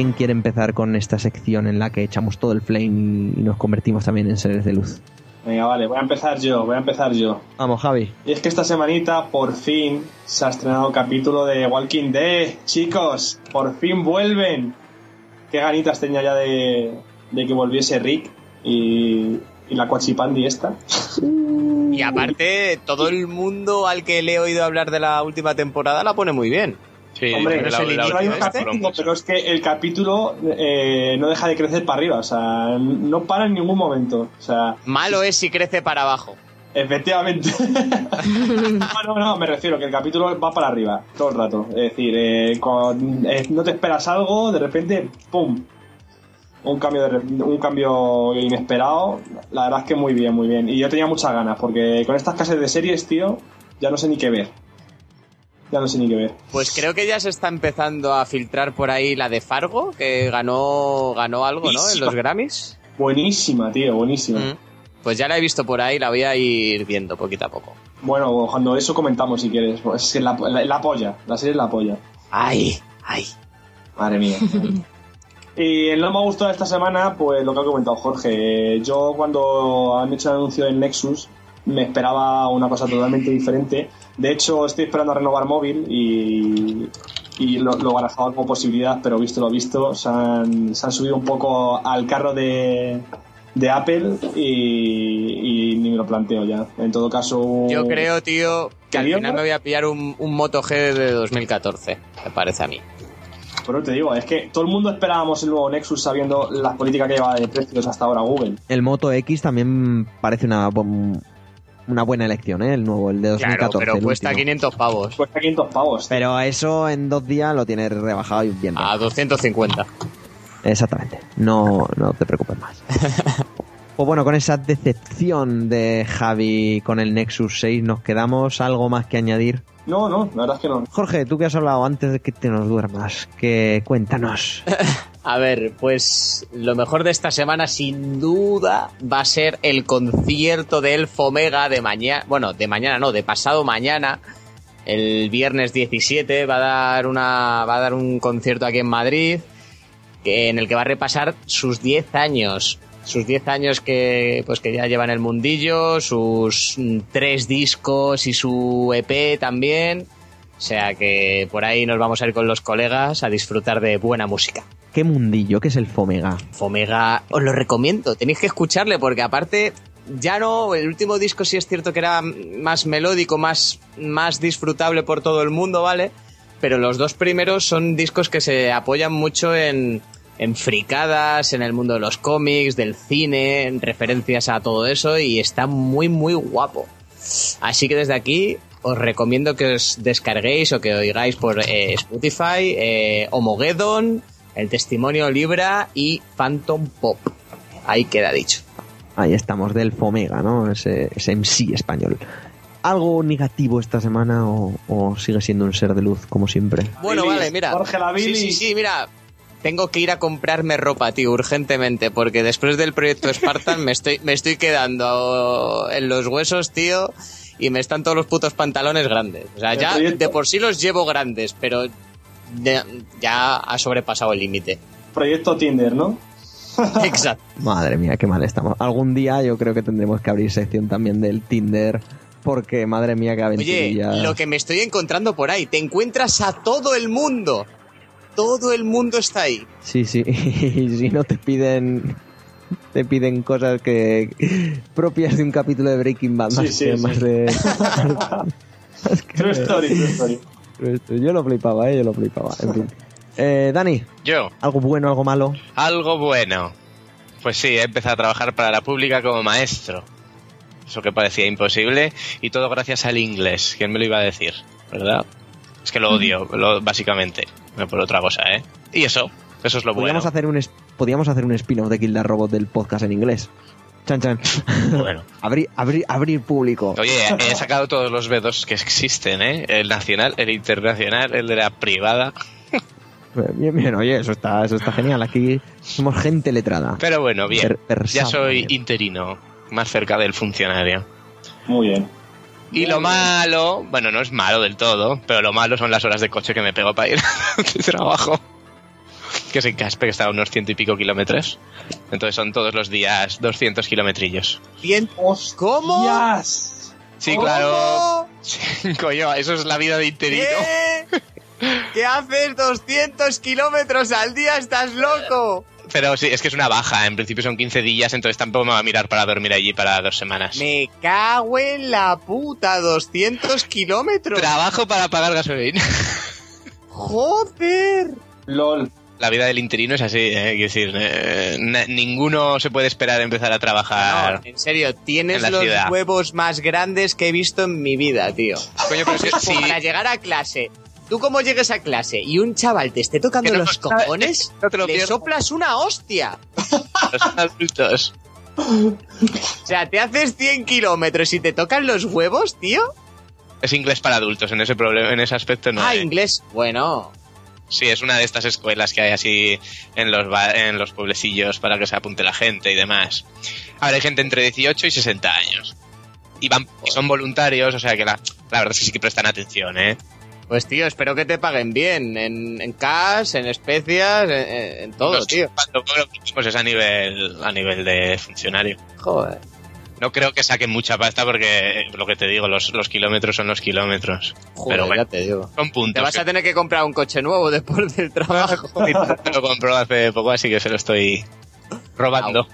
¿Quién quiere empezar con esta sección en la que echamos todo el flame y nos convertimos también en seres de luz? Venga, vale, voy a empezar yo, voy a empezar yo. Vamos, Javi. Y es que esta semanita por fin se ha estrenado el capítulo de Walking Dead. Chicos, por fin vuelven. Qué ganitas tenía ya de, de que volviese Rick y, y la Cuachipandi esta. Y aparte, todo el mundo al que le he oído hablar de la última temporada la pone muy bien. Sí, Hombre, la- la hay un capítulo, pero es que el capítulo eh, no deja de crecer para arriba. O sea, no para en ningún momento. O sea, Malo es si crece para abajo. Efectivamente. *laughs* no, no, no, me refiero que el capítulo va para arriba todo el rato. Es decir, eh, con- eh, no te esperas algo, de repente, ¡pum! Un cambio, de, re- un cambio inesperado. La verdad es que muy bien, muy bien. Y yo tenía muchas ganas, porque con estas clases de series, tío, ya no sé ni qué ver. Ya no sé ni qué ver. Pues creo que ya se está empezando a filtrar por ahí la de Fargo, que ganó, ganó algo, ¿no? En los Grammys. Buenísima, tío, buenísima. Mm. Pues ya la he visto por ahí, la voy a ir viendo poquito a poco. Bueno, cuando eso comentamos si quieres. Es que la, la, la polla, la serie es la polla. ¡Ay! ¡Ay! Madre mía. *laughs* y el no me ha gustado esta semana, pues lo que ha comentado Jorge. Yo cuando han hecho el anuncio del Nexus me esperaba una cosa totalmente diferente. De hecho, estoy esperando a renovar móvil y, y lo, lo barajaba como posibilidad, pero visto lo visto, se han, se han subido un poco al carro de, de Apple y, y ni me lo planteo ya. En todo caso... Yo creo, tío, que al ¿Quería final me voy a pillar un, un Moto G de 2014, me parece a mí. Pero te digo, es que todo el mundo esperábamos el nuevo Nexus sabiendo las políticas que lleva de precios hasta ahora Google. El Moto X también parece una, una buena elección, ¿eh? El nuevo, el de 2014. Claro, pero cuesta último. 500 pavos. Cuesta 500 pavos. Pero eso en dos días lo tienes rebajado y bien. A 250. Exactamente. No, no te preocupes más. *laughs* pues bueno, con esa decepción de Javi con el Nexus 6 nos quedamos. ¿Algo más que añadir? No, no, la verdad es que no. Jorge, tú que has hablado antes de que te nos duermas, que cuéntanos. *laughs* A ver, pues lo mejor de esta semana sin duda va a ser el concierto de Elfo Omega de mañana, bueno, de mañana no, de pasado mañana, el viernes 17 va a dar una va a dar un concierto aquí en Madrid que, en el que va a repasar sus 10 años, sus 10 años que pues que ya lleva en el mundillo, sus mm, tres discos y su EP también. O sea que por ahí nos vamos a ir con los colegas a disfrutar de buena música. ¿Qué mundillo? ¿Qué es el Fomega? Fomega, os lo recomiendo, tenéis que escucharle porque aparte ya no, el último disco sí es cierto que era más melódico, más, más disfrutable por todo el mundo, ¿vale? Pero los dos primeros son discos que se apoyan mucho en, en fricadas, en el mundo de los cómics, del cine, en referencias a todo eso y está muy, muy guapo. Así que desde aquí os recomiendo que os descarguéis o que oigáis por eh, Spotify, eh, Homogeddon, El Testimonio Libra y Phantom Pop. Ahí queda dicho. Ahí estamos, del Fomega, ¿no? Ese, ese MC español. ¿Algo negativo esta semana o, o sigue siendo un ser de luz como siempre? Bueno, vale, mira. Jorge la sí, sí, sí, mira. Tengo que ir a comprarme ropa, tío, urgentemente, porque después del proyecto Spartan me estoy, me estoy quedando en los huesos, tío, y me están todos los putos pantalones grandes. O sea, ya de por sí los llevo grandes, pero ya, ya ha sobrepasado el límite. Proyecto Tinder, ¿no? *laughs* *laughs* Exacto. Madre mía, qué mal estamos. Algún día yo creo que tendremos que abrir sección también del Tinder, porque madre mía, qué Oye, aventurilla. lo que me estoy encontrando por ahí, te encuentras a todo el mundo. Todo el mundo está ahí. Sí, sí, *laughs* y si no te piden te piden cosas que propias de un capítulo de Breaking Bad, Sí, más sí, que sí. más de más que True story, true story. Yo lo flipaba, eh, yo lo flipaba. En fin. *laughs* Eh, Dani, Yo, algo bueno, algo malo. algo bueno. Pues sí, he empezado a trabajar para la pública como maestro. Eso que parecía imposible. Y todo gracias al inglés. ¿Quién me lo iba a decir? ¿Verdad? Es que lo odio, lo- básicamente. No por otra cosa, ¿eh? Y eso, eso es lo bueno. Podríamos hacer un es- podríamos hacer un spin-off de Kill the Robot del podcast en inglés. Chan chan. Bueno. *laughs* abrir, abrir, abrir público. Oye, he sacado todos los B2 que existen, ¿eh? El nacional, el internacional, el de la privada. Bien, bien, oye, eso está, eso está genial. Aquí somos gente letrada. Pero bueno, bien. Per- Ya soy bien. interino, más cerca del funcionario. Muy bien. Y lo malo, bueno, no es malo del todo, pero lo malo son las horas de coche que me pego para ir *laughs* de trabajo. Que es en Caspe, que está a unos ciento y pico kilómetros. Entonces son todos los días 200 kilometrillos. Bien. ¿Cómo? ¡Hostias! Sí, ¿Cómo? claro. *laughs* Coño, eso es la vida de interino. ¿Qué? *laughs* ¿Qué haces 200 kilómetros al día? ¡Estás loco! Pero sí, es que es una baja. En principio son 15 días, entonces tampoco me va a mirar para dormir allí para dos semanas. Me cago en la puta, 200 kilómetros. Trabajo para pagar gasolina. *laughs* Joder. LOL. La vida del interino es así, ¿eh? Quiero decir, eh, na- ninguno se puede esperar a empezar a trabajar. No, en serio, tienes En la los ciudad. huevos más grandes que he visto en mi vida, tío. Coño, pero es que sí, Para llegar a clase, tú como llegues a clase y un chaval te esté tocando no- los cojones, no te lo le soplas una hostia. los adultos. O sea, te haces 100 kilómetros y te tocan los huevos, tío. Es inglés para adultos, en ese problema, en ese aspecto no. ah, hay. inglés. Bueno, Sí, es una de estas escuelas que hay así en los en los pueblecillos para que se apunte la gente y demás. Ahora hay gente entre 18 y 60 años. Y van son voluntarios, o sea que la, la verdad es que sí que prestan atención, ¿eh? pues tío, espero que te paguen bien. En, en cash, en especias, en, en- todo, Los- tío. Cuando pues es a nivel, a nivel de funcionario. Joder. No creo que saquen mucha pasta porque, lo que te digo, los, los kilómetros son los kilómetros. Joder, Pero bueno, ya te digo. son puntos. Te vas a tener que comprar un coche nuevo después del trabajo. *laughs* Lo compró hace poco, así que se lo estoy robando.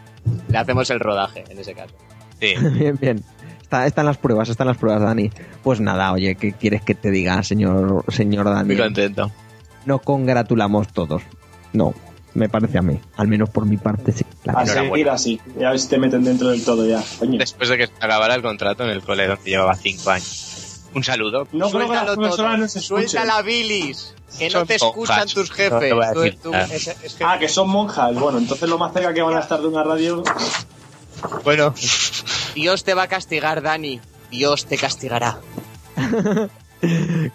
Le hacemos el rodaje, en ese caso. Sí. *laughs* Bien, bien. Está- están las pruebas, están las pruebas, Dani. Pues nada, oye, ¿qué quieres que te diga, señor, señor Dani? Muy contento. Nos congratulamos todos. No, me parece a mí. Al menos por mi parte, sí. La A seguir así. Y a ver si te meten dentro del todo ya. Coño. Después de que se acabara el contrato en el cole donde llevaba cinco años. Un saludo. No creo que las Suéltalo todo. no se. Suéltala, bilis. Que no Son te escuchan monjas. tus jefes. Tú- tú- es- es que- Ah, que son monjas. Bueno, entonces lo más cerca que van a estar de una radio. Bueno, Dios te va a castigar, Dani. Dios te castigará. *laughs*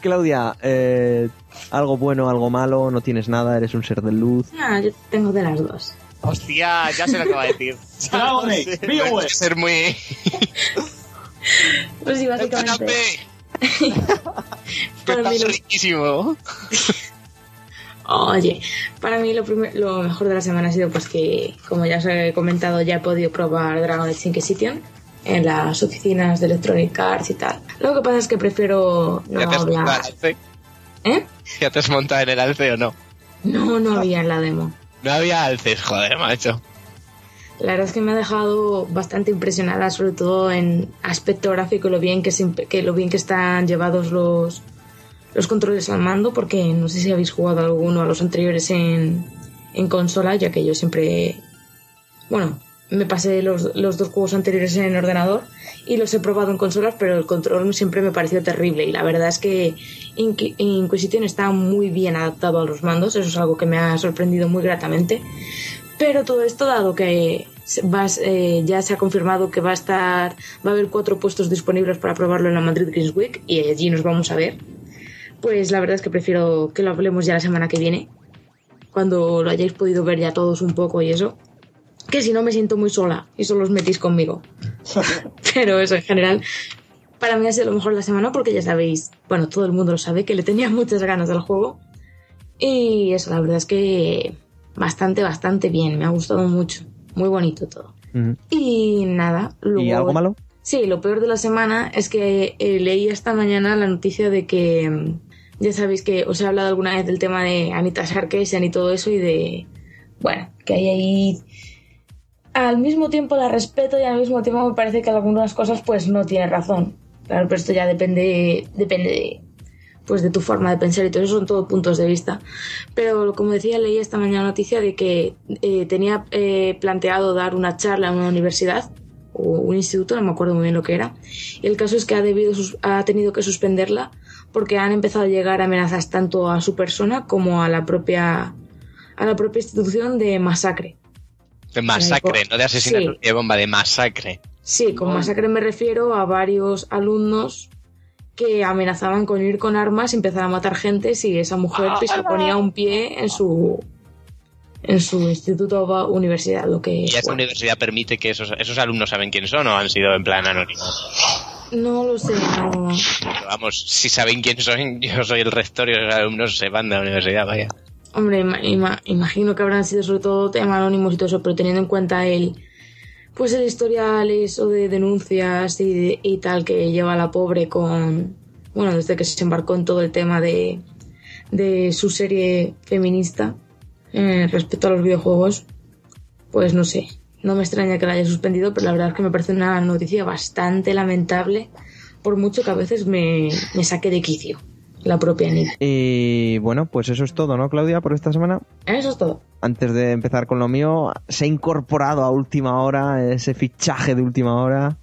Claudia, eh, algo bueno, algo malo, no tienes nada, eres un ser de luz. Ah, yo tengo de las dos. Hostia, ya sé lo que *laughs* va a decir. Que ser muy... *laughs* Pues sí, ¡El básicamente. ¡Que *laughs* Para mí está lo- riquísimo! Oye, para mí lo, primer- lo mejor de la semana ha sido pues que, como ya os he comentado, ya he podido probar Dragon Age Inquisition en las oficinas de Electronic Arts y tal. Lo que pasa es que prefiero no ¿Ya te has montado hablar... ¿Eh? ¿Ya te has montado en el alce o no? No, no había en la demo. No había alces, joder, macho. La verdad es que me ha dejado bastante impresionada, sobre todo en aspecto gráfico, lo bien que, se que lo bien que están llevados los, los controles al mando, porque no sé si habéis jugado alguno a los anteriores en, en consola, ya que yo siempre, bueno, me pasé los, los dos juegos anteriores en ordenador y los he probado en consolas, pero el control siempre me pareció terrible y la verdad es que Inqui- Inquisition está muy bien adaptado a los mandos, eso es algo que me ha sorprendido muy gratamente. Pero todo esto, dado que eh, ya se ha confirmado que va a estar, va a haber cuatro puestos disponibles para probarlo en la Madrid Games Week y allí nos vamos a ver. Pues la verdad es que prefiero que lo hablemos ya la semana que viene, cuando lo hayáis podido ver ya todos un poco y eso. Que si no me siento muy sola y solo os metís conmigo. *laughs* Pero eso en general, para mí ha sido lo mejor de la semana porque ya sabéis, bueno, todo el mundo lo sabe, que le tenía muchas ganas del juego. Y eso, la verdad es que bastante, bastante bien. Me ha gustado mucho. Muy bonito todo. Y nada. Luego, ¿Y algo malo? Sí, lo peor de la semana es que eh, leí esta mañana la noticia de que mm, ya sabéis que os he hablado alguna vez del tema de Anita Sarkeesian y todo eso y de bueno, que hay ahí al mismo tiempo la respeto y al mismo tiempo me parece que algunas cosas pues no tiene razón. Claro, pero esto ya depende depende de pues de tu forma de pensar y todo eso son todos puntos de vista. Pero como decía, leí esta mañana noticia de que eh, tenía eh, planteado dar una charla en una universidad o un instituto, no me acuerdo muy bien lo que era. Y el caso es que ha, debido, ha tenido que suspenderla porque han empezado a llegar amenazas tanto a su persona como a la propia a la propia institución de masacre. De masacre, no de asesinato Sí. de bomba, de masacre. Sí, con masacre me refiero a varios alumnos que amenazaban con ir con armas y empezar a matar gente si esa mujer pues, se ponía un pie en su en su instituto o universidad, lo que ¿Y esta fuera. universidad permite que esos, esos alumnos saben quién son o han sido en plan anónimos? No lo sé, no. Pero vamos, si saben quién son, *laughs* yo soy el rector y los alumnos se van de la universidad, vaya. Hombre, ima- ima- imagino que habrán sido sobre todo temas anónimos y todo eso, pero teniendo en cuenta el pues el historial eso de denuncias y, de- y tal que lleva la pobre con bueno desde que se embarcó en todo el tema de, de su serie feminista eh, respecto a los videojuegos, pues no sé, no me extraña que la haya suspendido, pero la verdad es que me parece una noticia bastante lamentable, por mucho que a veces me, me saque de quicio la propia Nid. Y bueno, pues eso es todo, ¿no, Claudia, por esta semana? Eso es todo. Antes de empezar con lo mío, se ha incorporado a última hora ese fichaje de última hora.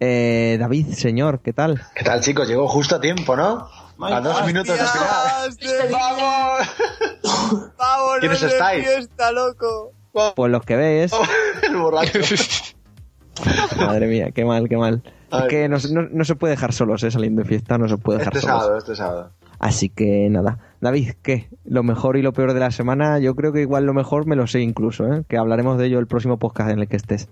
Eh, David, señor, ¿qué tal? ¿Qué tal, chicos? Llegó justo a tiempo, ¿no? A dos minutos de final. ¡Vamos! *laughs* ¡Vamos! ¿Quiénes estáis? fiesta, loco! Pues los que ves. *laughs* El borracho. *laughs* Madre mía, qué mal, qué mal. Es que no, no- no se puede dejar solos, ¿eh? Saliendo de fiesta, no se puede dejar Este solos. sábado, este sábado. Así que nada. David, ¿qué? Lo mejor y lo peor de la semana, yo creo que igual lo mejor me lo sé incluso, ¿eh? Que hablaremos de ello el próximo podcast en el que estés.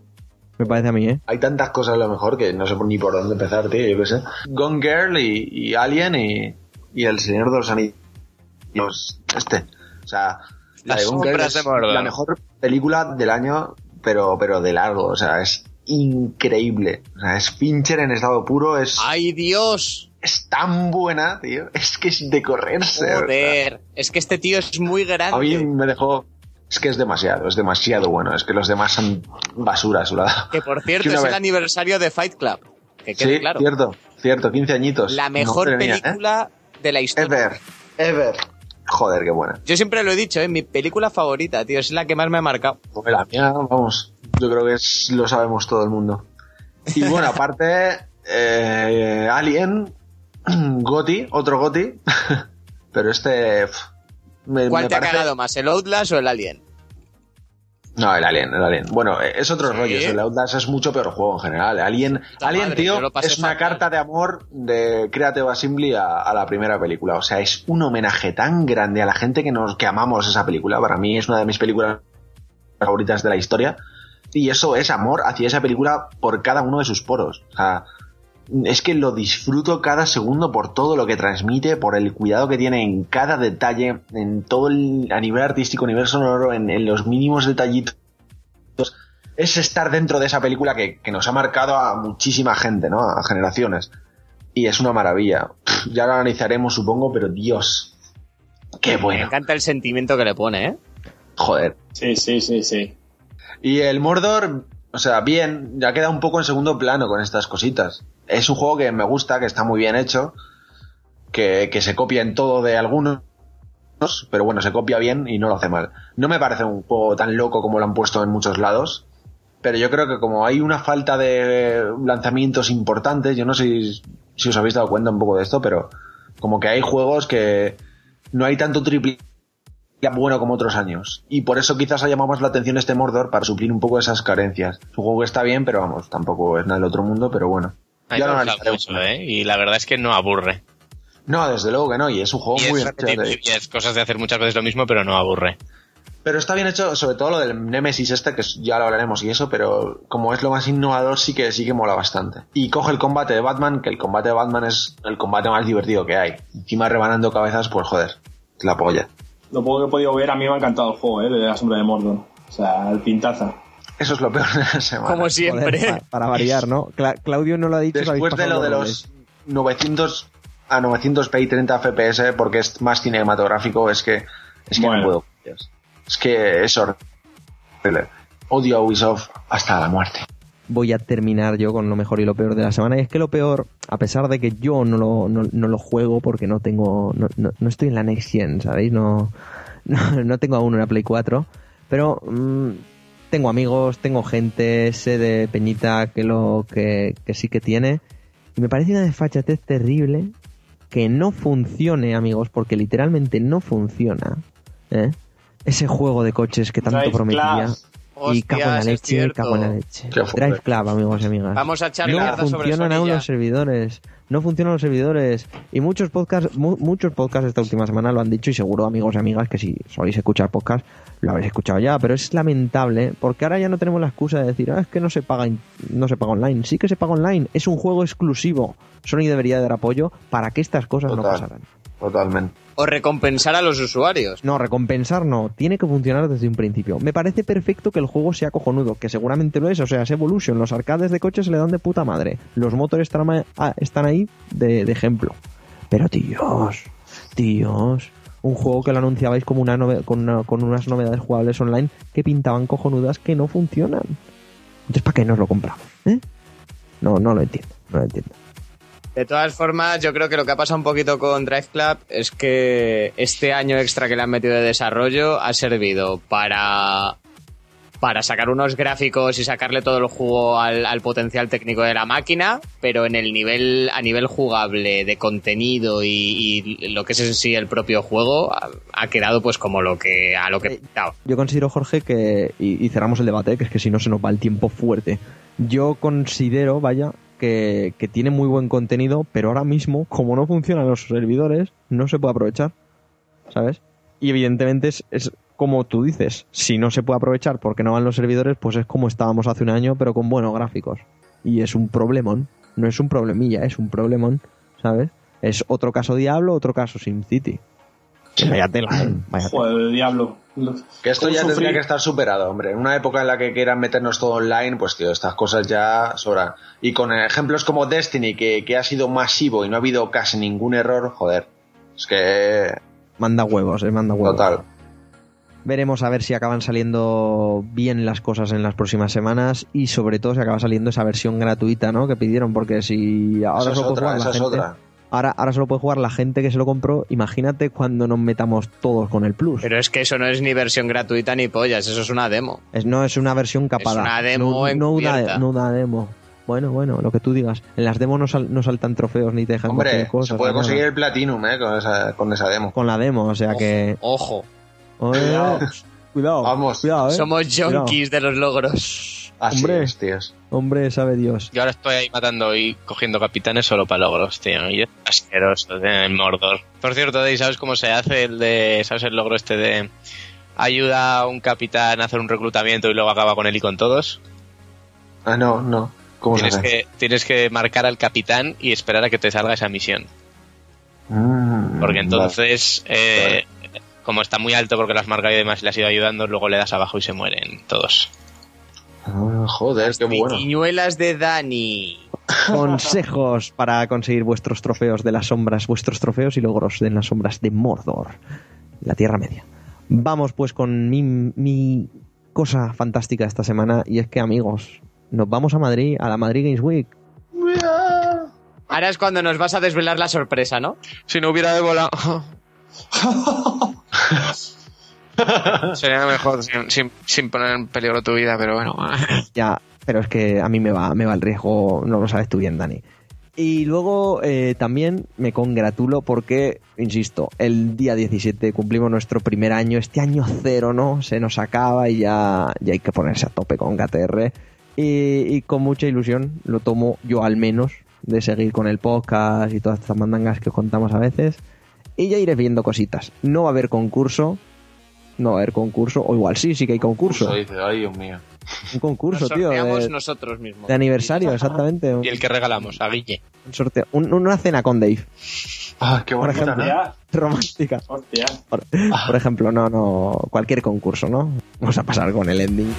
Me parece a mí, ¿eh? Hay tantas cosas a lo mejor que no sé ni por dónde empezar, tío, yo qué sé. Gone Girl y, y Alien y, y El Señor de los Anillos. Este. O sea, la Las de Gone Girl es de Mordor. la mejor película del año, pero, pero de largo. O sea, es increíble. O sea, es Fincher en estado puro, es, ¡Ay, Dios! es tan buena, tío. Es que es de correrse. o sea. Joder, es que este tío es muy grande. A mí me dejó. Es que es demasiado, es demasiado bueno. Es que los demás son basura a su lado. Que por *laughs* cierto es el aniversario de Fight Club. Que quede Sí, claro. cierto, cierto, 15 añitos. La mejor mía, ¿eh? película de la historia. Ever, ever. Joder, qué buena. Yo siempre lo he dicho, ¿eh? mi película favorita, tío, es la que más me ha marcado. Pues la mía, vamos, yo creo que es, lo sabemos todo el mundo. Y bueno, aparte, eh, Alien, *clears throat* Goti, otro Goti, *laughs* pero este... me, ¿Cuál me te ha cagado más, el Outlast o el Alien? No, el Alien, el Alien. Bueno, es otro Sí. rollo. El Outlast es mucho peor juego en general. Alien, Puta Alien madre, tío, es una carta de amor de Creative Assembly a, a la primera película. O sea, es un homenaje tan grande a la gente que nos que amamos esa película. Para mí es una de mis películas favoritas de la historia. Y eso es amor hacia esa película por cada uno de sus poros. O sea, es que lo disfruto cada segundo por todo lo que transmite, por el cuidado que tiene en cada detalle, en todo el, a nivel artístico, a nivel sonoro, en, en los mínimos detallitos. Es estar dentro de esa película que, que nos ha marcado a muchísima gente, ¿no? A generaciones. Y es una maravilla. Pff, ya lo analizaremos, supongo, pero Dios. Qué Me bueno. encanta el sentimiento que le pone, ¿eh? Joder. Sí, sí, sí, sí. Y el Mordor, o sea, bien, ya queda un poco en segundo plano con estas cositas. Es un juego que me gusta, que está muy bien hecho, que, que se copia en todo de algunos, pero bueno, se copia bien y no lo hace mal. No me parece un juego tan loco como lo han puesto en muchos lados, pero yo creo que como hay una falta de lanzamientos importantes, yo no sé si, si os habéis dado cuenta un poco de esto, pero como que hay juegos que no hay tanto triple bueno como otros años. Y por eso quizás ha llamado más la atención este Mordor para suplir un poco esas carencias. Es un juego está bien, pero vamos, tampoco es nada del otro mundo, pero bueno. Ya lo analizaremos. mucho, ¿eh? Y la verdad es que no aburre. No, desde luego que no, y es un juego Y muy es, y es cosas de hacer muchas veces lo mismo, pero no aburre. Pero está bien hecho, sobre todo lo del Nemesis este, que ya lo hablaremos y eso, pero como es lo más innovador, sí que sí que mola bastante. Y coge el combate de Batman, que el combate de Batman es el combate más divertido que hay. Encima rebanando cabezas, pues joder, la polla. Lo poco que he podido ver, a mí me ha encantado el juego, ¿eh? De la sombra de Mordor. O sea, el pintaza. Eso es lo peor de la semana. Como siempre. Joder, para variar, ¿no? Cla- Claudio no lo ha dicho. Después de lo de los 900 a 900p y 30 fps porque es más cinematográfico, es que es que Bueno. no puedo. Es que es horrible. Odio a Ubisoft hasta la muerte. Voy a terminar yo con lo mejor y lo peor de la semana. Y es que lo peor, a pesar de que yo no lo, no, no lo juego porque no tengo, no, no- no estoy en la Next Gen, ¿sabéis? No, *laughs* no, no tengo aún una Play 4, pero mm, tengo amigos, tengo gente, sé de Peñita que lo que, que sí que tiene. Y me parece una desfachatez terrible que no funcione, amigos, porque literalmente no funciona. ¿eh? Ese juego de coches que tanto Drive prometía. Class. Y cago en la leche, cago en la leche. Drive Club, amigos y amigas. Vamos a echar no funcionan aún los servidores. no funcionan los servidores. Y muchos podcasts, mu- muchos podcasts esta última semana lo han dicho y seguro amigos y amigas que si soléis escuchar podcast lo habréis escuchado ya, pero es lamentable porque ahora ya no tenemos la excusa de decir, ah, es que no se paga no se paga online. Sí que se paga online, es un juego exclusivo. Sony debería dar apoyo para que estas cosas no pasaran. Totalmente. O recompensar a los usuarios. No, recompensar no, tiene que funcionar desde un principio. Me parece perfecto que el juego sea cojonudo, que seguramente lo es, o sea, es Evolution, los arcades de coches se le dan de puta madre. Los motores están, ah, ahí de, de ejemplo. Pero tíos, tíos, un juego que lo anunciabais como una con unas novedades jugables online que pintaban cojonudas que no funcionan. Entonces, ¿para qué nos lo compramos? ¿Eh? No, no lo entiendo, no lo entiendo. De todas formas, yo creo que lo que ha pasado un poquito con Drive Club es que este año extra que le han metido de desarrollo ha servido para para sacar unos gráficos y sacarle todo el jugo al, al potencial técnico de la máquina, pero en el nivel a nivel jugable de contenido y, y lo que es en sí el propio juego ha, ha quedado pues como lo que a lo que Eh. Yo considero, Jorge, que. Y, y cerramos el debate, que es que si no se nos va el tiempo fuerte. Yo considero, vaya, que, que tiene muy buen contenido, pero ahora mismo, como no funcionan los servidores, no se puede aprovechar. ¿Sabes? Y evidentemente es, es como tú dices, si no se puede aprovechar porque no van los servidores, pues es como estábamos hace un año, pero con buenos gráficos. Y es un problemón. No es un problemilla, es un problemón, ¿sabes? Es otro caso Diablo, otro caso SimCity. Vaya tela, ¿eh? Vaya tela. Joder, diablo. Que esto ¿Cómo ya tendría que estar superado, hombre. En una época en la que quieran meternos todo online, pues tío, estas cosas ya sobran. Y con ejemplos como Destiny, que, que ha sido masivo y no ha habido casi ningún error, joder. Es que. Manda huevos, eh, manda huevos. Total. Veremos a ver si acaban saliendo bien las cosas en las próximas semanas y sobre todo si acaba saliendo esa versión gratuita, ¿no? Que pidieron, porque si ahora Esa es solo puede otra, jugar la es gente, otra. ahora ahora solo puede jugar la gente que se lo compró. Imagínate cuando nos metamos todos con el plus. Pero es que eso no es ni versión gratuita ni pollas, eso es una demo. Es, no es una versión capada. una demo no, no una, no una demo. Bueno, bueno, lo que tú digas. En las demos no, sal- no saltan trofeos ni te dejan Hombre, cosas. se puede nada. conseguir el Platinum, eh, con esa, con esa demo. con la demo, o sea que. Ojo, Cuidado, Vamos. cuidado, eh. somos Cuidado. junkies de los logros. Así Hombre. es, tíos. Hombre, sabe Dios. Yo ahora estoy ahí matando y cogiendo capitanes solo para logros, tío. Y es asqueroso de Mordor. Por cierto, Dave, ¿sabes cómo se hace el de. ¿Sabes el logro este de. Ayuda a un capitán a hacer un reclutamiento y luego acaba con él y con todos? Ah, no, no. ¿Cómo se Tienes hace? que, tienes que marcar al capitán y esperar a que te salga esa misión. Mm, Porque vale. entonces, eh, como está muy alto porque las marcas y demás le has ido ayudando, luego le das abajo y se mueren todos. Ah, joder, qué bueno. Piñuelas de Dani. Consejos para conseguir vuestros trofeos de las sombras, vuestros trofeos y logros de las sombras de Mordor, la Tierra Media. Vamos pues con mi, mi cosa fantástica esta semana y es que amigos, nos vamos a Madrid, a la Madrid Games Week. Ahora es cuando nos vas a desvelar la sorpresa, ¿no? Si no hubiera Ébola. *laughs* *laughs* Sería mejor sin, poner en peligro tu vida, pero bueno. *laughs* Ya, pero es que a mí me va, me va el riesgo, no lo sabes tú bien, Dani. Y luego eh, también me congratulo porque, insisto, el día 17 cumplimos nuestro primer año, este año cero, ¿no? Se nos acaba y ya, ya hay que ponerse a tope con KTR. Y, y con mucha ilusión lo tomo yo al menos de seguir con el podcast y todas estas mandangas que contamos a veces. Y ya iré viendo cositas. No va a haber concurso. No va a haber concurso. O igual sí, sí que hay concurso. Eso dice, ay, Dios mío. Un concurso, Nos tío. de- nosotros mismos. de aniversario, exactamente. Y el que regalamos, a Guille. un sorteo. Un- una cena con Dave. Ah, qué Por bonita, ejemplo. ¿no? Ya, Romántica. hostia. Por, por ejemplo, no, no. Cualquier concurso, ¿no? Vamos a pasar con el ending.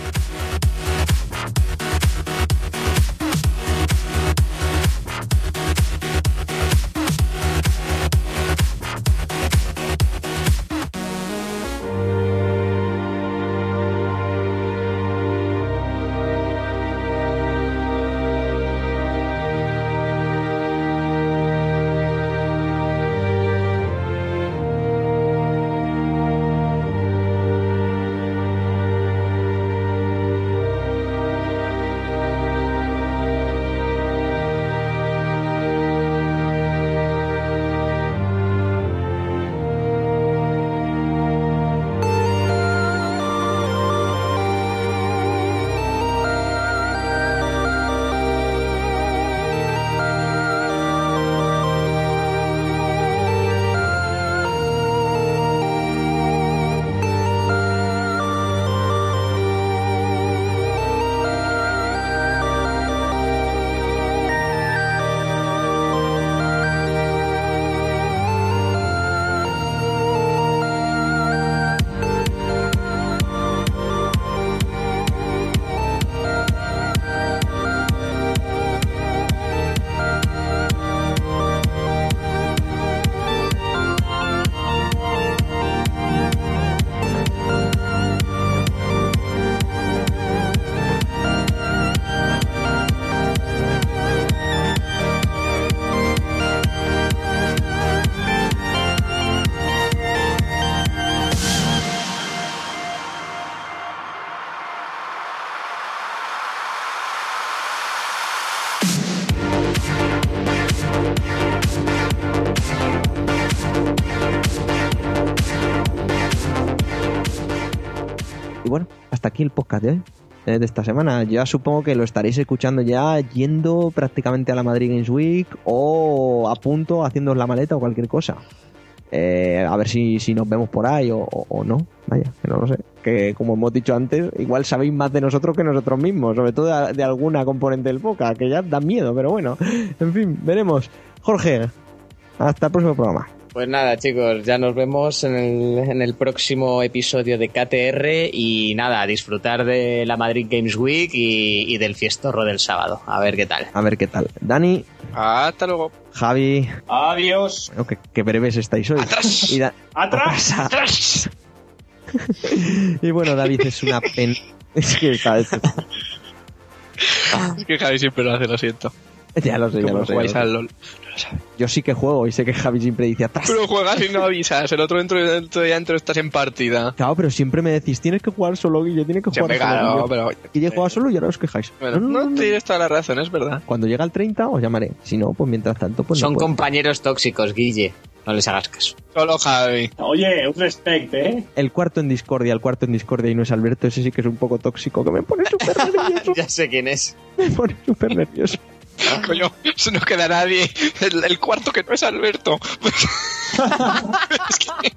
Aquí el podcast eh, de esta semana. Ya supongo que lo estaréis escuchando ya yendo prácticamente a la Madrid Games Week o a punto haciendo la maleta o cualquier cosa. Eh, a ver si, si nos vemos por ahí o, no. Vaya, que no lo sé. Que como hemos dicho antes, igual sabéis más de nosotros que nosotros mismos, sobre todo de, de alguna componente del podcast, que ya da miedo, pero bueno. En fin, veremos. Jorge, hasta el próximo programa. Pues nada, chicos, ya nos vemos en el, en el próximo episodio de KTR y nada, a disfrutar de la Madrid Games Week y, y del fiestorro del sábado. A ver qué tal. A ver qué tal. Dani, Hasta luego. Javi, Adiós. bueno, que, que breves estáis hoy. Atrás. Y, Da- ¡Atrás! *laughs* ¡Atrás! y bueno, David es una pena. *laughs* Es que cada vez- Es que Javi siempre lo hace, lo siento. *laughs* Ya lo sé, ya lo sé. jugáis ya lo al sé. LOL. No lo sabe. Yo sí que juego y sé que Javi siempre dice atrás. Pero juegas y no avisas. El otro dentro, dentro de dentro estás en partida. Claro, pero siempre me decís, tienes que jugar solo, Guille, tienes que jugar Siempre, solo. pero... Guille juega solo y ahora os quejáis. Bueno, No, no, no no, no. tienes toda la razón, es verdad. Cuando llega el 30 os llamaré. Si no, pues mientras tanto, pues Son compañeros tóxicos, Guille. No les hagas caso. Solo Javi. Oye, un respect, ¿eh? El cuarto en discordia, el cuarto en discordia y no es Alberto, ese sí que es un poco tóxico, que me pone súper *laughs* nervioso. ya sé quién es. me pone súper nervioso. Coño, no queda nadie. El, el cuarto que no es Alberto. *laughs* es que...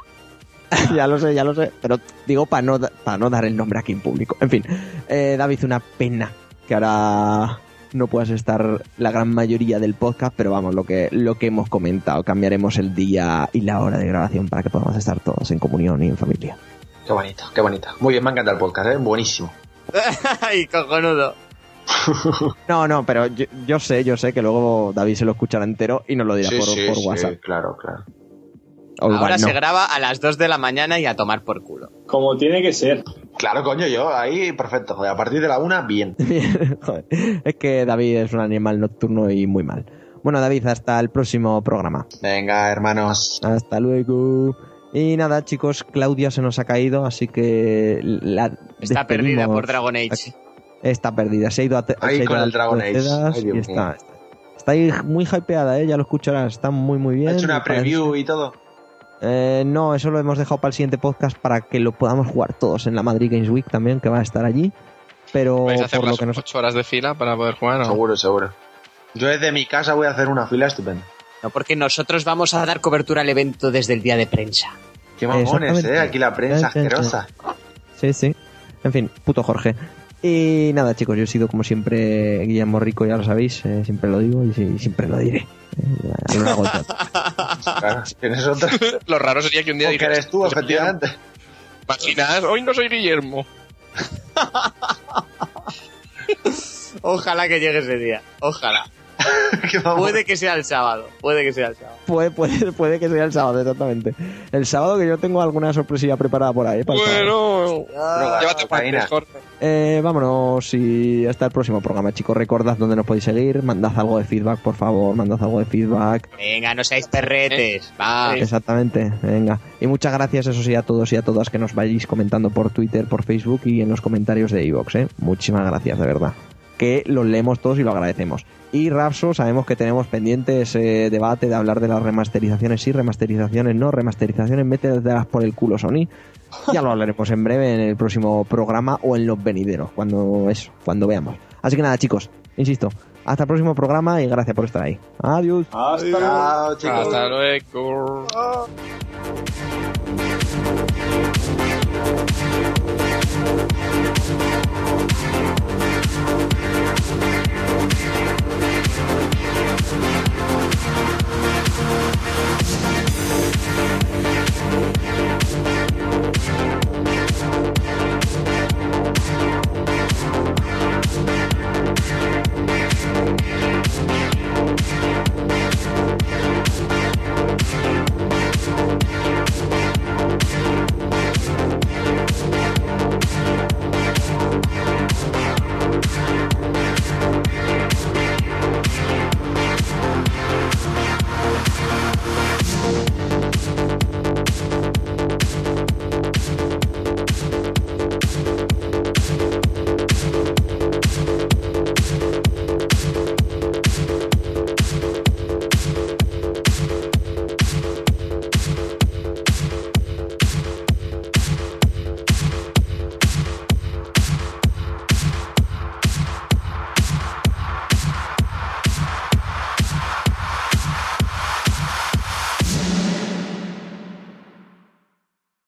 *laughs* ya lo sé, ya lo sé. Pero digo para no, para no dar el nombre aquí en público. En fin, eh, David, una pena que ahora no puedas estar la gran mayoría del podcast, pero vamos, lo que, lo que hemos comentado, cambiaremos el día y la hora de grabación para que podamos estar todos en comunión y en familia. Qué bonito, qué bonito. Muy bien, me encanta el podcast, ¿eh? Buenísimo. *laughs* Ay, cojonudo. *laughs* No, no, pero yo, yo sé, yo sé que luego David se lo escuchará entero y nos lo dirá Sí, por, sí, por sí, WhatsApp. claro, claro. Ahora no. se graba a las 2 de la mañana y a tomar por culo. Como tiene que ser. Claro, coño, yo ahí perfecto. Joder, a partir de la una, bien. Bien, *laughs* joder. Es que David es un animal nocturno y muy mal. Bueno, David, hasta el próximo programa. Venga, hermanos. Hasta luego. Y nada, chicos, Claudia se nos ha caído, así que la Está perdida por Dragon Age. Está perdida, se ha ido a, Ahí se ha ido con a el Dragon Age. Ay, Dios está, está, está ahí muy hypeada, ¿eh? ya lo escucharás, está muy muy bien. Ha hecho una preview y todo. Eh, no, eso lo hemos dejado para el siguiente podcast para que lo podamos jugar todos en la Madrid Games Week también, que va a estar allí. Pero ¿Vais a hacer por lo que nos... 8 horas de fila para poder jugar? o? Seguro, seguro. Yo desde mi casa voy a hacer una fila estupenda. No, porque nosotros vamos a dar cobertura al evento desde el día de prensa. Qué mamones. ¿eh? Aquí la prensa asquerosa. Sí, sí. En fin, puto Jorge. Y nada, chicos, yo he sido como siempre Guillermo Rico, ya lo sabéis, eh, siempre lo digo y, siempre lo diré. eh, lo largo de todo. Claro, tienes otra. *laughs* Lo raro sería que un día Porque dijeras... eres tú, efectivamente. Imaginas, hoy no soy Guillermo. *laughs* Ojalá que llegue ese día. Ojalá. *laughs* Puede que sea el sábado. Puede que sea el sábado. Puede, puede, puede que sea el sábado, exactamente. El sábado que yo tengo alguna sorpresilla preparada por ahí. para. Bueno, Droga, llévate partes, Jorge. Eh, vámonos y hasta el próximo programa, chicos. Recordad dónde nos podéis seguir. Mandad algo de feedback, por favor. Mandad algo de feedback. Venga, no seáis perretes. Va. Exactamente, venga. Y muchas gracias, eso sí, a todos y a todas que nos vayáis comentando por Twitter, por Facebook y en los comentarios de iVoox, ¿eh? Muchísimas gracias, de verdad. Que los leemos todos y lo agradecemos. Y Rapso, sabemos que tenemos pendiente ese debate de hablar de las remasterizaciones sí, remasterizaciones no, remasterizaciones mételas por el culo Sony. Ya lo hablaremos en breve en el próximo programa o en los venideros, cuando eso, cuando veamos. Así que nada, chicos, insisto, hasta el próximo programa y gracias por estar ahí. Adiós. Hasta luego. Chicos. Hasta luego.